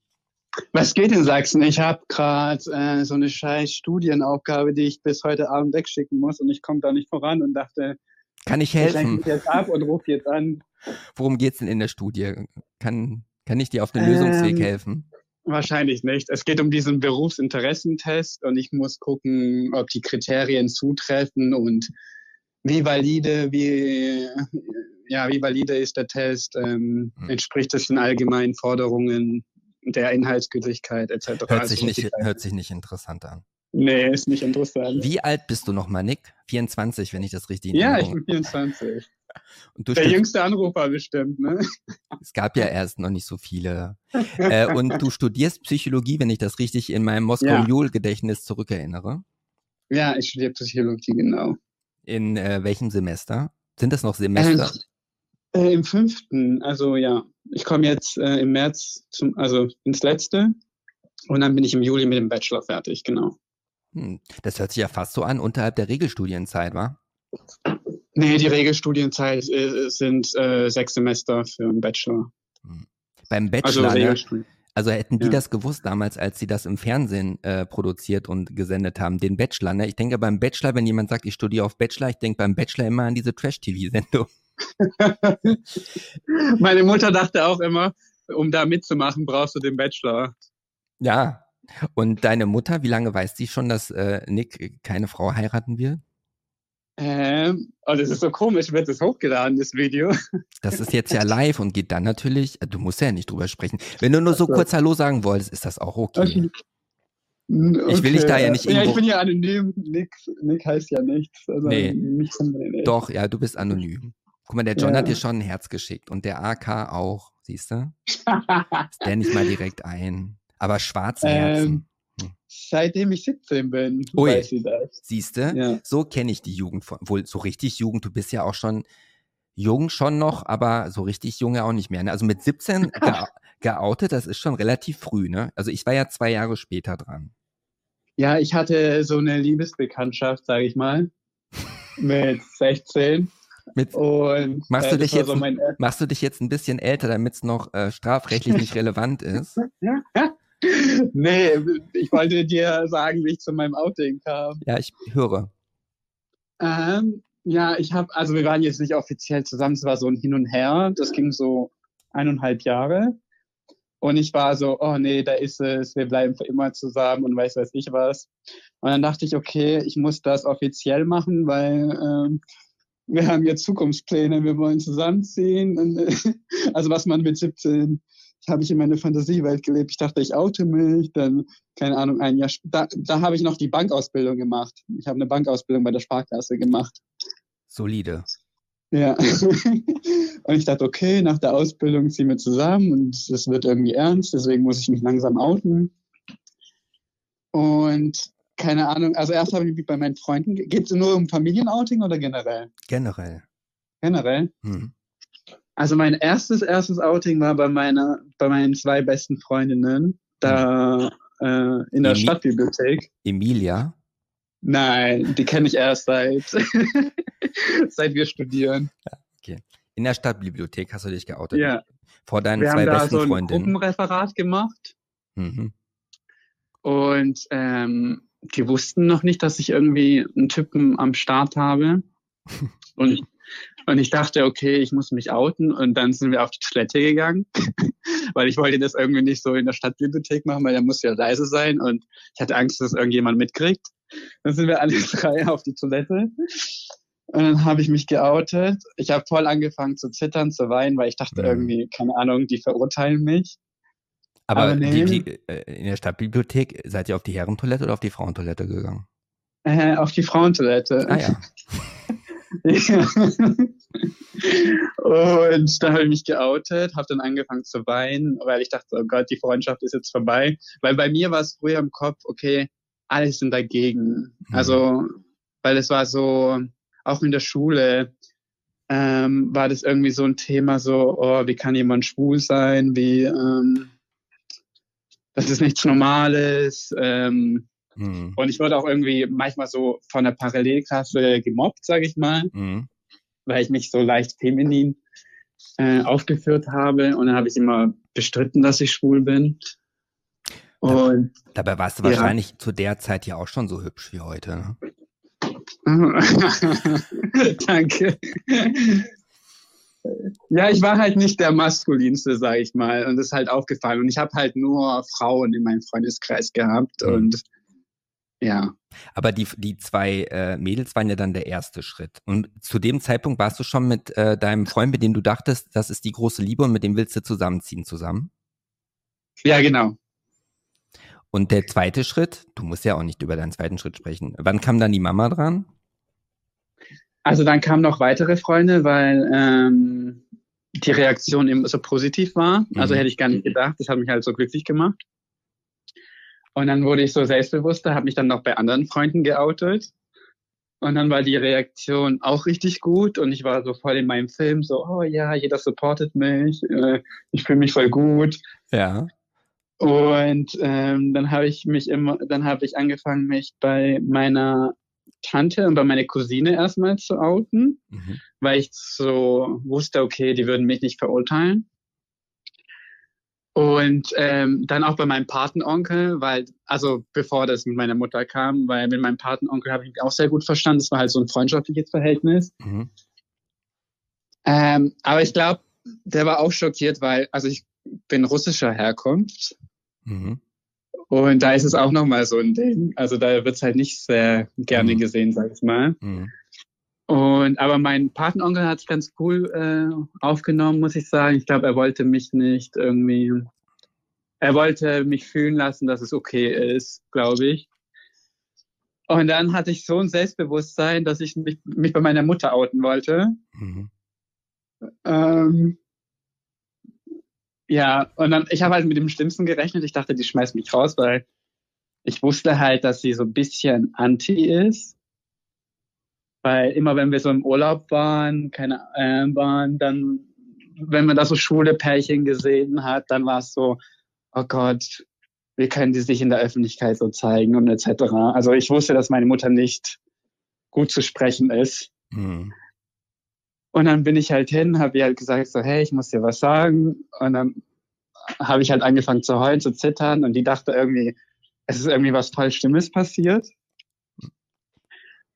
B: Was geht in Sachsen? Ich habe gerade äh, so eine scheiß Studienaufgabe, die ich bis heute Abend wegschicken muss und ich komme da nicht voran und dachte,
A: kann ich helfen?
B: Ich jetzt ab und rufe jetzt an.
A: Worum geht's denn in der Studie? Kann, kann ich dir auf den Lösungsweg ähm, helfen?
B: Wahrscheinlich nicht. Es geht um diesen Berufsinteressentest und ich muss gucken, ob die Kriterien zutreffen und wie valide, wie, ja, wie valide ist der Test, ähm, hm. entspricht es den allgemeinen Forderungen der Inhaltsgültigkeit etc.
A: Hört also sich, nicht, hört sich nicht interessant an.
B: Nee, ist nicht interessant.
A: Wie alt bist du nochmal, Nick? 24, wenn ich das richtig
B: Ja, ich bin 24. der jüngste Anrufer bestimmt, ne?
A: Es gab ja erst noch nicht so viele. äh, und du studierst Psychologie, wenn ich das richtig in meinem Moskau-Mule-Gedächtnis ja. zurückerinnere.
B: Ja, ich studiere Psychologie, genau.
A: In äh, welchem Semester? Sind das noch Semester?
B: Äh, äh, Im fünften, also ja. Ich komme jetzt äh, im März zum, also ins letzte und dann bin ich im Juli mit dem Bachelor fertig, genau.
A: Hm. Das hört sich ja fast so an, unterhalb der Regelstudienzeit, wa?
B: Nee, die Regelstudienzeit äh, sind äh, sechs Semester für einen Bachelor.
A: Hm. Beim Bachelor, also, ne? Also hätten die ja. das gewusst damals, als sie das im Fernsehen äh, produziert und gesendet haben, den Bachelor. Ne? Ich denke beim Bachelor, wenn jemand sagt, ich studiere auf Bachelor, ich denke beim Bachelor immer an diese Trash-TV-Sendung.
B: Meine Mutter dachte auch immer, um da mitzumachen, brauchst du den Bachelor.
A: Ja, Und deine Mutter, wie lange weiß sie schon, dass äh, Nick keine Frau heiraten wird?
B: Ähm, oh, das ist so komisch, wird das hochgeladen, das Video.
A: Das ist jetzt ja live und geht dann natürlich, du musst ja nicht drüber sprechen. Wenn du nur so kurz Hallo sagen wolltest, ist das auch okay. okay. Ich will dich da ja nicht
B: irgendwo... Ja, ich bin ja anonym. Nick, Nick heißt ja nichts.
A: Also nee. Doch, ja, du bist anonym. Guck mal, der John ja. hat dir schon ein Herz geschickt und der AK auch, siehst du? der nicht mal direkt ein. Aber schwarze Herzen. Ähm,
B: hm. Seitdem ich 17 bin,
A: Ui, weiß sie das. Siehst du? Ja. So kenne ich die Jugend von, wohl so richtig Jugend, du bist ja auch schon jung schon noch, aber so richtig jung ja auch nicht mehr. Ne? Also mit 17 ge geoutet, das ist schon relativ früh, ne? Also ich war ja zwei Jahre später dran.
B: Ja, ich hatte so eine Liebesbekanntschaft, sage ich mal, mit 16.
A: Mit, und, machst, äh, du dich jetzt, so machst du dich jetzt ein bisschen älter, damit es noch äh, strafrechtlich nicht relevant ist?
B: nee, ich wollte dir sagen, wie ich zu meinem Outing kam.
A: Ja, ich höre.
B: Ähm, ja, ich habe, also wir waren jetzt nicht offiziell zusammen, es war so ein Hin und Her, das ging so eineinhalb Jahre. Und ich war so, oh nee, da ist es, wir bleiben für immer zusammen und weiß weiß ich was. Und dann dachte ich, okay, ich muss das offiziell machen, weil ähm, wir haben jetzt Zukunftspläne, wir wollen zusammenziehen. Und, äh, also was man mit 17, habe ich in meine Fantasiewelt gelebt. Ich dachte, ich oute mich, dann, keine Ahnung, ein Jahr, da, da habe ich noch die Bankausbildung gemacht. Ich habe eine Bankausbildung bei der Sparkasse gemacht.
A: Solide.
B: Ja. und ich dachte, okay, nach der Ausbildung ziehen wir zusammen und es wird irgendwie ernst, deswegen muss ich mich langsam outen. Und keine Ahnung, also erst habe ich mich bei meinen Freunden, geht es nur um Familienouting oder generell?
A: Generell.
B: Generell? Hm. Also mein erstes, erstes Outing war bei meiner, bei meinen zwei besten Freundinnen, da hm. äh, in der Emi Stadtbibliothek.
A: Emilia?
B: Nein, die kenne ich erst seit, seit wir studieren.
A: Ja, okay. In der Stadtbibliothek hast du dich geoutet?
B: Ja.
A: Vor deinen wir zwei besten Freundinnen? Wir haben da so ein
B: Gruppenreferat gemacht. Mhm. Und ähm, die wussten noch nicht, dass ich irgendwie einen Typen am Start habe. Und ich, und ich dachte, okay, ich muss mich outen. Und dann sind wir auf die Toilette gegangen, weil ich wollte das irgendwie nicht so in der Stadtbibliothek machen, weil da muss ja leise sein. Und ich hatte Angst, dass irgendjemand mitkriegt. Dann sind wir alle drei auf die Toilette. Und dann habe ich mich geoutet. Ich habe voll angefangen zu zittern, zu weinen, weil ich dachte mhm. irgendwie, keine Ahnung, die verurteilen mich.
A: Aber, Aber nee. die, die, in der Stadtbibliothek seid ihr auf die Herrentoilette oder auf die Frauentoilette gegangen?
B: Äh, auf die Frauentoilette.
A: Ah ja.
B: und da habe ich mich geoutet, habe dann angefangen zu weinen, weil ich dachte, oh Gott, die Freundschaft ist jetzt vorbei. Weil bei mir war es früher im Kopf, okay, alle sind dagegen. Mhm. Also, weil es war so, auch in der Schule ähm, war das irgendwie so ein Thema, so, oh, wie kann jemand schwul sein, wie, ähm, das ist nichts Normales. Ähm, mhm. Und ich wurde auch irgendwie manchmal so von der Parallelklasse gemobbt, sage ich mal, mhm. weil ich mich so leicht feminin äh, aufgeführt habe. Und dann habe ich immer bestritten, dass ich schwul bin.
A: Und dabei warst du wahrscheinlich zu der Zeit ja auch schon so hübsch wie heute. Ne?
B: Danke. Ja, ich war halt nicht der maskulinste, sag ich mal. Und das ist halt aufgefallen. Und ich habe halt nur Frauen in meinem Freundeskreis gehabt. Mhm. Und ja.
A: Aber die, die zwei äh, Mädels waren ja dann der erste Schritt. Und zu dem Zeitpunkt warst du schon mit äh, deinem Freund, mit dem du dachtest, das ist die große Liebe und mit dem willst du zusammenziehen zusammen?
B: Ja, genau.
A: Und der zweite Schritt, du musst ja auch nicht über deinen zweiten Schritt sprechen. Wann kam dann die Mama dran?
B: Also dann kamen noch weitere Freunde, weil ähm, die Reaktion eben so positiv war. Also mhm. hätte ich gar nicht gedacht. Das hat mich halt so glücklich gemacht. Und dann wurde ich so selbstbewusster, habe mich dann noch bei anderen Freunden geoutet. Und dann war die Reaktion auch richtig gut und ich war so voll in meinem Film, so, oh ja, jeder supportet mich, äh, ich fühle mich voll gut.
A: Ja.
B: Und ähm, dann habe ich mich immer, dann habe ich angefangen, mich bei meiner Tante und bei meiner Cousine erstmal zu outen, mhm. weil ich so wusste, okay, die würden mich nicht verurteilen. Und ähm, dann auch bei meinem Patenonkel, weil, also bevor das mit meiner Mutter kam, weil mit meinem Patenonkel habe ich mich auch sehr gut verstanden. Es war halt so ein freundschaftliches Verhältnis. Mhm. Ähm, aber ich glaube, der war auch schockiert, weil, also ich bin russischer Herkunft. Mhm. Und da ist es auch nochmal so ein Ding. Also da wird es halt nicht sehr gerne
A: Mhm.
B: gesehen, sag ich mal.
A: Mhm.
B: Und aber mein Patenonkel hat es ganz cool äh, aufgenommen, muss ich sagen. Ich glaube, er wollte mich nicht irgendwie, er wollte mich fühlen lassen, dass es okay ist, glaube ich. Und dann hatte ich so ein Selbstbewusstsein, dass ich mich, mich bei meiner Mutter outen wollte.
A: Mhm.
B: Ähm, ja, und dann, ich habe halt mit dem Schlimmsten gerechnet. Ich dachte, die schmeißt mich raus, weil ich wusste halt, dass sie so ein bisschen anti ist. Weil immer wenn wir so im Urlaub waren, keine äh, waren, dann, wenn man da so schwule Pärchen gesehen hat, dann war es so, oh Gott, wie können die sich in der Öffentlichkeit so zeigen und etc. Also ich wusste, dass meine Mutter nicht gut zu sprechen ist.
A: Mhm.
B: Und dann bin ich halt hin, habe ihr halt gesagt, so, hey, ich muss dir was sagen. Und dann habe ich halt angefangen zu heulen, zu zittern. Und die dachte irgendwie, es ist irgendwie was voll Schlimmes passiert.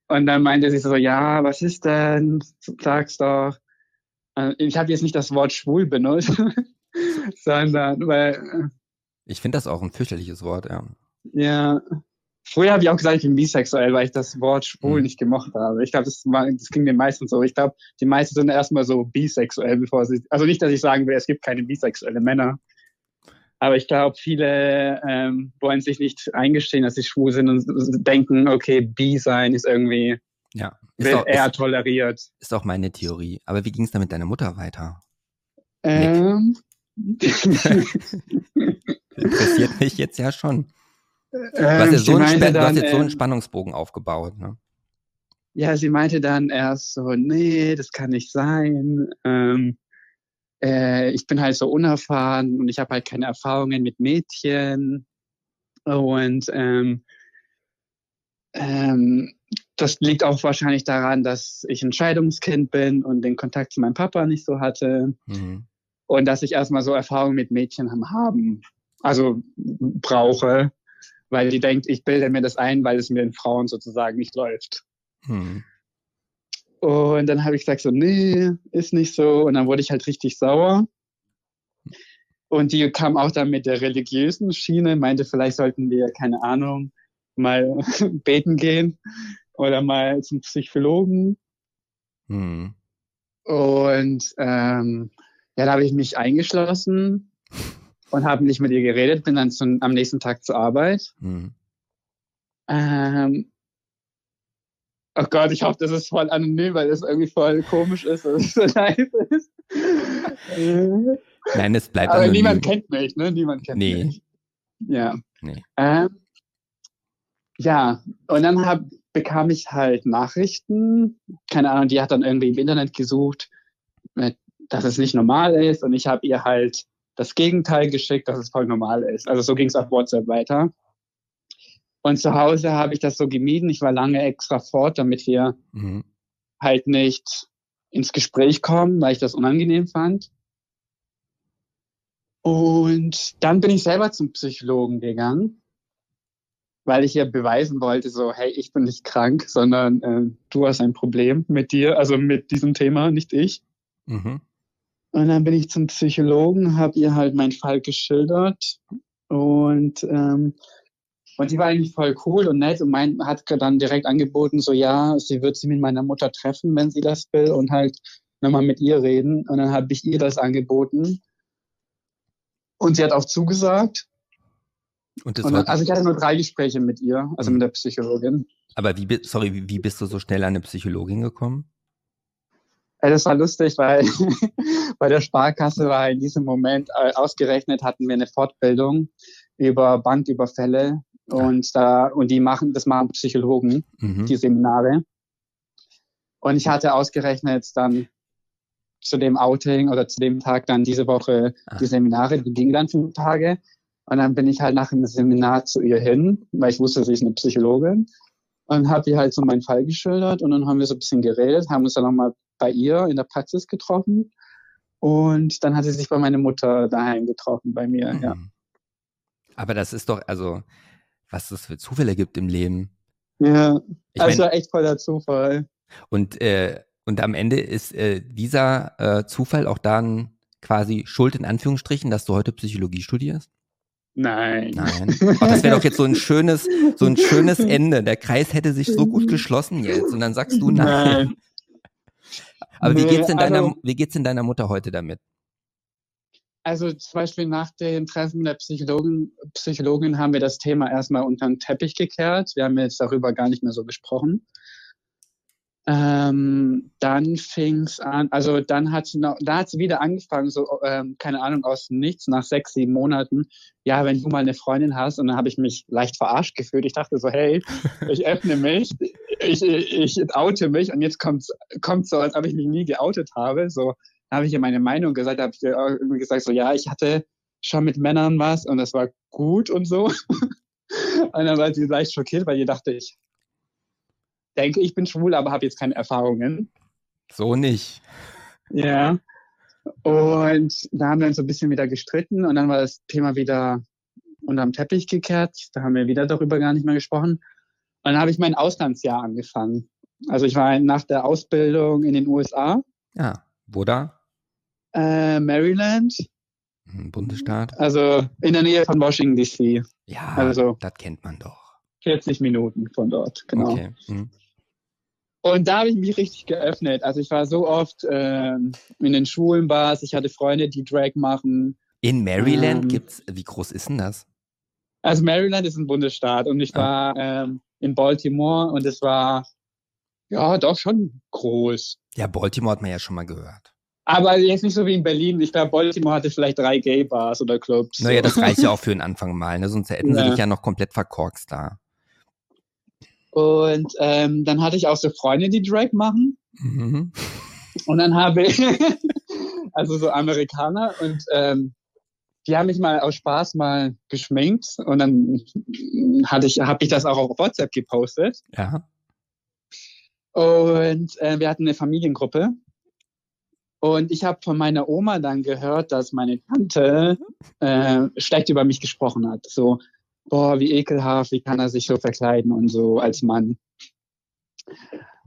B: Und dann meinte sie so, ja, was ist denn? Sag's doch. Äh, Ich habe jetzt nicht das Wort schwul benutzt, sondern, weil,
A: Ich finde das auch ein fürchterliches Wort, ja.
B: ja, früher habe ich auch gesagt, ich bin bisexuell, weil ich das Wort schwul
A: Mhm.
B: nicht gemocht habe. Ich glaube, das, das ging den meisten so. Ich glaube, die meisten sind erstmal so bisexuell, bevor sie, also nicht, dass ich sagen will, es gibt keine bisexuelle Männer. Aber ich glaube, viele ähm, wollen sich nicht eingestehen, dass sie schwul sind und denken, okay, bi sein ist irgendwie,
A: Ja. Ist
B: wird
A: auch,
B: eher
A: ist,
B: toleriert.
A: ist auch meine Theorie. Aber wie ging es dann mit deiner Mutter weiter?
B: Ähm,
A: Interessiert mich jetzt ja schon. Du
B: ähm,
A: hast, jetzt so einen, du hast
B: dann,
A: jetzt so einen Spannungsbogen aufgebaut. Ne?
B: Ja, sie meinte dann erst so, nee, das kann nicht sein. Ähm, äh, ich bin halt so unerfahren und ich habe halt keine Erfahrungen mit Mädchen. Und ähm, ähm, das liegt auch wahrscheinlich daran, dass ich ein Scheidungskind bin und den Kontakt zu meinem Papa nicht so hatte.
A: Mhm.
B: Und dass ich erstmal so Erfahrungen mit Mädchen haben, also brauche, weil die denkt, ich bilde mir das ein, weil es mir in Frauen sozusagen nicht läuft.
A: Mhm.
B: Und dann habe ich gesagt so, nee, ist nicht so. Und dann wurde ich halt richtig sauer. Und die kam auch dann mit der religiösen Schiene, meinte, vielleicht sollten wir, keine Ahnung, mal beten gehen oder mal zum Psychologen.
A: Mhm.
B: Und ähm, ja, da habe ich mich eingeschlossen und habe nicht mit ihr geredet, bin dann zum, am nächsten Tag zur Arbeit.
A: Mhm.
B: Ähm, oh Gott, ich hoffe, das ist voll anonym, weil das irgendwie voll komisch ist, dass es so live ist.
A: Nein, es bleibt
B: Aber
A: anonym.
B: niemand kennt mich, ne? Niemand kennt
A: Nee.
B: mich. Ja.
A: Nee.
B: Ähm, ja, und dann hab, bekam ich halt Nachrichten. Keine Ahnung, die hat dann irgendwie im Internet gesucht, dass es nicht normal ist. Und ich habe ihr halt das Gegenteil geschickt, dass es voll normal ist. Also so ging es auf WhatsApp weiter. Und zu Hause habe ich das so gemieden. Ich war lange extra fort, damit wir
A: Mhm.
B: halt nicht ins Gespräch kommen, weil ich das unangenehm fand. Und dann bin ich selber zum Psychologen gegangen, weil ich ihr beweisen wollte, so, hey, ich bin nicht krank, sondern äh, du hast ein Problem mit dir, also mit diesem Thema, nicht ich.
A: Mhm.
B: Und dann bin ich zum Psychologen, habe ihr halt meinen Fall geschildert und ähm, und die war eigentlich voll cool und nett und mein, hat dann direkt angeboten, so ja, sie wird sich mit meiner Mutter treffen, wenn sie das will und halt nochmal mit ihr reden. Und dann habe ich ihr das angeboten. Und sie hat auch zugesagt.
A: Und das
B: Und dann, also ich hatte nur drei Gespräche mit ihr, also
A: Mhm.
B: mit der Psychologin.
A: aber wie, sorry, wie, wie bist du so schnell an eine Psychologin gekommen?
B: Das war lustig, weil bei der Sparkasse war in diesem Moment äh, ausgerechnet, hatten wir eine Fortbildung über Banküberfälle und da und die machen das machen Psychologen.
A: Mhm.
B: die Seminare. Und ich hatte ausgerechnet dann zu dem Outing oder zu dem Tag dann diese Woche
A: Ah.
B: die Seminare, die gingen dann fünf Tage. Und dann bin ich halt nach dem Seminar zu ihr hin, weil ich wusste, sie ist eine Psychologin. Und habe ihr halt so meinen Fall geschildert und dann haben wir so ein bisschen geredet, haben uns dann nochmal bei ihr in der Praxis getroffen. Und dann hat sie sich bei meiner Mutter daheim getroffen, bei mir, ja.
A: Mhm. Aber das ist doch, also, was es für Zufälle gibt im Leben.
B: Ja,
A: Ich
B: also
A: mein,
B: echt voller Zufall.
A: und, äh, und am Ende ist äh, dieser äh, Zufall auch dann quasi schuld in Anführungsstrichen, dass du heute Psychologie studierst?
B: Nein.
A: Nein. Aber das wäre doch jetzt so ein schönes, so ein schönes Ende. Der Kreis hätte sich so gut geschlossen jetzt. Und dann sagst du nein. nein. Aber nee, wie geht's in deiner, also, wie geht's in deiner Mutter heute damit?
B: Also zum Beispiel nach dem Treffen der Psychologen, Psychologin haben wir das Thema erstmal unter den Teppich gekehrt. Wir haben jetzt darüber gar nicht mehr so gesprochen. Ähm, dann fing's an, also dann hat sie noch, da hat sie wieder angefangen, so, ähm, keine Ahnung, aus nichts, nach sechs, sieben Monaten, ja, wenn du mal eine Freundin hast, und dann habe ich mich leicht verarscht gefühlt. Ich dachte so, hey, ich öffne mich, ich, ich, ich oute mich und jetzt kommt's, kommt so, als ob ich mich nie geoutet habe. So habe ich ihr meine Meinung gesagt, habe ich ihr irgendwie gesagt, so ja, ich hatte schon mit Männern was und das war gut und so. und dann war sie leicht schockiert, weil ihr dachte, ich denke, ich bin schwul, aber habe jetzt keine Erfahrungen.
A: So nicht.
B: Ja. Und da haben wir uns so ein bisschen wieder gestritten und dann war das Thema wieder unterm Teppich gekehrt. Da haben wir wieder darüber gar nicht mehr gesprochen. Und dann habe ich mein Auslandsjahr angefangen. Also ich war nach der Ausbildung in den USA.
A: Ja, wo da?
B: Äh, Maryland.
A: Bundesstaat.
B: Also in der Nähe von Washington DC.
A: Ja, also das kennt man doch.
B: 40 Minuten von dort, genau. Okay. Hm. Und da habe ich mich richtig geöffnet. Also ich war so oft äh, in den Schulen, Bars, ich hatte Freunde, die Drag machen.
A: In Maryland ähm, gibt's, wie groß ist denn das?
B: Also Maryland ist ein Bundesstaat und ich ah. war ähm, in Baltimore und es war ja doch schon groß.
A: Ja, Baltimore hat man ja schon mal gehört.
B: Aber jetzt nicht so wie in Berlin. Ich glaube, Baltimore hatte vielleicht drei Gay-Bars oder Clubs.
A: Naja, das reicht ja auch für den Anfang mal, ne? Sonst hätten ja. sie dich ja noch komplett verkorkst da.
B: Und ähm, dann hatte ich auch so Freunde, die Drag machen. Mhm. Und dann habe ich, also so Amerikaner, und ähm, die haben mich mal aus Spaß mal geschminkt und dann hatte ich, habe ich das auch auf WhatsApp gepostet.
A: Ja.
B: Und äh, wir hatten eine Familiengruppe. Und ich habe von meiner Oma dann gehört, dass meine Tante äh, schlecht über mich gesprochen hat. So, boah, wie ekelhaft, wie kann er sich so verkleiden und so als Mann.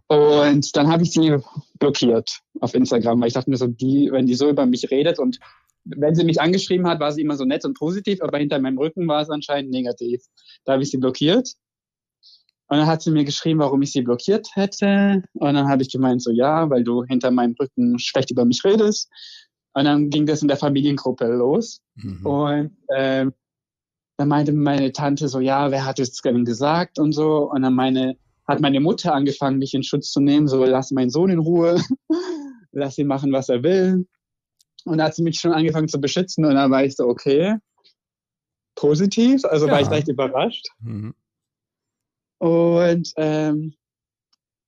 B: Und dann habe ich sie blockiert auf Instagram, weil ich dachte mir so, die, wenn die so über mich redet und wenn sie mich angeschrieben hat, war sie immer so nett und positiv, aber hinter meinem Rücken war es anscheinend negativ. Da habe ich sie blockiert. Und dann hat sie mir geschrieben, warum ich sie blockiert hätte. Und dann habe ich gemeint, so ja, weil du hinter meinem Rücken schlecht über mich redest. Und dann ging das in der Familiengruppe los. Mhm. Und äh, dann meinte meine Tante so, ja, wer hat es denn gesagt und so. Und dann meine, hat meine Mutter angefangen, mich in Schutz zu nehmen, so, lass meinen Sohn in Ruhe, lass ihn machen, was er will. Und da hat sie mich schon angefangen zu beschützen und dann war ich so, okay, positiv, also ja. war ich leicht überrascht. Mhm. Und ähm,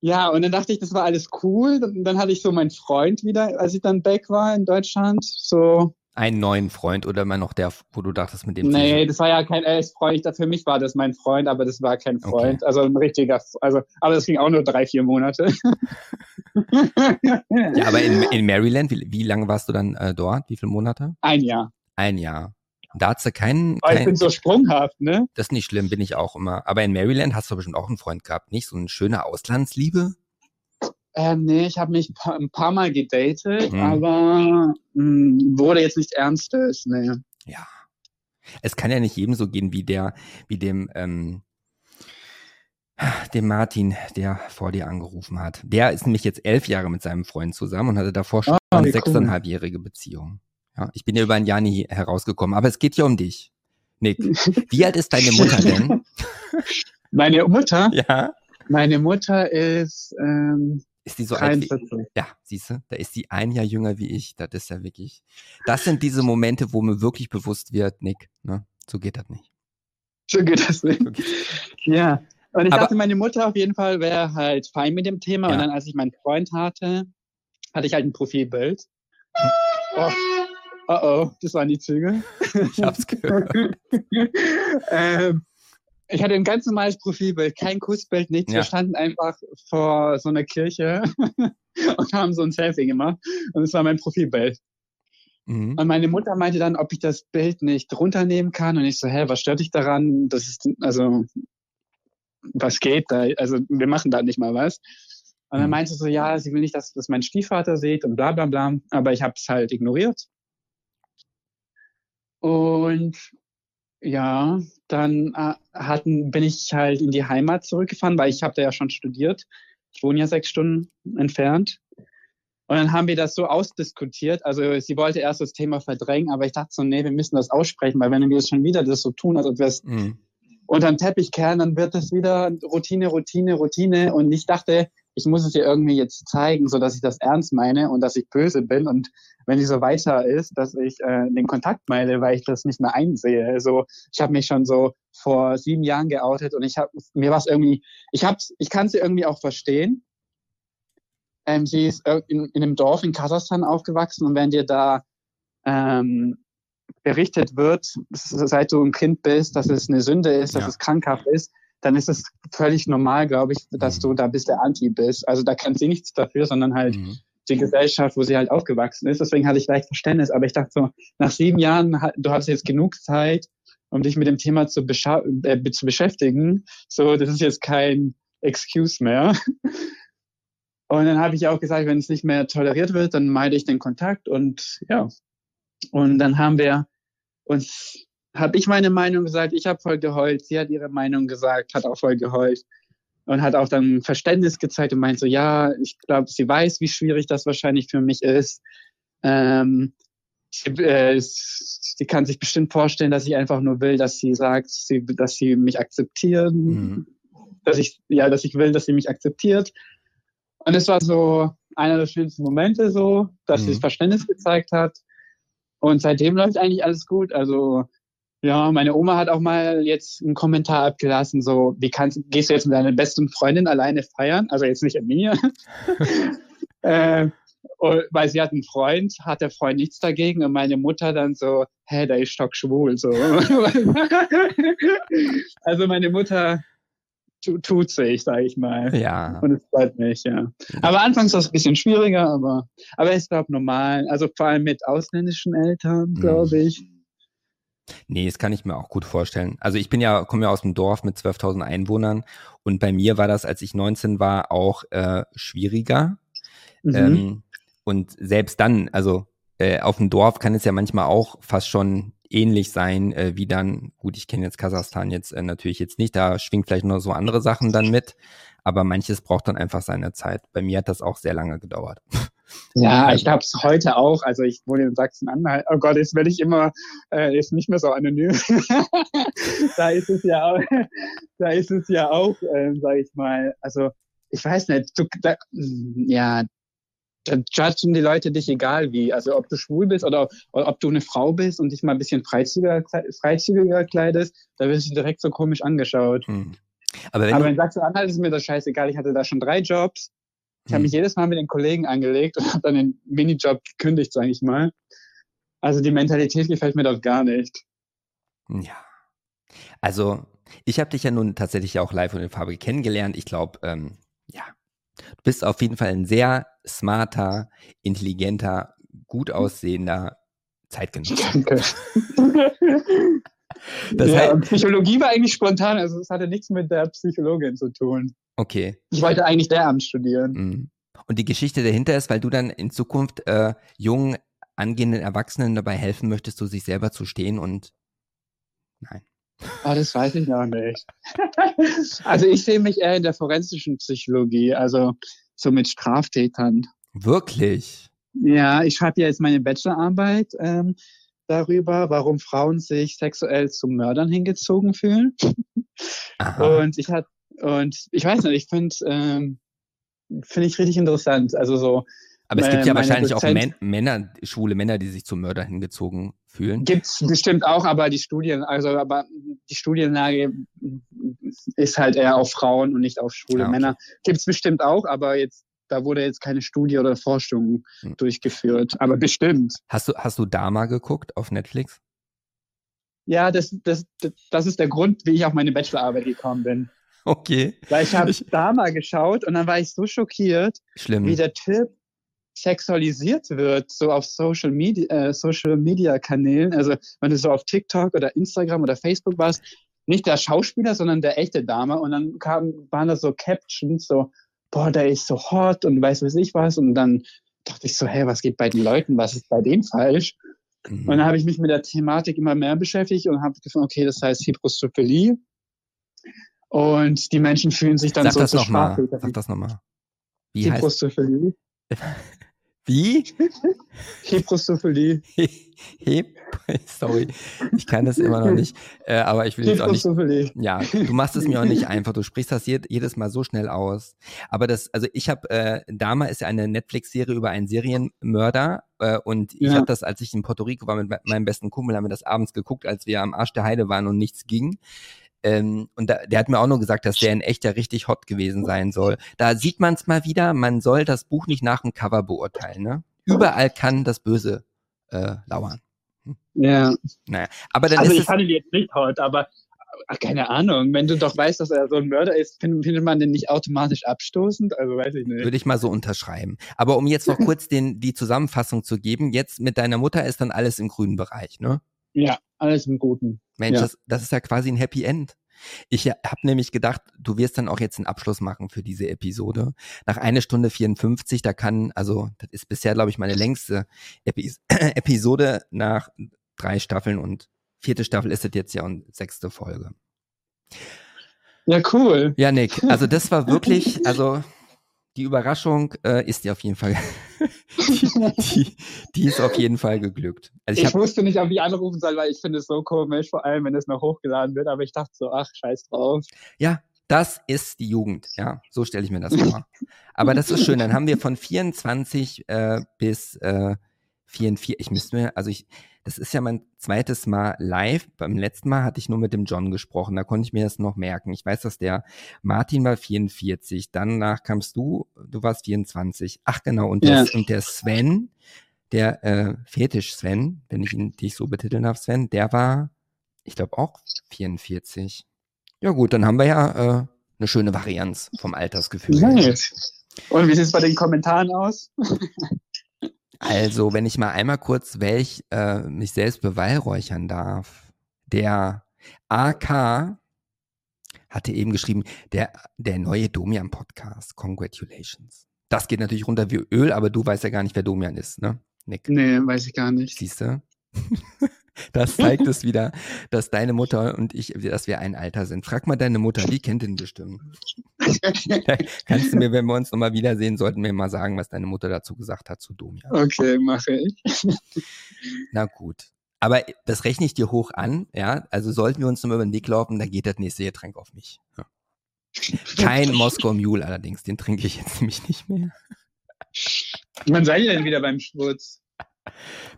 B: ja, und dann dachte ich, das war alles cool. Dann, dann hatte ich so meinen Freund wieder, als ich dann back war in Deutschland. So
A: einen neuen Freund oder immer noch der, wo du dachtest mit dem?
B: Nee, das war ja kein LS-Freund. Für mich war das mein Freund, aber das war kein Freund. Okay. Also ein richtiger, also, aber das ging auch nur drei, vier Monate.
A: ja, aber in, in Maryland, wie, wie lange warst du dann äh, dort? Wie viele Monate?
B: Ein Jahr.
A: Ein Jahr. Da hast du keinen.
B: kein, ich bin so sprunghaft, ne?
A: Das ist nicht schlimm, bin ich auch immer. Aber in Maryland hast du bestimmt auch einen Freund gehabt, nicht? So eine schöne Auslandsliebe?
B: Ähm, nee, ich habe mich ein paar Mal gedatet, mhm. aber mh, hm, wurde jetzt nicht ernstes, nee.
A: Ja. Es kann ja nicht jedem so gehen wie der, wie dem, ähm, dem Martin, der vor dir angerufen hat. Der ist nämlich jetzt elf Jahre mit seinem Freund zusammen und hatte davor schon ah, eine sechseinhalbjährige cool. Beziehung. Ja, ich bin ja über ein Jahr nie herausgekommen, aber es geht ja um dich. Nick, wie alt ist deine Mutter denn?
B: Meine Mutter?
A: Ja.
B: Meine Mutter ist ähm,
A: ist die so alt wie, Ja, siehst du, da ist sie ein Jahr jünger wie ich. Das ist ja wirklich. Das sind diese Momente, wo mir wirklich bewusst wird, Nick, ne? So geht das nicht.
B: So geht das nicht. So ja. Und ich Aber, dachte, meine Mutter auf jeden Fall wäre halt fein mit dem Thema. Ja. Und dann, als ich meinen Freund hatte, hatte ich halt ein Profilbild. Oh, oh, oh das waren die Züge.
A: Ich hab's gehört.
B: ähm, ich hatte ein ganz normales Profilbild, kein Kussbild, nichts. Ja. Wir standen einfach vor so einer Kirche und haben so ein Selfie gemacht. Und das war mein Profilbild. Mhm. Und meine Mutter meinte dann, ob ich das Bild nicht runternehmen kann. Und ich so, hä, was stört dich daran? Das ist, also, was geht da? Also, wir machen da nicht mal was. Und dann mhm. meinte sie so, ja, sie will nicht, dass das mein Stiefvater sieht und bla bla bla. Aber ich habe es halt ignoriert. Und ja, dann äh, hatten, bin ich halt in die Heimat zurückgefahren, weil ich habe da ja schon studiert. Ich wohne ja sechs Stunden entfernt. Und dann haben wir das so ausdiskutiert. Also sie wollte erst das Thema verdrängen, aber ich dachte so, nee, wir müssen das aussprechen, weil wenn wir das schon wieder das so tun, als ob wir es mhm. unter den Teppich kehren, dann wird das wieder Routine, Routine, Routine. Und ich dachte, ich muss es ihr irgendwie jetzt zeigen, so dass ich das ernst meine und dass ich böse bin. Und wenn sie so weiter ist, dass ich äh, den Kontakt meide, weil ich das nicht mehr einsehe. Also ich habe mich schon so vor sieben Jahren geoutet und ich habe mir was irgendwie, ich hab's, ich kann sie irgendwie auch verstehen, ähm, sie ist in, in einem Dorf in Kasachstan aufgewachsen und wenn dir da ähm, berichtet wird, seit du ein Kind bist, dass es eine Sünde ist, dass ja. es krankhaft ist, dann ist es völlig normal, glaube ich, dass mhm. du da bist der Anti bist. Also da kann sie nichts dafür, sondern halt mhm. die Gesellschaft, wo sie halt aufgewachsen ist. Deswegen hatte ich leicht Verständnis. Aber ich dachte so, nach sieben Jahren, du hast jetzt genug Zeit, um dich mit dem Thema zu, äh, zu beschäftigen. So, das ist jetzt kein Excuse mehr. Und dann habe ich auch gesagt, wenn es nicht mehr toleriert wird, dann meide ich den Kontakt und ja. Und dann haben wir uns, habe ich meine Meinung gesagt, ich habe voll geheult, sie hat ihre Meinung gesagt, hat auch voll geheult und hat auch dann Verständnis gezeigt und meint so, ja, ich glaube, sie weiß, wie schwierig das wahrscheinlich für mich ist. Ähm, sie, äh, sie kann sich bestimmt vorstellen, dass ich einfach nur will, dass sie sagt, sie, dass sie mich akzeptieren, mhm. dass ich, ja, dass ich will, dass sie mich akzeptiert und es war so einer der schönsten Momente so, dass mhm. sie das Verständnis gezeigt hat. Und seitdem läuft eigentlich alles gut. Also ja, meine Oma hat auch mal jetzt einen Kommentar abgelassen, so, wie kannst, gehst du jetzt mit deiner besten Freundin alleine feiern? Also jetzt nicht Emilia. äh, weil sie hat einen Freund, hat der Freund nichts dagegen und meine Mutter dann so, hä, der ist stockschwul, so. also meine Mutter tut sich, sage ich mal.
A: Ja.
B: Und es freut mich, ja. Aber anfangs war es ein bisschen schwieriger, aber, aber ich glaube normal. Also vor allem mit ausländischen Eltern, glaube mhm.
A: Nee, das kann ich mir auch gut vorstellen. Also ich bin ja, komme ja aus dem Dorf mit 12.000 Einwohnern und bei mir war das, als ich 19 war, auch äh, schwieriger. Mhm. Ähm, und selbst dann, also äh, auf dem Dorf kann es ja manchmal auch fast schon ähnlich sein äh, wie dann, gut, ich kenne jetzt Kasachstan jetzt äh, natürlich jetzt nicht, da schwingt vielleicht nur so andere Sachen dann mit, aber manches braucht dann einfach seine Zeit. Bei mir hat das auch sehr lange gedauert.
B: Ja, ich glaube es heute auch. Also ich wohne in Sachsen-Anhalt. Oh Gott, jetzt werde ich immer, äh, ist nicht mehr so anonym. da ist es ja auch, da ist es ja auch, äh, sage ich mal. Also ich weiß nicht, du, da, ja, dann judgen die Leute dich egal wie. Also ob du schwul bist oder, oder ob du eine Frau bist und dich mal ein bisschen freizügiger, freizügiger kleidest, da wirst du direkt so komisch angeschaut. Hm. Aber wenn, Aber wenn du sagst, Anhalt ist mir das scheißegal. Ich hatte da schon drei Jobs. Ich hm. habe mich jedes Mal mit den Kollegen angelegt und habe dann den Minijob gekündigt, sage ich mal. Also die Mentalität gefällt mir doch gar nicht.
A: Ja. Also ich habe dich ja nun tatsächlich auch live und in Farbe kennengelernt. Ich glaube, ähm, ja, Du bist auf jeden Fall ein sehr smarter, intelligenter, gut aussehender Zeitgenosse. Danke.
B: Das ja, heißt, Psychologie war eigentlich spontan, also es hatte nichts mit der Psychologin zu tun.
A: Okay.
B: Ich wollte eigentlich Lehramt studieren. Mhm.
A: Und die Geschichte dahinter ist, weil du dann in Zukunft äh, jungen, angehenden Erwachsenen dabei helfen möchtest, so sich selber zu stehen und nein.
B: Ah, das weiß ich noch nicht. also ich sehe mich eher in der forensischen Psychologie, also so mit Straftätern.
A: Wirklich?
B: Ja, ich schreibe ja jetzt meine Bachelorarbeit ähm, darüber, warum Frauen sich sexuell zu Mördern hingezogen fühlen. Und ich hat und ich weiß nicht, ich finde ähm, finde ich richtig interessant. Also so
A: aber es gibt ja wahrscheinlich Dozent, auch Männer, schwule Männer, die sich zum Mörder hingezogen fühlen.
B: Gibt's bestimmt auch, aber die Studien, also aber die Studienlage ist halt eher auf Frauen und nicht auf schwule ja, okay. Männer. Gibt's bestimmt auch, aber jetzt da wurde jetzt keine Studie oder Forschung hm. durchgeführt, aber bestimmt.
A: Hast du hast du Dama geguckt auf Netflix?
B: Ja, das, das, das ist der Grund, wie ich auf meine Bachelorarbeit gekommen bin.
A: Okay.
B: Weil ich habe Dama geschaut und dann war ich so schockiert,
A: Schlimm.
B: wie der Typ sexualisiert wird, so auf Social Media, äh, Social Media Kanälen. Also wenn du so auf TikTok oder Instagram oder Facebook warst, nicht der Schauspieler, sondern der echte Dame. Und dann kam, waren da so Captions, so, boah, der ist so hot und weiß was ich was. Und dann dachte ich so, hey, was geht bei den Leuten? Was ist bei denen falsch? Mhm. Und dann habe ich mich mit der Thematik immer mehr beschäftigt und habe gefunden, okay, das heißt Hybrostrophilie. Und die Menschen fühlen sich dann
A: Sag
B: so
A: das nochmal. Sag das nochmal.
B: Hybrostrophilie.
A: Wie?
B: Hybrostrophilie.
A: Heb, sorry, ich kann das immer noch nicht, äh, aber ich will jetzt auch nicht. Ja, du machst es mir auch nicht einfach. Du sprichst das jedes Mal so schnell aus. Aber das, also ich habe, äh, Dama ist ja eine Netflix-Serie über einen Serienmörder äh, und ich ja. habe das, als ich in Puerto Rico war mit meinem besten Kumpel, haben wir das abends geguckt, als wir am Arsch der Heide waren und nichts ging. Ähm, und da, der hat mir auch nur gesagt, dass der in echt ja richtig hot gewesen sein soll. Da sieht man es mal wieder, man soll das Buch nicht nach dem Cover beurteilen. Ne? Überall kann das Böse äh, lauern.
B: Hm. Ja.
A: Naja, aber dann
B: also
A: ist
B: ich fand ihn jetzt nicht hot, aber ach, keine Ahnung, wenn du doch weißt, dass er so ein Mörder ist, findet man den nicht automatisch abstoßend? Also weiß ich nicht.
A: Würde ich mal so unterschreiben. Aber um jetzt noch kurz den, die Zusammenfassung zu geben, jetzt mit deiner Mutter ist dann alles im grünen Bereich, ne?
B: Ja, alles im Guten.
A: Mensch,
B: ja.
A: das, das ist ja quasi ein Happy End. Ich habe nämlich gedacht, du wirst dann auch jetzt einen Abschluss machen für diese Episode. Nach eine Stunde 54, da kann, also das ist bisher, glaube ich, meine längste Epis Episode nach drei Staffeln und vierte Staffel ist es jetzt ja und sechste Folge.
B: Ja, cool.
A: Ja, Nick, also das war wirklich, also die Überraschung äh, ist dir auf jeden Fall, die, die, die, ist auf jeden Fall geglückt.
B: Also ich, ich hab, wusste nicht, ob ich anrufen soll, weil ich finde es so komisch, vor allem wenn es noch hochgeladen wird, aber ich dachte so, ach, scheiß drauf.
A: Ja, das ist die Jugend, ja, so stelle ich mir das vor. aber das ist schön, dann haben wir von 24 äh, bis äh, 44, ich müsste mir, also ich, das ist ja mein zweites Mal live. Beim letzten Mal hatte ich nur mit dem John gesprochen, da konnte ich mir das noch merken. Ich weiß, dass der Martin war 44, danach kamst du, du warst 24. Ach genau, und, ja. das, und der Sven, der äh, Fetisch Sven, wenn ich ihn dich so betiteln darf, Sven, der war, ich glaube auch 44. Ja gut, dann haben wir ja äh, eine schöne Varianz vom Altersgefühl.
B: Nice. Und wie sieht es bei den Kommentaren aus?
A: Also, wenn ich mal einmal kurz welch äh, mich selbst beweihräuchern darf. Der AK hatte eben geschrieben, der, der neue Domian-Podcast. Congratulations. Das geht natürlich runter wie Öl, aber du weißt ja gar nicht, wer Domian ist, ne?
B: Nick. Nee, weiß ich gar nicht.
A: Siehst du? Das zeigt es wieder, dass deine Mutter und ich, dass wir ein Alter sind. Frag mal deine Mutter, die kennt den bestimmt. Kannst du mir, wenn wir uns nochmal wiedersehen, sollten wir mal sagen, was deine Mutter dazu gesagt hat zu Domian.
B: Okay, mache ich.
A: Na gut. Aber das rechne ich dir hoch an, ja. Also sollten wir uns nochmal über den Weg laufen, dann geht das nächste Getränk auf mich. Ja. Kein Moskau Mule allerdings, den trinke ich jetzt nämlich nicht mehr.
B: Wann seid ihr denn wieder beim Schwurz?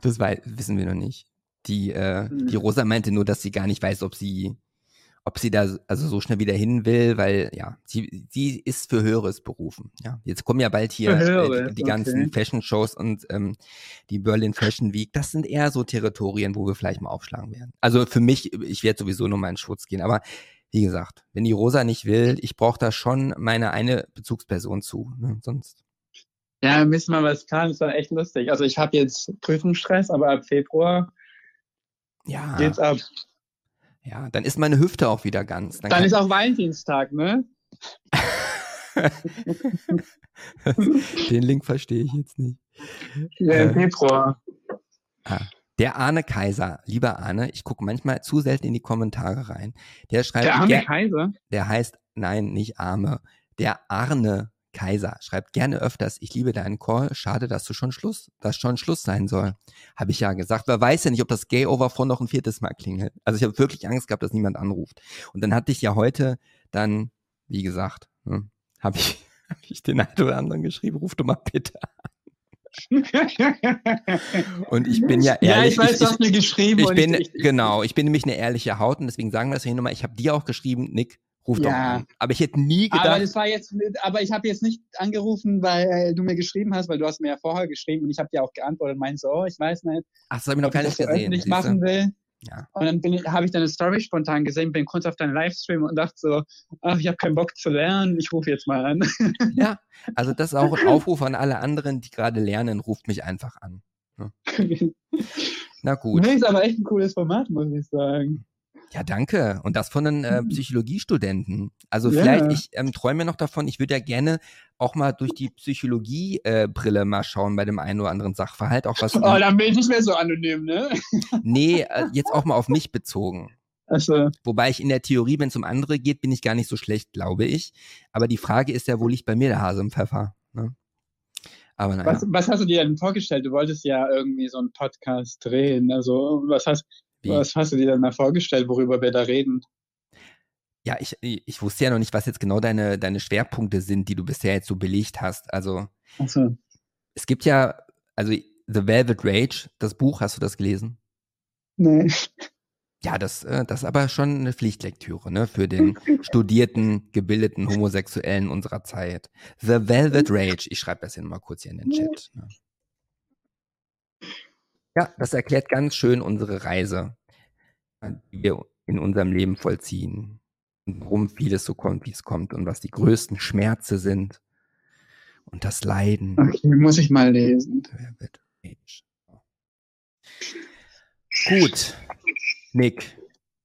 A: Das weiß, wissen wir noch nicht. Die, äh, mhm. die Rosa meinte nur, dass sie gar nicht weiß, ob sie, ob sie da also so schnell wieder hin will, weil ja, sie, sie ist für Höheres berufen. Ja, jetzt kommen ja bald hier äh, die, die ganzen okay. Fashion-Shows und ähm, die Berlin Fashion Week. Das sind eher so Territorien, wo wir vielleicht mal aufschlagen werden. Also für mich, ich werde sowieso nur mal in Schutz gehen, aber wie gesagt, wenn die Rosa nicht will, ich brauche da schon meine eine Bezugsperson zu, ne? sonst.
B: Ja, müssen wir was planen, das war echt lustig. Also ich habe jetzt Prüfungsstress, aber ab Februar
A: ja.
B: Geht's ab.
A: Ja, dann ist meine Hüfte auch wieder ganz.
B: Dann, dann ist auch Valentinstag, ne?
A: Den Link verstehe ich jetzt nicht.
B: Ja, äh, Februar.
A: Ah, der Arne Kaiser, lieber Arne, ich gucke manchmal zu selten in die Kommentare rein. Der schreibt.
B: Der Arne der, Kaiser?
A: Der heißt, nein, nicht Arme. Der Arne Kaiser schreibt gerne öfters, ich liebe deinen Call, schade, dass du schon Schluss, dass schon Schluss sein soll. Habe ich ja gesagt. Wer weiß ja nicht, ob das Gay Overphone noch ein viertes Mal klingelt. Also ich habe wirklich Angst gehabt, dass niemand anruft. Und dann hatte ich ja heute dann, wie gesagt, hm, habe ich, hab ich den einen oder anderen geschrieben, ruf du mal bitte an. und ich bin ja ehrlich. Ja,
B: ich weiß, du hast mir geschrieben.
A: Ich bin, ich, ich, genau, ich bin nämlich eine ehrliche Haut und deswegen sagen wir das hier nochmal. Ich habe dir auch geschrieben, Nick, Ruf ja. doch an. Aber ich hätte nie gedacht.
B: Aber das war jetzt, aber ich habe jetzt nicht angerufen, weil du mir geschrieben hast, weil du hast mir ja vorher geschrieben und ich habe dir auch geantwortet und meinte so, oh, ich weiß nicht.
A: Ach, das habe ich noch gar nicht gesehen.
B: öffentlich machen will. Ja. Und dann habe ich deine Story spontan gesehen, bin kurz auf deinen Livestream und dachte so, ach, ich habe keinen Bock zu lernen, ich rufe jetzt mal an.
A: Ja, also das ist auch ein Aufruf an alle anderen, die gerade lernen, ruft mich einfach an. Ja. Na gut.
B: Nee, ist aber echt ein cooles Format, muss ich sagen.
A: Ja, danke. Und das von einem äh, Psychologiestudenten. Also ja. vielleicht, ich ähm, träume noch davon, ich würde ja gerne auch mal durch die Psychologie-Brille äh, mal schauen bei dem einen oder anderen Sachverhalt. Auch was
B: oh, dann bin ich nicht mehr so anonym, ne?
A: nee, äh, jetzt auch mal auf mich bezogen. Also. Wobei ich in der Theorie, wenn es um andere geht, bin ich gar nicht so schlecht, glaube ich. Aber die Frage ist ja, wo liegt bei mir der Hase im Pfeffer? Ne?
B: Aber naja. was, was hast du dir denn vorgestellt? Du wolltest ja irgendwie so einen Podcast drehen. Also was hast, was hast du dir denn mal vorgestellt, worüber wir da reden?
A: Ja, ich, ich wusste ja noch nicht, was jetzt genau deine, deine Schwerpunkte sind, die du bisher jetzt so belegt hast. Also so. es gibt ja, also The Velvet Rage, das Buch, hast du das gelesen?
B: Nee.
A: Ja, das, äh, das ist aber schon eine Pflichtlektüre, ne, für den studierten, gebildeten Homosexuellen unserer Zeit. The Velvet Rage, ich schreibe das hier mal kurz hier in den Chat. Ne. Ja, das erklärt ganz schön unsere Reise, die wir in unserem Leben vollziehen. Und warum vieles so kommt, wie es kommt und was die größten Schmerze sind und das Leiden.
B: Okay, muss ich mal lesen.
A: Gut, Nick.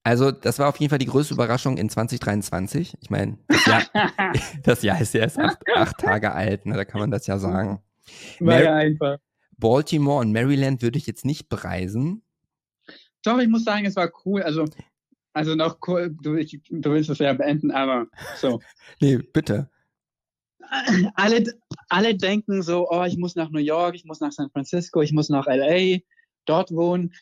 A: Also, das war auf jeden Fall die größte Überraschung in 2023. Ich meine, das Jahr, das Jahr ist ja erst acht, acht Tage alt, ne? da kann man das ja sagen.
B: War ja einfach.
A: Baltimore und Maryland würde ich jetzt nicht bereisen.
B: Doch, ich muss sagen, es war cool. Also, also noch cool, du, ich, du willst es ja beenden, aber so.
A: nee, bitte.
B: Alle, alle denken so, oh, ich muss nach New York, ich muss nach San Francisco, ich muss nach LA, dort wohnen.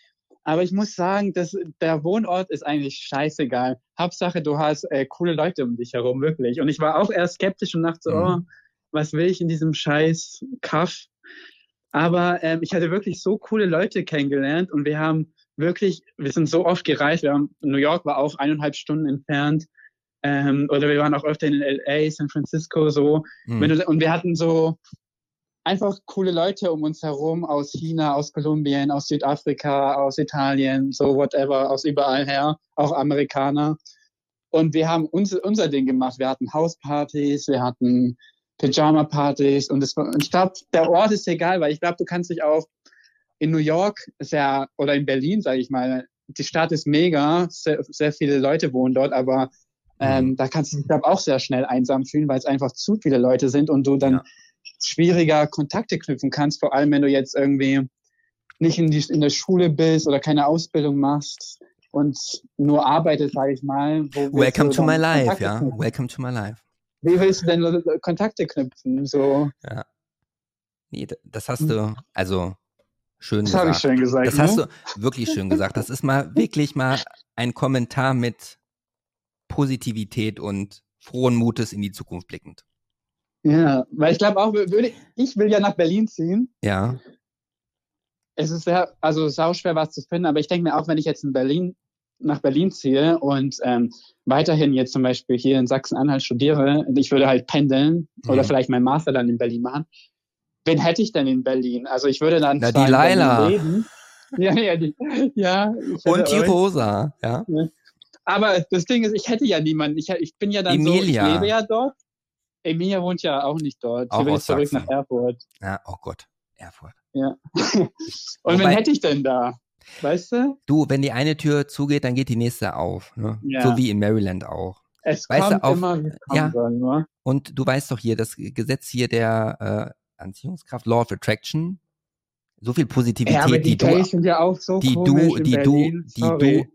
B: Aber ich muss sagen, dass der Wohnort ist eigentlich scheißegal. Hauptsache, du hast äh, coole Leute um dich herum, wirklich. Und ich war auch eher skeptisch und dachte so, mhm. oh, was will ich in diesem scheiß Kaff? Aber ähm, ich hatte wirklich so coole Leute kennengelernt und wir haben wirklich, wir sind so oft gereist. Wir haben, New York war auch eineinhalb Stunden entfernt. Ähm, oder wir waren auch öfter in LA, San Francisco, so. Mhm. Und wir hatten so einfach coole Leute um uns herum aus China, aus Kolumbien, aus Südafrika, aus Italien, so whatever, aus überall her, auch Amerikaner. Und wir haben uns, unser Ding gemacht. Wir hatten Hauspartys, wir hatten Pyjama-Partys und, das, und ich glaube, der Ort ist egal, weil ich glaube, du kannst dich auch in New York sehr, oder in Berlin, sage ich mal, die Stadt ist mega, sehr, sehr viele Leute wohnen dort, aber ähm, mhm. da kannst du dich, glaube auch sehr schnell einsam fühlen, weil es einfach zu viele Leute sind und du dann ja schwieriger Kontakte knüpfen kannst, vor allem wenn du jetzt irgendwie nicht in, die, in der Schule bist oder keine Ausbildung machst und nur arbeitest, sage ich mal.
A: Welcome to my life, ja. Welcome to my life.
B: Wie willst du denn Kontakte knüpfen? So. Ja.
A: Nee, das hast du, also schön
B: das
A: gesagt.
B: Das habe ich schön gesagt.
A: Das
B: ne?
A: hast du wirklich schön gesagt. Das ist mal wirklich mal ein Kommentar mit Positivität und frohen Mutes in die Zukunft blickend.
B: Ja, weil ich glaube auch, würde, ich will ja nach Berlin ziehen.
A: Ja.
B: Es ist sehr, also sau schwer was zu finden, aber ich denke mir auch, wenn ich jetzt in Berlin nach Berlin ziehe und ähm, weiterhin jetzt zum Beispiel hier in Sachsen-Anhalt studiere, ich würde halt pendeln mhm. oder vielleicht mein Master dann in Berlin machen. Wen hätte ich denn in Berlin? Also ich würde dann
A: Na, die Laila.
B: leben. Ja, ja, die, ja.
A: Und die Rosa, ja. ja.
B: Aber das Ding ist, ich hätte ja niemanden. Ich, ich bin ja dann
A: Emilia.
B: so, ich lebe ja dort Emilia wohnt ja auch nicht dort.
A: Auch
B: Sie will zurück nach Erfurt.
A: Ja, oh Gott, Erfurt.
B: Ja. Und wen hätte ich denn da? Weißt du?
A: Du, wenn die eine Tür zugeht, dann geht die nächste auf. Ne? Ja. So wie in Maryland auch.
B: Es
A: weißt
B: kommt
A: du, auf,
B: immer,
A: ja,
B: soll, ne?
A: Und du weißt doch hier, das Gesetz hier der äh, Anziehungskraft, Law of Attraction, so viel Positivität,
B: ja, die,
A: die du,
B: ja so
A: die du, die du, die du, du,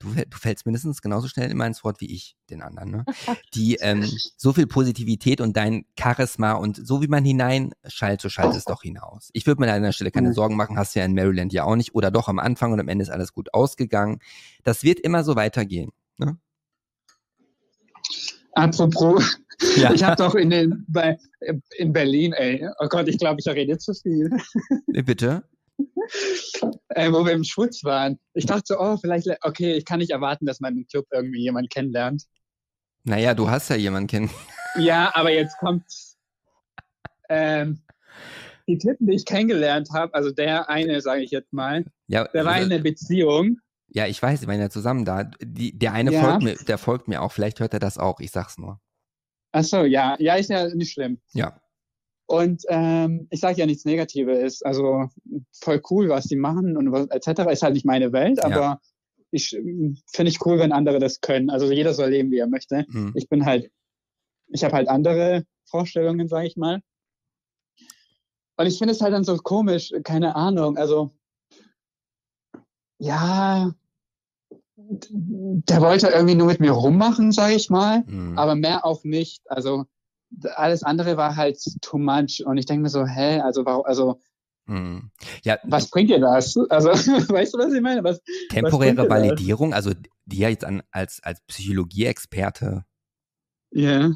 A: du fällst mindestens genauso schnell immer ins Wort wie ich, den anderen, ne? Die ähm, so viel Positivität und dein Charisma und so wie man hineinschaltet, so schaltet es doch hinaus. Ich würde mir an deiner Stelle keine Sorgen machen, hast du ja in Maryland ja auch nicht oder doch am Anfang und am Ende ist alles gut ausgegangen. Das wird immer so weitergehen. Ne?
B: Apropos, ja. ich habe doch in den bei in Berlin, ey, oh Gott, ich glaube, ich rede zu viel.
A: Bitte?
B: äh, wo wir im Schwutz waren. Ich dachte so, oh, vielleicht, okay, ich kann nicht erwarten, dass man im Club irgendwie jemanden kennenlernt.
A: Naja, du hast ja jemanden kennen.
B: Ja, aber jetzt kommt ähm, die Typen, die ich kennengelernt habe, also der eine, sage ich jetzt mal, ja, der war in einer Beziehung.
A: Ja, ich weiß, wir waren ja zusammen da. Die, der eine ja. folgt mir, der folgt mir auch. Vielleicht hört er das auch. Ich sag's nur.
B: Ach so, ja, ja, ist ja nicht schlimm.
A: Ja.
B: Und ähm, ich sage ja nichts Negatives. Also voll cool, was die machen und was, etc. Ist halt nicht meine Welt, aber ich finde ich cool, wenn andere das können. Also jeder soll leben, wie er möchte. Mhm. Ich bin halt, ich habe halt andere Vorstellungen, sage ich mal. Und ich finde es halt dann so komisch, keine Ahnung. Also ja, der wollte irgendwie nur mit mir rummachen, sage ich mal, mhm. aber mehr auch nicht. Also alles andere war halt too much. Und ich denke mir so, hä, also warum, also hm. Ja, was bringt dir das? Also, weißt du, was ich meine? Was,
A: temporäre was Validierung, also dir jetzt an, als, als Psychologie-Experte
B: yeah.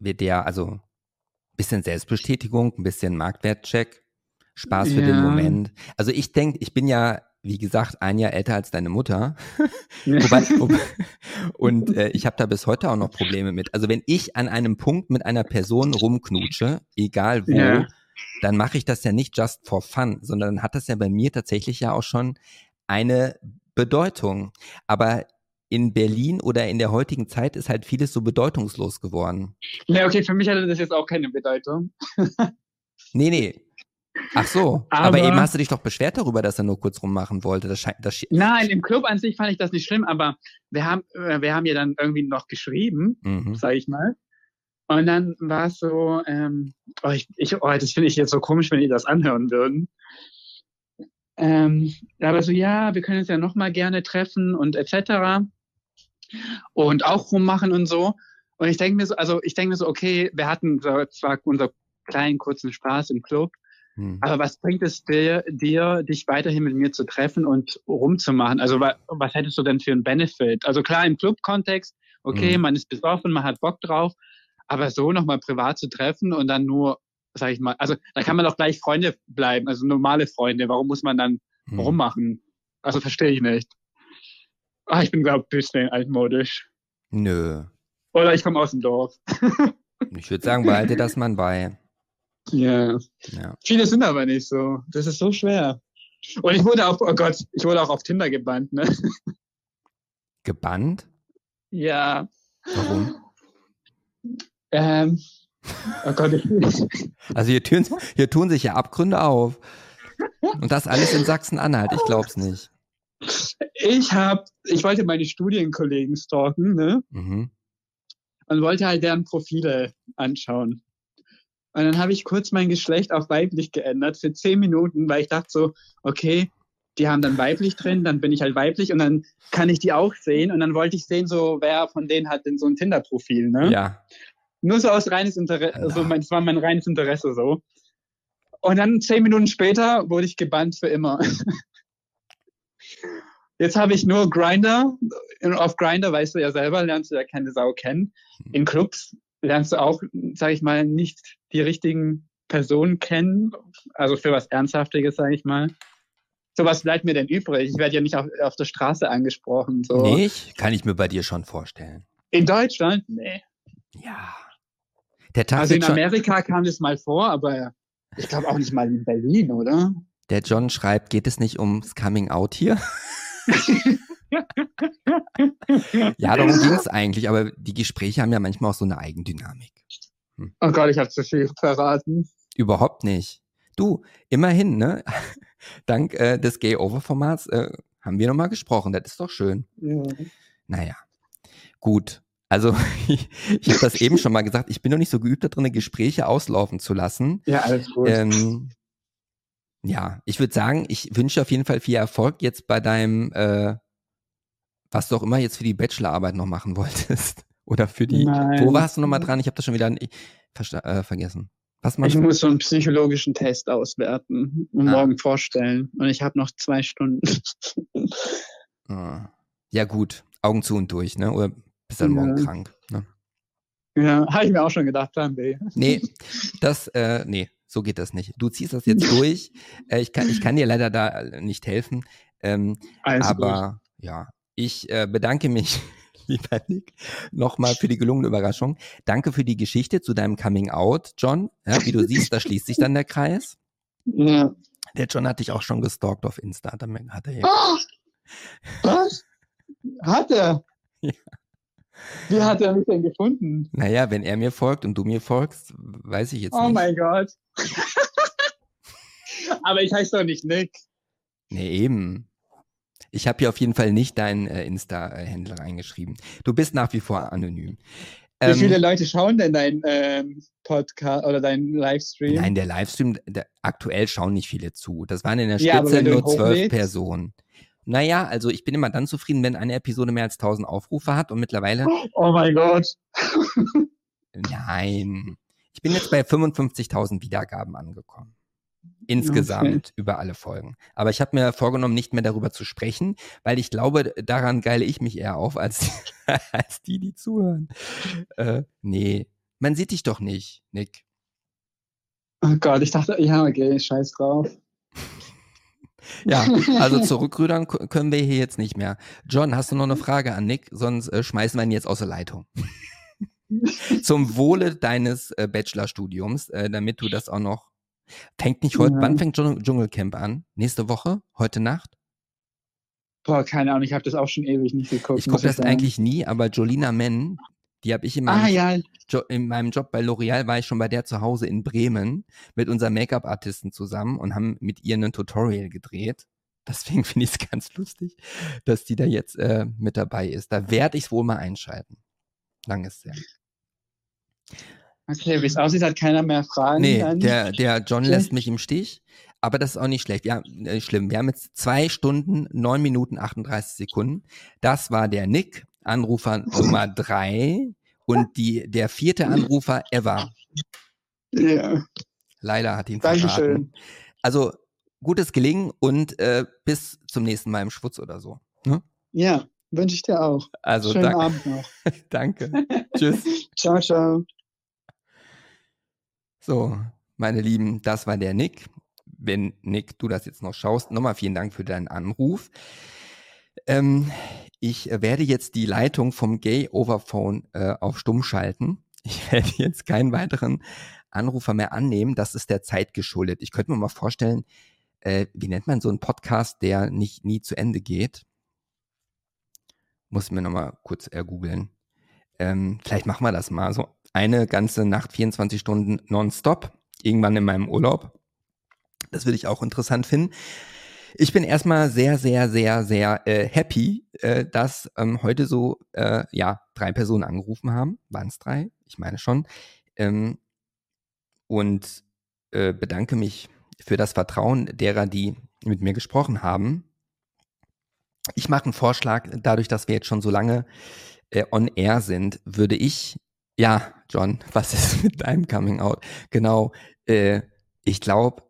A: wird der, also ein bisschen Selbstbestätigung, ein bisschen Marktwertcheck, Spaß für yeah. den Moment. Also ich denke, ich bin ja wie gesagt, ein Jahr älter als deine Mutter. Wobei, und äh, ich habe da bis heute auch noch Probleme mit. Also wenn ich an einem Punkt mit einer Person rumknutsche, egal wo, ja. dann mache ich das ja nicht just for fun, sondern dann hat das ja bei mir tatsächlich ja auch schon eine Bedeutung. Aber in Berlin oder in der heutigen Zeit ist halt vieles so bedeutungslos geworden.
B: Ja, okay, für mich hatte das jetzt auch keine Bedeutung.
A: nee, nee, Ach so, aber, aber, eben hast du dich doch beschwert darüber, dass er nur kurz rummachen wollte. Das scheint, das
B: Nein, im Club an sich fand ich das nicht schlimm, aber wir haben, äh, wir haben ja dann irgendwie noch geschrieben, mhm. sag ich mal. Und dann war es so, ähm, oh, ich, ich, oh, das finde ich jetzt so komisch, wenn die das anhören würden. Ähm, aber so, ja, wir können uns ja noch mal gerne treffen und etc. Und auch rummachen und so. Und ich denke mir so, also ich denke mir so, okay, wir hatten zwar unser kleinen kurzen Spaß im Club, hm. Aber was bringt es dir, dir, dich weiterhin mit mir zu treffen und rumzumachen? Also was, was hättest du denn für einen Benefit? Also klar, im Club-Kontext, okay, hm. man ist besoffen, man hat Bock drauf, aber so nochmal privat zu treffen und dann nur, sag ich mal, also da kann man doch gleich Freunde bleiben, also normale Freunde. Warum muss man dann hm. rummachen? Also verstehe ich nicht. Ah, ich bin, glaube ich, ein bisschen altmodisch.
A: Nö.
B: Oder ich komme aus dem Dorf.
A: ich würde sagen, behalte das mal bei.
B: Ja. ja. Viele sind aber nicht so. Das ist so schwer. Und ich wurde auch, oh Gott, ich wurde auch auf Tinder gebannt, ne?
A: Gebannt?
B: Ja.
A: Warum?
B: Ähm, oh Gott, ich.
A: Also hier tun, hier tun sich ja Abgründe auf. Und das alles in Sachsen-Anhalt, ich glaub's nicht.
B: Ich hab, ich wollte meine Studienkollegen stalken, ne? Mhm. Und wollte halt deren Profile anschauen. Und dann habe ich kurz mein Geschlecht auf weiblich geändert für zehn Minuten, weil ich dachte so, okay, die haben dann weiblich drin, dann bin ich halt weiblich und dann kann ich die auch sehen. Und dann wollte ich sehen, so wer von denen hat denn so ein Tinder-Profil, ne?
A: Ja.
B: Nur so aus reines Interesse, also ja. das war mein reines Interesse so. Und dann zehn Minuten später wurde ich gebannt für immer. Jetzt habe ich nur Grinder. Auf Grinder weißt du ja selber, lernst du ja keine Sau kennen. In Clubs lernst du auch, sage ich mal, nicht die richtigen Personen kennen, also für was Ernsthaftiges, sage ich mal. So was bleibt mir denn übrig? Ich werde ja nicht auf, auf der Straße angesprochen. So.
A: Nicht? Kann ich mir bei dir schon vorstellen.
B: In Deutschland? Nee.
A: Ja. Der Tag
B: also in Amerika kam das mal vor, aber ich glaube auch nicht mal in Berlin, oder?
A: Der John schreibt, geht es nicht ums Coming Out hier? ja, darum ging es eigentlich, aber die Gespräche haben ja manchmal auch so eine Eigendynamik.
B: Hm. Oh Gott, ich habe zu viel verraten.
A: Überhaupt nicht. Du, immerhin, ne? Dank äh, des Gay-Over-Formats äh, haben wir nochmal gesprochen. Das ist doch schön. Ja. Naja, gut. Also ich, ich habe das eben schon mal gesagt, ich bin noch nicht so geübt darin, Gespräche auslaufen zu lassen.
B: Ja, alles gut. Ähm,
A: ja, ich würde sagen, ich wünsche auf jeden Fall viel Erfolg jetzt bei deinem, äh, was du auch immer jetzt für die Bachelorarbeit noch machen wolltest. Oder für die. Nein. Wo warst du nochmal dran? Ich habe das schon wieder äh, vergessen.
B: Was ich muss so einen psychologischen Test auswerten und ah. morgen vorstellen. Und ich habe noch zwei Stunden.
A: ah. Ja, gut. Augen zu und durch, ne? Oder bist dann ja. morgen krank. Ne?
B: Ja, habe ich mir auch schon gedacht, Plan B.
A: Nee, das, äh, nee, so geht das nicht. Du ziehst das jetzt durch. Äh, ich, kann, ich kann dir leider da nicht helfen. Ähm, aber gut. ja, ich äh, bedanke mich lieber Nick, nochmal für die gelungene Überraschung. Danke für die Geschichte zu deinem Coming Out, John. Ja, wie du siehst, da schließt sich dann der Kreis. Ja. Der John hat dich auch schon gestalkt auf Insta. Hat er
B: oh, was? Hat er? Ja. Wie hat er mich denn gefunden?
A: Naja, wenn er mir folgt und du mir folgst, weiß ich jetzt
B: oh
A: nicht.
B: Oh mein Gott. Aber ich heiße doch nicht Nick.
A: Nee, eben. Ich habe hier auf jeden Fall nicht deinen äh, Insta-Händler reingeschrieben. Du bist nach wie vor anonym.
E: Wie ähm, viele Leute schauen denn dein ähm, Podcast oder dein Livestream?
A: Nein, der Livestream, der, aktuell schauen nicht viele zu. Das waren in der Spitze ja, nur zwölf Personen. Naja, also ich bin immer dann zufrieden, wenn eine Episode mehr als 1000 Aufrufe hat und mittlerweile.
E: Oh mein Gott.
A: Nein. Ich bin jetzt bei 55.000 Wiedergaben angekommen. Insgesamt okay. über alle Folgen. Aber ich habe mir vorgenommen, nicht mehr darüber zu sprechen, weil ich glaube, daran geile ich mich eher auf, als, als die, die zuhören. Äh, nee, man sieht dich doch nicht, Nick.
E: Oh Gott, ich dachte, ja, okay, scheiß drauf.
A: ja, also zurückrudern können wir hier jetzt nicht mehr. John, hast du noch eine Frage an Nick? Sonst äh, schmeißen wir ihn jetzt aus der Leitung. Zum Wohle deines äh, Bachelorstudiums, äh, damit du das auch noch Fängt nicht heute, ja. wann fängt Dschungelcamp an? Nächste Woche? Heute Nacht?
E: Boah, keine Ahnung, ich habe das auch schon ewig nicht geguckt.
A: Ich gucke das sagen. eigentlich nie, aber Jolina Men, die habe ich in meinem, ah, ja. jo in meinem Job bei L'Oreal, war ich schon bei der zu Hause in Bremen mit unserem Make-up-Artisten zusammen und haben mit ihr ein Tutorial gedreht. Deswegen finde ich es ganz lustig, dass die da jetzt äh, mit dabei ist. Da werde ich es wohl mal einschalten. Lang ist sehr.
E: Okay, wie es aussieht, hat keiner mehr Fragen.
A: Nee, der, der John lässt mich im Stich. Aber das ist auch nicht schlecht. Ja, äh, schlimm. Wir haben jetzt zwei Stunden, neun Minuten, 38 Sekunden. Das war der Nick, Anrufer Nummer drei. Und die, der vierte Anrufer ever.
E: Ja.
A: Leider hat ihn
E: verraten. Dankeschön.
A: Also, gutes Gelingen und äh, bis zum nächsten Mal im Schwutz oder so.
E: Ne? Ja, wünsche ich dir auch.
A: Also,
E: Schönen Abend noch.
A: danke. Tschüss.
E: Ciao, ciao.
A: So, meine Lieben, das war der Nick. Wenn Nick, du das jetzt noch schaust, nochmal vielen Dank für deinen Anruf. Ähm, ich werde jetzt die Leitung vom Gay Overphone äh, auf Stumm schalten. Ich werde jetzt keinen weiteren Anrufer mehr annehmen. Das ist der Zeit geschuldet. Ich könnte mir mal vorstellen, äh, wie nennt man so einen Podcast, der nicht nie zu Ende geht? Muss ich mir nochmal kurz ergoogeln. Ähm, vielleicht machen wir das mal so eine ganze Nacht, 24 Stunden nonstop, irgendwann in meinem Urlaub. Das würde ich auch interessant finden. Ich bin erstmal sehr, sehr, sehr, sehr äh, happy, äh, dass ähm, heute so, äh, ja, drei Personen angerufen haben. Waren es drei? Ich meine schon. Ähm, und äh, bedanke mich für das Vertrauen derer, die mit mir gesprochen haben. Ich mache einen Vorschlag, dadurch, dass wir jetzt schon so lange äh, on air sind, würde ich ja, John, was ist mit deinem Coming Out? Genau, äh, ich glaube,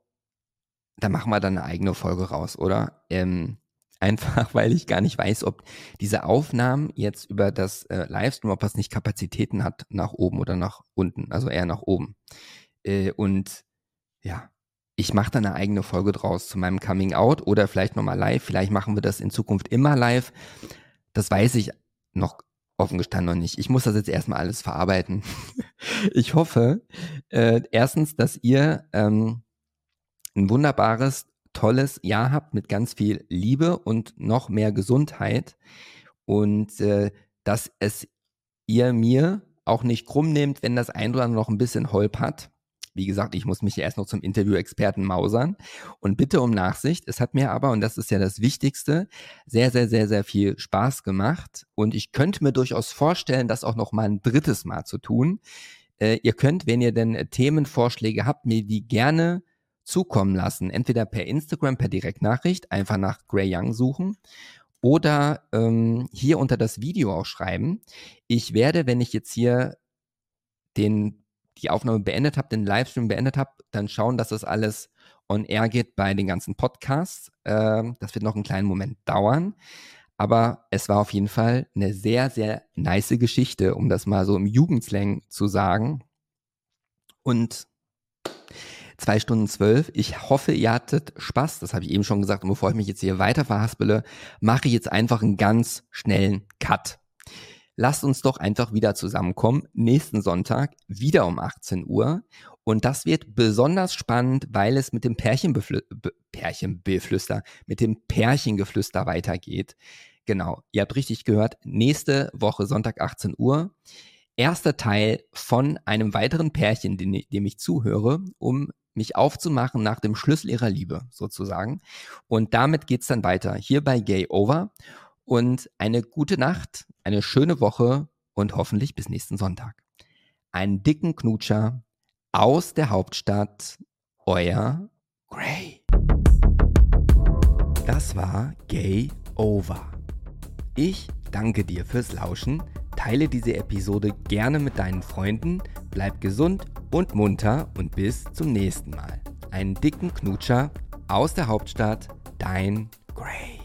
A: da machen wir dann eine eigene Folge raus, oder? Ähm, einfach, weil ich gar nicht weiß, ob diese Aufnahmen jetzt über das äh, Livestream, ob das nicht Kapazitäten hat nach oben oder nach unten, also eher nach oben. Äh, und ja, ich mache da eine eigene Folge draus zu meinem Coming Out oder vielleicht nochmal live. Vielleicht machen wir das in Zukunft immer live. Das weiß ich noch offen gestanden noch nicht. Ich muss das jetzt erstmal alles verarbeiten. ich hoffe, äh, erstens, dass ihr ähm, ein wunderbares, tolles Jahr habt mit ganz viel Liebe und noch mehr Gesundheit und äh, dass es ihr mir auch nicht krumm nehmt, wenn das ein oder andere noch ein bisschen holpert. Wie gesagt, ich muss mich erst noch zum Interview-Experten mausern. Und bitte um Nachsicht. Es hat mir aber, und das ist ja das Wichtigste, sehr, sehr, sehr, sehr viel Spaß gemacht. Und ich könnte mir durchaus vorstellen, das auch noch mal ein drittes Mal zu tun. Äh, ihr könnt, wenn ihr denn Themenvorschläge habt, mir die gerne zukommen lassen. Entweder per Instagram, per Direktnachricht, einfach nach Gray Young suchen oder ähm, hier unter das Video auch schreiben. Ich werde, wenn ich jetzt hier den die Aufnahme beendet habe, den Livestream beendet habe, dann schauen, dass das alles on air geht bei den ganzen Podcasts. Ähm, das wird noch einen kleinen Moment dauern. Aber es war auf jeden Fall eine sehr, sehr nice Geschichte, um das mal so im Jugendslang zu sagen. Und zwei Stunden zwölf. Ich hoffe, ihr hattet Spaß. Das habe ich eben schon gesagt. Und bevor ich mich jetzt hier weiter verhaspele, mache ich jetzt einfach einen ganz schnellen Cut lasst uns doch einfach wieder zusammenkommen. Nächsten Sonntag wieder um 18 Uhr. Und das wird besonders spannend, weil es mit dem Pärchenbeflü Pärchenbeflüster, mit dem Pärchengeflüster weitergeht. Genau, ihr habt richtig gehört. Nächste Woche Sonntag 18 Uhr. Erster Teil von einem weiteren Pärchen, dem, dem ich zuhöre, um mich aufzumachen nach dem Schlüssel ihrer Liebe sozusagen. Und damit geht's dann weiter hier bei Gay Over. Und eine gute Nacht, eine schöne Woche und hoffentlich bis nächsten Sonntag. Einen dicken Knutscher aus der Hauptstadt, euer Gray. Das war Gay Over. Ich danke dir fürs Lauschen, teile diese Episode gerne mit deinen Freunden, bleib gesund und munter und bis zum nächsten Mal. Einen dicken Knutscher aus der Hauptstadt, dein Gray.